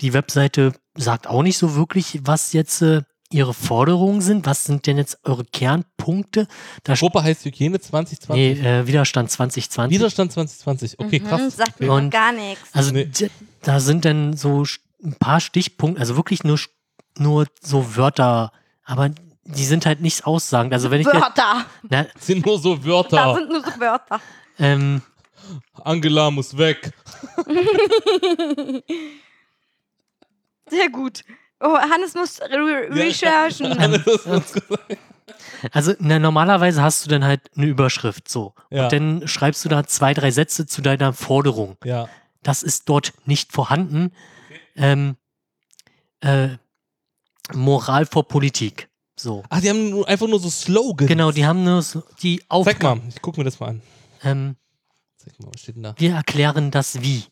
Die Webseite sagt auch nicht so wirklich, was jetzt äh, ihre Forderungen sind. Was sind denn jetzt eure Kernpunkte? Da Gruppe heißt Hygiene 2020. nee, äh, Widerstand 2020. Widerstand 2020. Okay, Mhm, krass. sagt mir Und- noch gar nichts. Also Nee. da sind dann so ein paar Stichpunkte, also wirklich nur, nur so Wörter, aber die sind halt nichts aussagend. Also wenn ich jetzt, Wörter. na, sind nur so Da Wörter. sind nur so Wörter. ähm, Angela muss weg. Sehr gut. Oh, Hannes muss re recherchen. Das muss. Also na, normalerweise hast du dann halt eine Überschrift so. Ja. Und dann schreibst du da zwei, drei Sätze zu deiner Forderung. Ja. Das ist dort nicht vorhanden. Ähm, äh, Moral vor Politik. So. Ach, die haben nur, einfach nur so Slogans. Genau, die haben nur so die Zeig Aufgabe. mal, ich guck mir das mal an. Ähm, Zeig mal, was steht denn da? wir erklären das wie.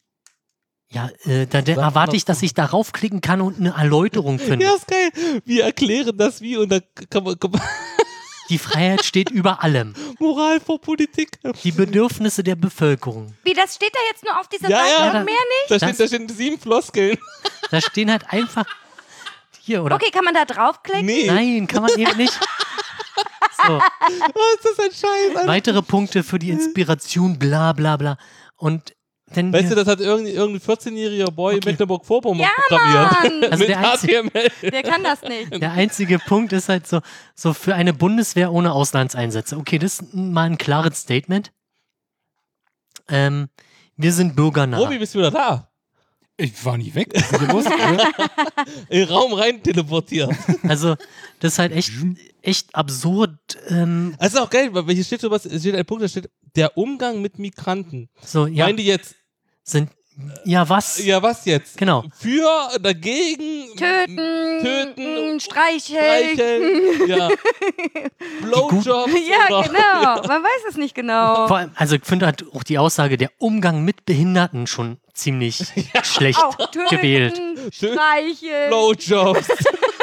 Ja, äh, da, da erwarte ich, dass ich darauf klicken kann und eine Erläuterung finde. Ja, ist geil. Wir erklären das wie und da kann man, kann man Die Freiheit steht über allem. Moral vor Politik. Die Bedürfnisse der Bevölkerung. Wie, das steht da jetzt nur auf dieser Ja, Seite ja. und mehr nicht? Da Das- steht, da stehen sieben Floskeln. Da stehen halt einfach hier oder Okay, kann man da draufklicken? Nee. nein, kann man eben nicht. So, Was ist das ein Scheiß? Weitere Punkte für die Inspiration, bla bla bla. Und dann Weißt du, das hat irgendein, irgendein 14-jähriger Boy in Okay. Mecklenburg-Vorpommern Ja, programmiert. Mann. Also Mit der einzige- HTML. Der kann das nicht. der einzige Punkt ist halt so, so für eine Bundeswehr ohne Auslandseinsätze. Okay, das ist mal ein klares Statement. Ähm, wir sind bürgernah. Robi, bist du wieder da? Ich war nie weg. Ist los? Äh, In den Raum rein teleportiert. Also, das ist halt echt, echt absurd. Ähm, Also auch geil, weil hier steht sowas, es steht ein Punkt, da steht, der Umgang mit Migranten. so, ja, Meinen die jetzt, sind, ja, was? ja was jetzt? Genau. Für, dagegen, Töten, Töten, streicheln. streicheln, ja. Blowjobs Ja, oder, genau. Man weiß es nicht genau. Vor allem, also ich finde halt auch die Aussage, der Umgang mit Behinderten schon ziemlich schlecht gewählt. streicheln. Blowjobs.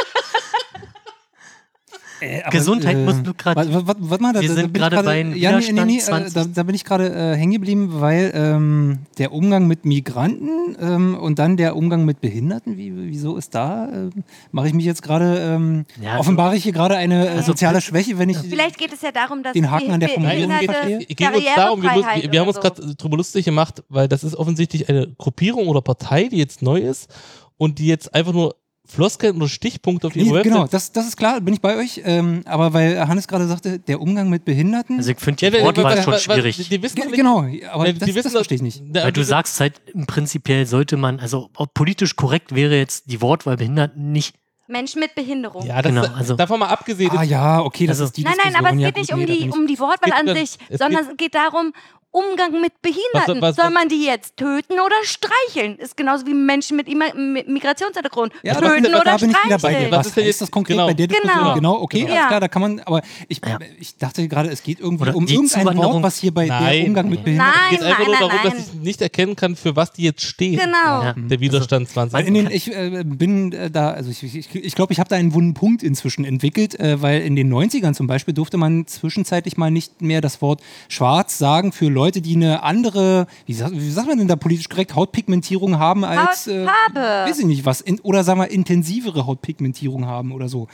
Äh, Gesundheit musst du grad- Warte wart, wart mal, da, Wir da sind gerade bei Ja, nee, nee, nee, äh, 20. da, da bin ich gerade äh, hängen geblieben, weil ähm, der Umgang mit Migranten ähm, und dann der Umgang mit Behinderten, wie, wieso ist da? Ähm, Mache ich mich jetzt gerade, ähm, Ja, also- offenbare ich hier gerade eine äh, Also- soziale Schwäche, wenn ich. Vielleicht geht es ja darum, dass Den Haken an der Formulierung ging uns darum, wir, wir, haben uns gerade drüber lustig gemacht, weil das ist offensichtlich eine Gruppierung oder Partei, die jetzt neu ist und die jetzt einfach nur Floskeln oder Stichpunkte auf ihre Nee, Website genau, das, das ist klar, bin ich bei euch. Ähm, aber weil Hannes gerade sagte, der Umgang mit Behinderten. Also ich finde Ja, die weil- Wortwahl weil- schon schwierig. Die wissen Ge- doch nicht, genau, aber weil das, die das wissen verstehe ich nicht. Weil du das- sagst halt, prinzipiell sollte man, also ob politisch korrekt wäre jetzt die Wortwahl Behinderten nicht. Menschen mit Behinderung. Ja, das, Genau, also- davon mal abgesehen. Ah ja, okay, das Also- ist die Nein, nein, aber es. Ja, geht gut, nicht um die, um die Wortwahl an sich, sondern es geht darum, Umgang mit Behinderten. Was- was- Soll man die jetzt töten oder streicheln? Ist genauso wie Menschen mit, Migrationshintergrund. Ja, töten da, oder da bin ich wieder bei dir. streicheln. Was ist jetzt- das konkret genau. bei der Diskussion? Genau. Genau, okay, Genau. alles klar, da kann man, aber ich, Ja. ich dachte gerade, es geht irgendwie Oder um irgendein Wort, was hier bei Nein. der Umgang mit Nein. Behinderten Es geht einfach nein, nur darum, nein. dass ich nicht erkennen kann, für was die jetzt stehen. Genau. Ja. Der Widerstand 20. in den, ich äh, bin äh, da, also ich, ich, ich glaube, ich habe da einen wunden Punkt inzwischen entwickelt, äh, weil in den 90ern zum Beispiel durfte man zwischenzeitlich mal nicht mehr das Wort schwarz sagen für Leute, die eine andere, wie sagt, wie sagt man denn da politisch korrekt, Hautpigmentierung haben als, äh, Hautfarbe. weiß ich nicht was, in, oder sagen wir intensivere Hautpigmentierung haben oder so.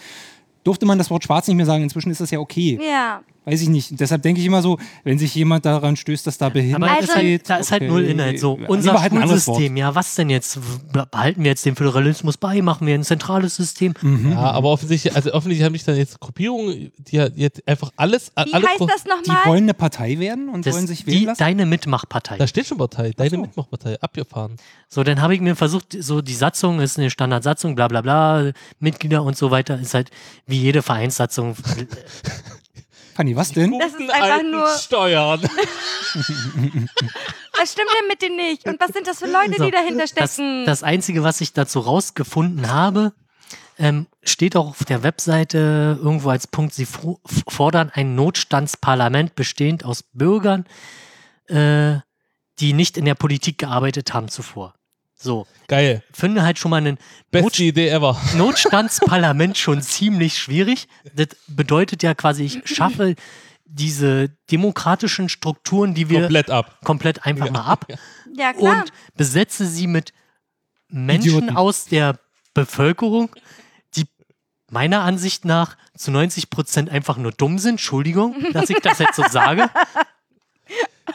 Durfte man das Wort schwarz nicht mehr sagen, inzwischen ist das ja okay. Ja. Weiß ich nicht. Deshalb denke ich immer so, wenn sich jemand daran stößt, dass da da Also- ist halt, da ist halt okay. null Inhalt. So, unser halt. Schulsystem, ja, was denn jetzt? Behalten wir jetzt den Föderalismus bei? Machen wir ein zentrales System? Mhm. Ja, aber offensichtlich, also offensichtlich haben sich dann jetzt Gruppierungen, die ja jetzt einfach alles, Wie alle heißt das Die nochmal? wollen eine Partei werden und Das, wollen sich wählen die, lassen? deine Mitmachpartei. Da steht schon Partei, deine so. Mitmachpartei, abgefahren. So, dann habe ich mir versucht, so die Satzung ist eine Standardsatzung, bla bla bla, Mitglieder und so weiter, ist halt wie jede Vereinssatzung. Fanny, was denn? Das ist einfach nur- Steuern. Was stimmt denn mit denen nicht? Und was sind das für Leute, So, die dahinter das, stecken? das Einzige, was ich dazu rausgefunden habe, ähm, steht auch auf der Webseite irgendwo als Punkt, sie fordern ein Notstandsparlament bestehend aus Bürgern, äh, die nicht in der Politik gearbeitet haben zuvor. So, Geil. finde halt schon mal einen Beste Not Idee ever. Notstandsparlament schon ziemlich schwierig. Das bedeutet ja quasi, ich schaffe diese demokratischen Strukturen, die wir Komplett ab. komplett einfach mal ab ja, klar. und besetze sie mit Menschen Idioten. aus der Bevölkerung, die meiner Ansicht nach zu 90 Prozent einfach nur dumm sind. Entschuldigung, dass ich das jetzt so sage.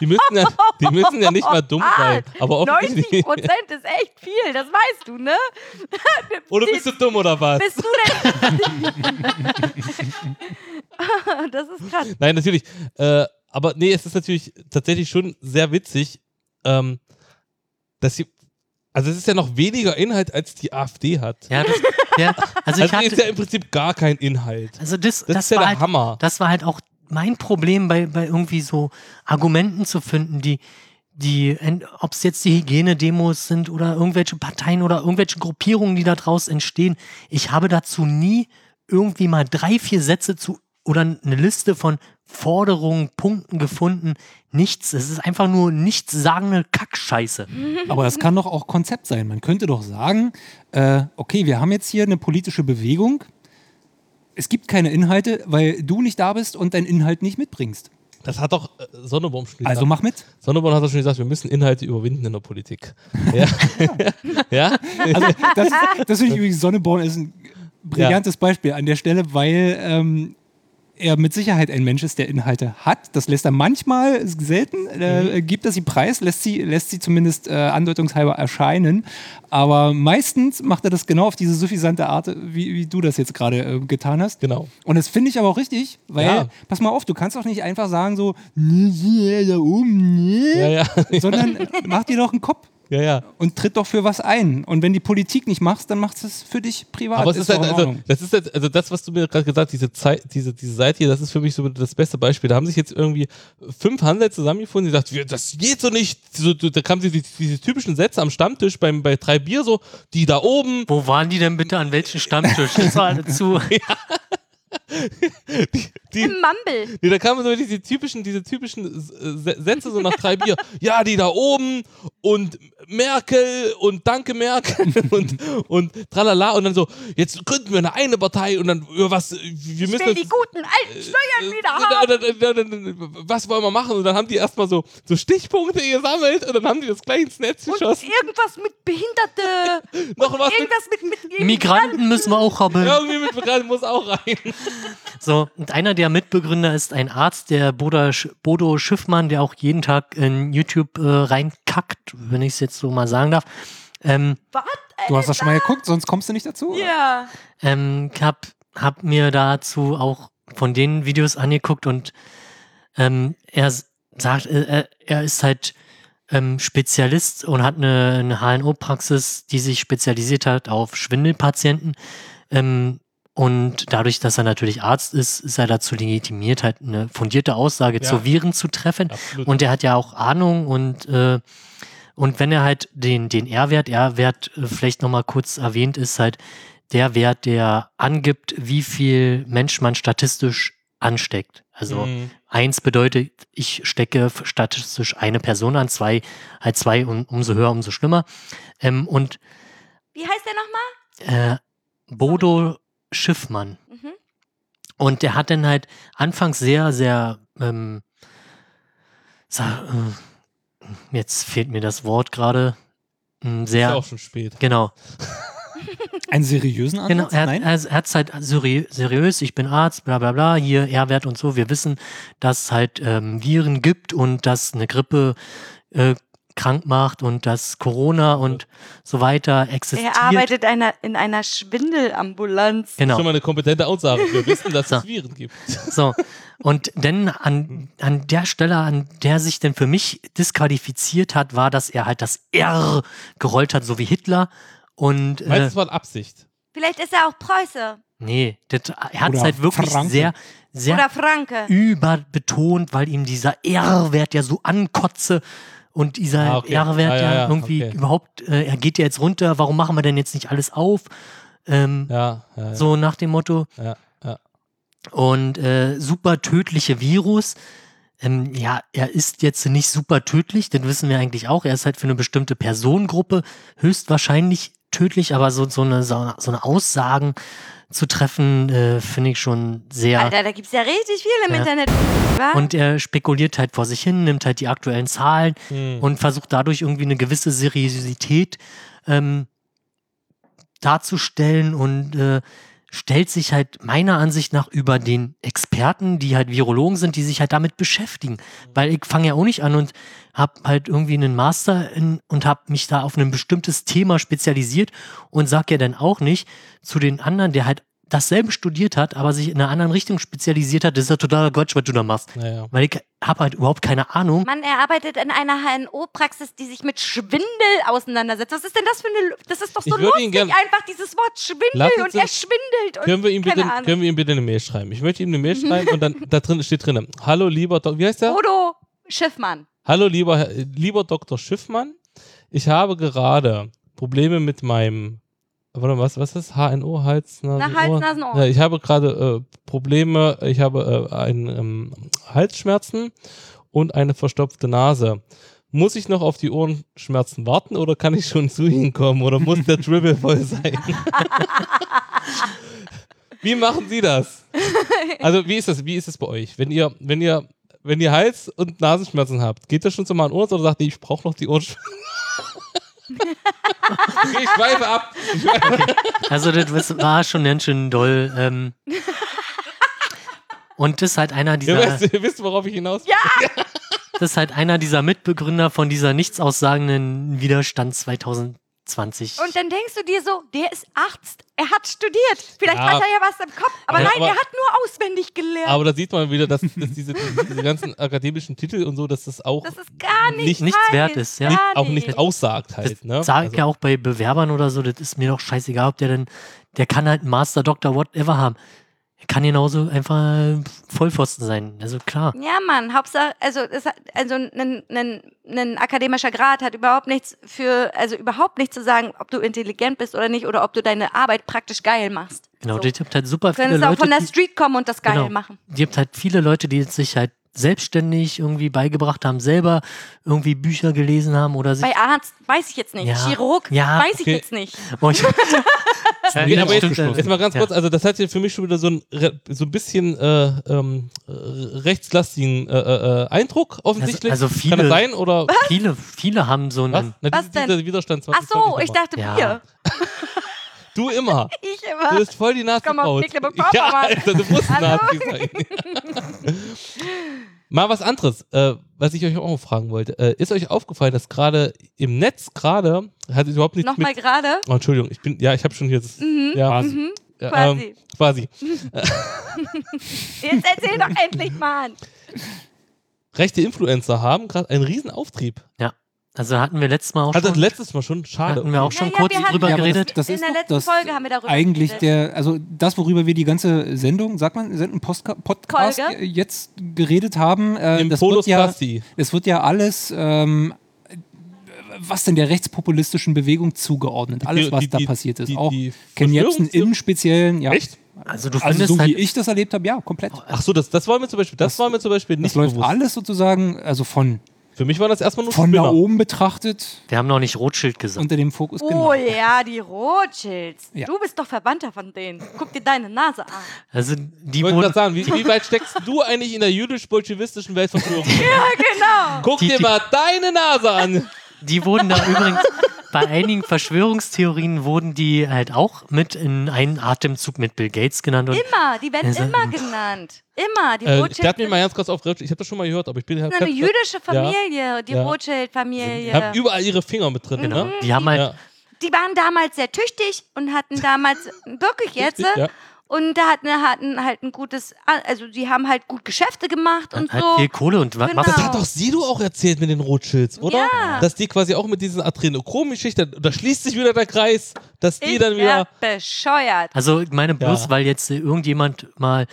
Die müssen ja, die müssen ja nicht mal dumm sein. Aber 90 offensichtlich. Prozent ist echt viel, das weißt du, ne? Oder bist du dumm oder was? Bist du denn? das ist krass. Nein, natürlich. Äh, aber nee, es ist natürlich tatsächlich schon sehr witzig, ähm, dass sie. Also es ist ja noch weniger Inhalt, als die AfD hat. Ja, das, ja also ich Also ist hatte, ja im Prinzip gar kein Inhalt. also das, Das, das, ist ja war der halt, Hammer. das war halt auch mein Problem bei, bei irgendwie so Argumenten zu finden, die, die, ob es jetzt die Hygienedemos sind oder irgendwelche Parteien oder irgendwelche Gruppierungen, die da draus entstehen. Ich habe dazu nie irgendwie mal drei, vier Sätze zu oder eine Liste von Forderungen, Punkten gefunden. Nichts. Es ist einfach nur nichtssagende Kackscheiße. Aber das kann doch auch Konzept sein. Man könnte doch sagen, äh, okay, wir haben jetzt hier eine politische Bewegung. Es gibt keine Inhalte, weil du nicht da bist und deinen Inhalt nicht mitbringst. Das hat doch äh, Sonnebaum schon gesagt. Also mach mit. Sonnebaum hat doch schon gesagt, wir müssen Inhalte überwinden in der Politik. Ja. ja? Also das, das finde ich übrigens, Sonneborn ist ein brillantes Beispiel an der Stelle, weil ähm, er mit Sicherheit ein Mensch ist, der Inhalte hat. Das lässt er manchmal, selten, äh, gibt er sie preis, lässt sie, lässt sie zumindest äh, andeutungshalber erscheinen. Aber meistens macht er das genau auf diese suffisante Art, wie, wie du das jetzt gerade äh, getan hast. Genau. Und das finde ich aber auch richtig, weil, Ja. pass mal auf, du kannst doch nicht einfach sagen so, nee, nee, da oben, nee, Ja, ja. sondern mach dir doch einen Kopf ja, ja. und tritt doch für was ein. Und wenn die Politik nicht machst, dann machst du es für dich privat. Aber es ist, doch halt, also, das ist halt, also das, was du mir gerade gesagt hast, diese Zeit, diese, diese Seite hier, das ist für mich so das beste Beispiel. Da haben sich jetzt irgendwie fünf Handel zusammengefunden, die sagt, wir- das geht so nicht. So, da kamen sie die, diese typischen Sätze am Stammtisch beim, bei drei Bier so, die da oben, Wo waren die denn bitte an welchem Stammtisch? Das war alle zu. Die, Im Mumble. Nee, da kamen so diese typischen, diese typischen äh, Sätze so nach drei Bier. Ja, die da oben und Merkel und danke Merkel und, und tralala und dann so, jetzt gründen wir eine eine Partei und dann, ja, was, wir müssen Will die guten alten Steuern wieder haben. und dann, dann, dann, dann, was wollen wir machen? Und dann haben die erstmal so, so Stichpunkte gesammelt und dann haben die das gleich ins Netz Und geschossen. irgendwas mit Behinderte. Noch was mit, Irgendwas mit, mit Migranten müssen wir auch haben. irgendwie mit Migranten muss auch rein. So, und einer der Mitbegründer ist ein Arzt, der Bodo, Sch- Bodo Schiffmann, der auch jeden Tag in YouTube äh, reinkackt, wenn ich es jetzt so mal sagen darf. Ähm, Was? Du hast das schon mal geguckt, sonst kommst du nicht dazu. Ja. ähm, hab, hab mir dazu auch von den Videos angeguckt und ähm, er sagt, äh, er- er ist halt ähm, Spezialist und hat eine, eine HNO-Praxis, die sich spezialisiert hat auf Schwindelpatienten. Ähm, und dadurch, dass er natürlich Arzt ist, ist er dazu legitimiert, halt eine fundierte Aussage Ja. zu Viren zu treffen. Absolut. Und er hat ja auch Ahnung und, äh, und wenn er halt den, den R-Wert, R-Wert äh, vielleicht nochmal kurz erwähnt, ist halt der Wert, der angibt, wie viel Mensch man statistisch ansteckt. Also Mhm. eins bedeutet, ich stecke statistisch eine Person an, zwei, halt zwei, und umso höher, umso schlimmer. Ähm, und Wie heißt der nochmal? äh, Bodo Schiffmann. Mhm. Und der hat dann halt anfangs sehr, sehr, ähm, sa- äh, jetzt fehlt mir das Wort gerade, ähm, Ist sehr, ja auch schon spät. genau, Einen seriösen Ansatz? genau, er, er, er hat halt seri seriös, ich bin Arzt, bla bla bla, hier R-Wert und so, wir wissen, dass es halt ähm, Viren gibt und dass eine Grippe äh, krank macht und dass Corona und so weiter existiert. Er arbeitet einer, in einer Schwindelambulanz. genau. Schon mal eine kompetente Aussage. Wir wissen, dass So. es Viren gibt. So, und dann an, an der Stelle, an der sich denn für mich disqualifiziert hat, war, dass er halt das R gerollt hat, so wie Hitler. Und Meinst du, äh, es war Absicht? Vielleicht ist er auch Preuße. nee, das, er hat es halt wirklich Franke. sehr, sehr Oder Franke. überbetont, weil ihm dieser R-Wert ja so ankotze und dieser Ah, okay. R-Wert Ah, ja, ja, irgendwie okay. überhaupt, äh, er geht ja jetzt runter, warum machen wir denn jetzt nicht alles auf? Ähm, Ja, ja. So nach dem Motto. Ja, ja. Und äh, super tödliche Virus. Ähm, ja, er ist jetzt nicht super tödlich, das wissen wir eigentlich auch. Er ist halt für eine bestimmte Personengruppe höchstwahrscheinlich tödlich, aber so, so, eine- so eine Aussagen zu treffen, äh, finde ich schon sehr. Alter, da gibt's ja richtig viel im Ja. Internet. Wa? Und er spekuliert halt vor sich hin, nimmt halt die aktuellen Zahlen Hm. und versucht dadurch irgendwie eine gewisse Seriosität ähm, darzustellen und äh, stellt sich halt meiner Ansicht nach über den Experten, die halt Virologen sind, die sich halt damit beschäftigen. Weil ich fange ja auch nicht an und habe halt irgendwie einen Master in, und habe mich da auf ein bestimmtes Thema spezialisiert und sag ja dann auch nicht zu den anderen, der halt dasselbe studiert hat, aber sich in einer anderen Richtung spezialisiert hat, das ist ja totaler Quatsch, was du da machst. Naja. Weil ich habe halt überhaupt keine Ahnung. Mann, er arbeitet in einer HNO-Praxis, die sich mit Schwindel auseinandersetzt. Was ist denn das für eine. Das ist doch so lustig, gern- einfach dieses Wort Schwindel Lassen und er schwindelt. Und Können wir, ihm bitte, keine Ahnung. können wir ihm bitte eine Mail schreiben? Ich möchte ihm eine Mail schreiben und dann da drin steht drin: Hallo lieber Dok wie heißt der? Bodo Schiffmann. Hallo lieber, Herr- lieber Dr. Schiffmann. Ich habe gerade Probleme mit meinem warte, was, was ist HNO, Hals, Nasen, Na, Hals? Nasen, Ohr. Ja, ich habe gerade äh, Probleme, ich habe äh, ein, ähm, Halsschmerzen und eine verstopfte Nase. Muss ich noch auf die Ohrenschmerzen warten oder kann ich schon zu Ihnen kommen oder muss der Dribble voll sein? wie machen Sie das? Also wie ist das? Wie ist es bei euch? Wenn ihr, wenn ihr, wenn ihr Hals- und Nasenschmerzen habt, geht das schon zum Ohrenarzt oder sagt ihr, ich brauche noch die Ohrenschmerzen? Okay, ich schweife ab. Schweife. Also das war schon ganz schön doll. Ähm. Und das ist halt einer dieser, wisst, ihr wisst, worauf ich hinaus will. das ist halt einer dieser Mitbegründer von dieser nichtssaussagenden Widerstand 2020. Und dann denkst du dir so, der ist Arzt. Er hat studiert. Vielleicht Ja. hat er ja was im Kopf. Aber Ja, nein, aber- er hat nur auswendig gelernt. Aber da sieht man wieder, dass, dass diese, diese ganzen akademischen Titel und so, dass das auch das ist gar nicht Nicht- nichts wert ist, ja. gar auch nicht aussagt halt. das Ne? sage ich Also- ja auch bei Bewerbern oder so, das ist mir doch scheißegal, ob der denn, der kann halt einen Master, Doktor, whatever haben. Kann genauso einfach Vollpfosten sein. Also klar. Ja, Mann, Hauptsache, also, es hat, also ein, ein, ein akademischer Grad hat überhaupt nichts für, also überhaupt nichts zu sagen, ob du intelligent bist oder nicht oder ob du deine Arbeit praktisch geil machst. Genau, so. die habt halt super Du viele könntest auch Leute, von der Street kommen und das geil Genau. machen. die habt halt viele Leute, die sich halt selbstständig irgendwie beigebracht haben, selber irgendwie Bücher gelesen haben oder sich Bei Arzt weiß ich jetzt nicht. Ja. Chirurg Ja. weiß ich Okay. jetzt nicht. Oh, ich, ja, Nee, aber jetzt, jetzt mal ganz ja. kurz, also das hat ja für mich schon wieder so ein, so ein bisschen äh, ähm, äh, rechtslastigen äh, äh, Eindruck offensichtlich. Also- also Kann viele- das sein oder Viele, viele haben so was? einen. Na, Was diese, denn? Widerstand Ach 2020 so, ich dachte Ja. wir. Du immer. Ich Du immer. bist voll die komm aus Nazi-Braut. Mecklenburg-Vorpommern. Ja, Alter, du musst Hallo? Nazi sein. Mal was anderes, äh, was ich euch auch noch fragen wollte. Äh, ist euch aufgefallen, dass gerade im Netz gerade, hat es überhaupt nichts Nochmal mit... gerade. Oh, Entschuldigung, ich bin, ja, ich habe schon hier das... ja, Mhm, ja, quasi. Ähm, quasi. Jetzt erzähl doch endlich mal. Rechte Influencer haben gerade einen riesen Auftrieb. Also hatten wir letztes Mal auch das schon. letztes Mal schon, schade. Hatten wir auch schon Ja, kurz wir drüber Ja, aber geredet. Das, das In ist der doch letzten das Folge haben wir darüber eigentlich geredet. der, also das, worüber wir die ganze Sendung, sagt man, Sendung, Postka Podcast Folge? jetzt geredet haben, äh, Im das Polus wird ja, es wird ja alles, ähm, was denn der rechtspopulistischen Bewegung zugeordnet. Alles, was die- da die- passiert ist. die- auch die Ken Jebsen im Speziellen, ja. Echt? Also du Also findest so wie halt, ich das erlebt habe, ja, komplett. Ach so, das, das war mir zum Beispiel, das, Das- war mir zum Beispiel Das nicht läuft bewusst. alles sozusagen, also von, Für mich war das erstmal nur von da Spinner. oben betrachtet wir haben noch nicht Rothschild gesagt. unter dem Fokus. Oh genau. ja, die Rothschilds. Ja. Du bist doch Verwandter von denen. Guck dir deine Nase an. Also die Ich wollte gerade sagen, wie, wie weit steckst du eigentlich in der jüdisch-bolschewistischen Weltverschwörung? Ja, genau. Guck Die- dir die- mal deine Nase an. die wurden da übrigens bei einigen Verschwörungstheorien wurden die halt auch mit in einen Atemzug mit Bill Gates genannt und Immer, die werden Also- immer genannt. Immer. Die Äh, Rothschilds der hat mich sind mal ganz kurz aufgeregt. Ich habe das schon mal gehört, aber ich bin halt. eine jüdische Familie, die Ja. Rothschild-Familie. haben überall ihre Finger mit drin. genau, Ne? die haben halt Ja. Die waren damals sehr tüchtig und hatten damals wirklich jetzt. Ja. Und da hatten, hatten halt ein gutes, also die haben halt gut Geschäfte gemacht und halt so. viel Kohle und was Genau. Das hat doch Sido auch erzählt mit den Rothschilds, oder? Ja. Dass die quasi auch mit diesen Adrenochrom-Geschichten, da schließt sich wieder der Kreis, dass die ich dann wieder. bescheuert. Also ich meine bloß, Ja. weil jetzt irgendjemand mal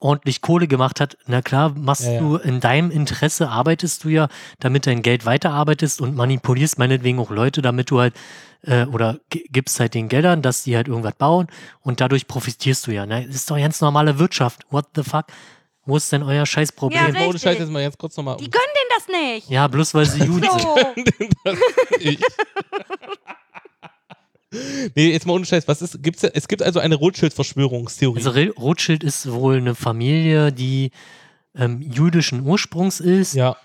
ordentlich Kohle gemacht hat, na klar, machst Ja, ja. du in deinem Interesse, arbeitest du ja, damit dein Geld weiterarbeitest und manipulierst meinetwegen auch Leute, damit du halt, äh, oder gi- gibst halt den Geldern, dass die halt irgendwas bauen und dadurch profitierst du ja. Ne? Das ist doch ganz normale Wirtschaft. What the fuck? Wo ist denn euer scheiß Ja. Ohne Scheiß jetzt mal ganz kurz nochmal. Die gönnen denen das nicht. Ja, bloß weil sie Juden sind. So. ich. Nee, jetzt mal ohne Scheiß. Was ist, gibt's, es gibt also eine Rothschild-Verschwörungstheorie. Also Re- Rothschild ist wohl eine Familie, die ähm, jüdischen Ursprungs ist ja.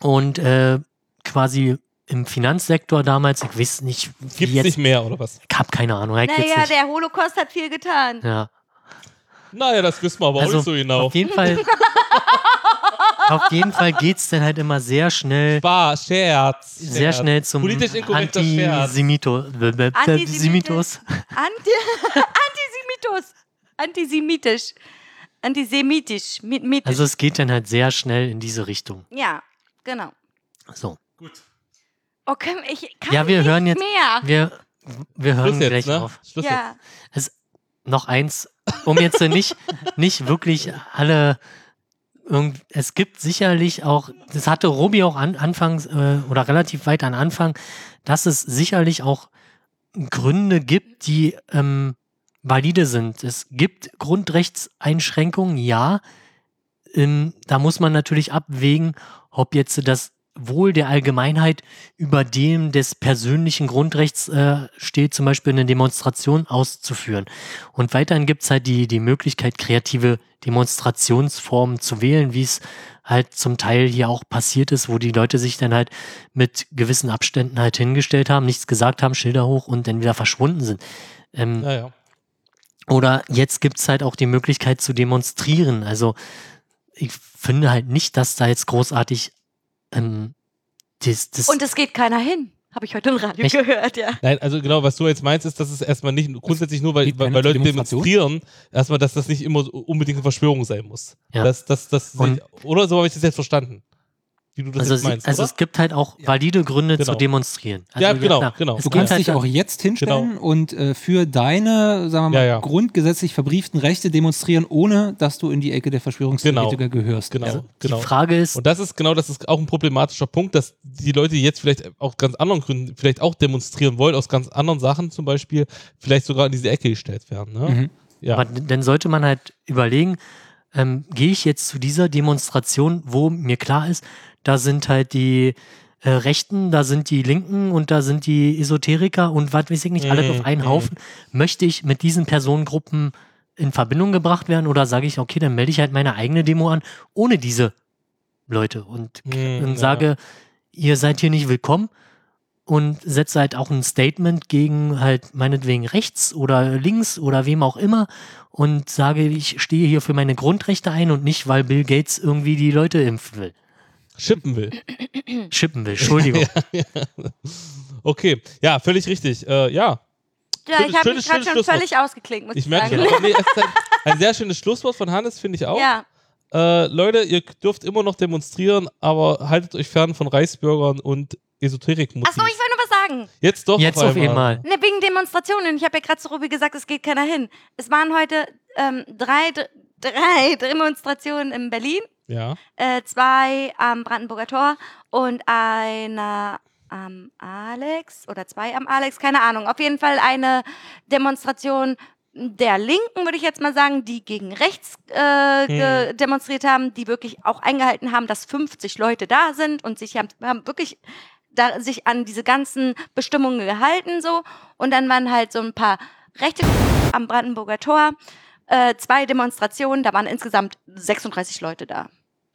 und äh, quasi im Finanzsektor damals, ich weiß nicht, wie Gibt's jetzt, nicht mehr, oder was? ich hab keine Ahnung, Naja, der Holocaust hat viel getan. Ja, Naja, das wissen wir aber auch also nicht so genau. auf jeden Fall, auf jeden Fall geht's dann halt immer sehr schnell, Spaß, Scherz. sehr Scherz. schnell zum Politisch inkorrekter. Antisemito, Antisemitisch. Antisemitos. Anti Mythos. Antisemitisch. Antisemitisch. Mi- Mitisch. Also es geht dann halt sehr schnell in diese Richtung. ja, genau. So. Okay, ich kann Ja, wir nicht hören jetzt- mehr. Wir, wir hören Schluss jetzt, gleich ne? auf. Schluss jetzt. Ja. noch eins, um jetzt nicht, nicht wirklich alle. Irgend- Es gibt sicherlich auch, das hatte Robi auch an, anfangs äh, oder relativ weit am Anfang, dass es sicherlich auch Gründe gibt, die ähm, valide sind. Es gibt Grundrechtseinschränkungen, ja. Ähm, da muss man natürlich abwägen, ob jetzt das Wohl der Allgemeinheit über dem des persönlichen Grundrechts äh, steht, zum Beispiel eine Demonstration auszuführen. Und weiterhin gibt es halt die, die Möglichkeit, kreative Demonstrationsformen zu wählen, wie es halt zum Teil hier auch passiert ist, wo die Leute sich dann halt mit gewissen Abständen halt hingestellt haben, nichts gesagt haben, Schilder hoch und dann wieder verschwunden sind. Ähm, Ja, ja. oder jetzt gibt es halt auch die Möglichkeit zu demonstrieren. Also ich finde halt nicht, dass da jetzt großartig ähm, das, das Und es geht keiner hin. Habe ich heute im Radio Echt? gehört, ja. Nein, also genau, was du jetzt meinst, ist, dass es erstmal nicht grundsätzlich nur, weil, weil, weil Leute demonstrieren, erstmal, dass das nicht immer unbedingt eine Verschwörung sein muss. Ja. Das, das, das, Und- oder so habe ich das jetzt verstanden. Wie du das also, jetzt sie- meinst. also oder? es gibt halt auch valide Gründe Genau. zu demonstrieren. Also, Ja, genau, na, genau. Du kannst halt dich auch jetzt hinstellen und äh, für deine, sagen wir mal, Ja, ja. grundgesetzlich verbrieften Rechte demonstrieren, ohne dass du in die Ecke der Verschwörungstheoretiker gehörst. genau, Also, genau. Die Frage ist, Und das ist genau, das ist auch ein problematischer Punkt, dass die Leute die jetzt vielleicht aus ganz anderen Gründen vielleicht auch demonstrieren wollen, aus ganz anderen Sachen zum Beispiel, vielleicht sogar in diese Ecke gestellt werden. Ne? Mhm. Ja. aber dann sollte man halt überlegen, ähm, gehe ich jetzt zu dieser Demonstration, wo mir klar ist, da sind halt die äh, Rechten, da sind die Linken und da sind die Esoteriker und was weiß ich nicht, alle Mhm, auf einen mhm. Haufen. Möchte ich mit diesen Personengruppen in Verbindung gebracht werden oder sage ich, okay, dann melde ich halt meine eigene Demo an, ohne diese Leute und, Mhm, und ja. sage, ihr seid hier nicht willkommen und setze halt auch ein Statement gegen halt meinetwegen rechts oder links oder wem auch immer und sage, ich stehe hier für meine Grundrechte ein und nicht, weil Bill Gates irgendwie die Leute impfen will. Schippen will. Schippen will, Entschuldigung. Okay, ja, völlig richtig. Äh, ja, Ja, Schönes- ich habe mich gerade schon völlig ausgeklinkt, muss ich, ich merke sagen. nee, ein, ein sehr schönes Schlusswort von Hannes, finde ich auch. Ja, Äh, Leute, ihr dürft immer noch demonstrieren, aber haltet euch fern von Reichsbürgern und esoterik Achso, ich will nur was sagen. Jetzt doch Jetzt auf einmal. Ne, wegen Demonstrationen. Ich habe ja gerade zu Ruby gesagt, es geht keiner hin. Es waren heute ähm, drei, drei Demonstrationen in Berlin, Ja. äh, zwei am Brandenburger Tor und eine am Alex oder zwei am Alex, keine Ahnung. Auf jeden Fall eine Demonstration der Linken, würde ich jetzt mal sagen, die gegen rechts äh, ge- demonstriert haben, die wirklich auch eingehalten haben, dass 50 Leute da sind und sich haben, haben wirklich da, sich an diese ganzen Bestimmungen gehalten so und dann waren halt so ein paar rechte am Brandenburger Tor äh, zwei Demonstrationen, da waren insgesamt 36 Leute da,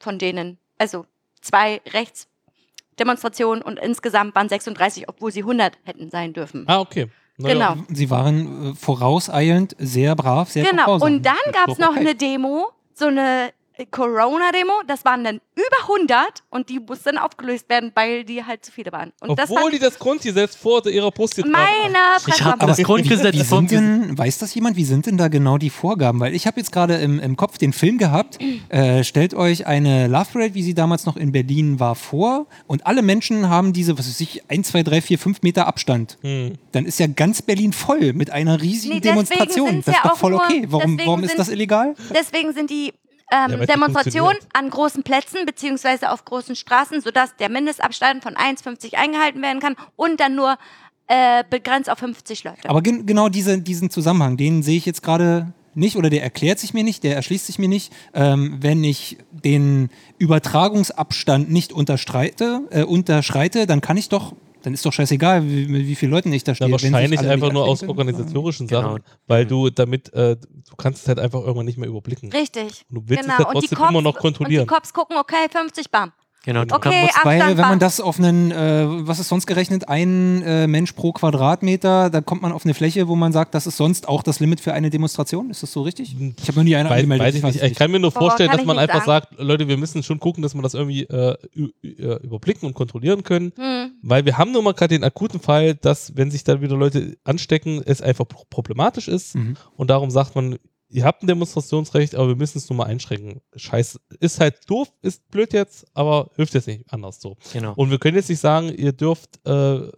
von denen also zwei Rechtsdemonstrationen und insgesamt waren 36, obwohl sie 100 hätten sein dürfen. Ah, okay. Na Genau. Ja. Sie waren äh, vorauseilend sehr brav, sehr Genau, und dann gab es noch okay. eine Demo, so eine Corona-Demo, das waren dann über 100 und die musste dann aufgelöst werden, weil die halt zu viele waren. Und das Obwohl fand die das Grundgesetz vor ihrer Brust getragen haben. meine Ich habe das Grundgesetz wie sind denn, weiß das jemand, wie sind denn da genau die Vorgaben? Weil ich habe jetzt gerade im, im Kopf den Film gehabt. Äh, stellt euch eine Love Parade, wie sie damals noch in Berlin war, vor. Und alle Menschen haben diese, was weiß ich, 1, 2, 3, 4, 5 Meter Abstand. Hm. Dann ist ja ganz Berlin voll mit einer riesigen Nee, Demonstration. Das ist ja doch voll nur- okay. Warum, warum ist sind- das illegal? Deswegen sind die ähm, Demonstrationen an großen Plätzen beziehungsweise auf großen Straßen, sodass der Mindestabstand von 1,50 eingehalten werden kann und dann nur äh, begrenzt auf 50 Leute. Aber gen genau diese, diesen Zusammenhang, den sehe ich jetzt gerade nicht oder der erklärt sich mir nicht, der erschließt sich mir nicht. Ähm, wenn ich den Übertragungsabstand nicht unterstreite, äh, unterschreite, dann kann ich doch, dann ist doch scheißegal, wie, wie vielen Leuten ich da stehe. Ja, wahrscheinlich einfach nur aus organisatorischen Genau. Sachen, weil du damit, äh, du kannst es halt einfach irgendwann nicht mehr überblicken. Richtig. Du willst es genau. ja und die trotzdem Cops, immer noch kontrollieren. Und die Cops gucken, okay, 50 bam. Genau, du Okay, kannst- Weil, wenn man das auf einen, äh, was ist sonst gerechnet, ein äh, Mensch pro Quadratmeter, dann kommt man auf eine Fläche, wo man sagt, das ist sonst auch das Limit für eine Demonstration. Ist das so richtig? Ich habe noch nie eine Weiß, angemeldet. weiß ich nicht. Ich kann mir nur vorstellen, dass man einfach sagen. sagt, Leute, wir müssen schon gucken, dass wir das irgendwie äh, ü- überblicken und kontrollieren können. Hm. Weil wir haben nun mal gerade den akuten Fall, dass, wenn sich dann wieder Leute anstecken, es einfach pro- problematisch ist. Mhm. Und darum sagt man, ihr habt ein Demonstrationsrecht, aber wir müssen es nur mal einschränken. Scheiße. Ist halt doof, ist blöd jetzt, aber hilft jetzt nicht anders so. genau. Und wir können jetzt nicht sagen, ihr dürft äh, äh,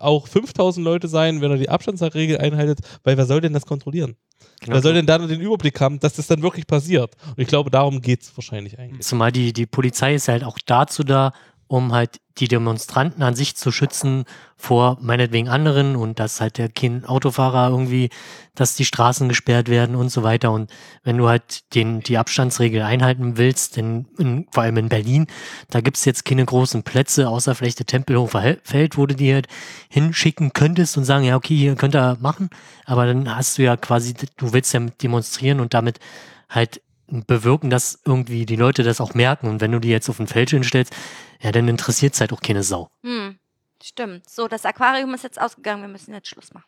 auch 5000 Leute sein, wenn ihr die Abstandsregel einhaltet, weil wer soll denn das kontrollieren? genau. Wer soll denn da nur den Überblick haben, dass das dann wirklich passiert? Und ich glaube, darum geht es wahrscheinlich eigentlich. Zumal die, die Polizei ist halt auch dazu da, um halt die Demonstranten an sich zu schützen vor meinetwegen anderen und dass halt der kein Autofahrer irgendwie, dass die Straßen gesperrt werden und so weiter. Und wenn du halt den, die Abstandsregel einhalten willst, denn in, vor allem in Berlin, da gibt's jetzt keine großen Plätze, außer vielleicht der Tempelhofer Feld, wo du die halt hinschicken könntest und sagen, ja, okay, hier könnt ihr machen. Aber dann hast du ja quasi, du willst ja demonstrieren und damit halt bewirken, dass irgendwie die Leute das auch merken. Und wenn du die jetzt auf ein Feld hinstellst, ja, dann interessiert es halt auch keine Sau. Hm. Stimmt. So, das Aquarium ist jetzt ausgegangen. Wir müssen jetzt Schluss machen.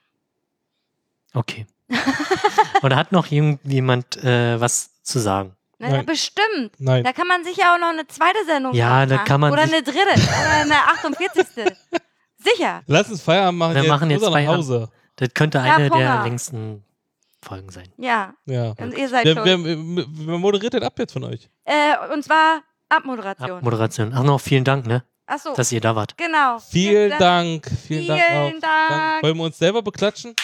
Okay. Oder hat noch irgendjemand äh, was zu sagen? Na, ja, Nein. bestimmt. Nein. Da kann man sich ja auch noch eine zweite Sendung Ja, draus da machen. kann man Oder eine dritte. Oder eine 48. Sicher. Lass uns Feierabend machen. Wir jetzt. machen jetzt Feierabend. Hause. Das könnte eine der Hunger. längsten Folgen sein. Ja. Ja. Und ihr seid Wer, wer, wer, moderiert denn ab jetzt von euch? Äh, und zwar Abmoderation. Moderation. Ach noch, vielen Dank, ne, Achso. dass ihr da wart. Genau. Vielen Dank. Vielen, Dank auch. Vielen Dank. Wollen wir uns selber beklatschen?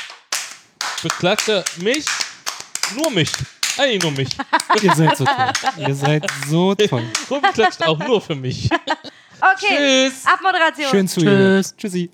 Beklatsche mich. Nur mich. Eigentlich nur mich. Ihr seid so toll. Ihr seid so toll. Robi klatscht auch nur für mich. Okay. Tschüss. Abmoderation. Schön zu Tschüss. Tschüssi.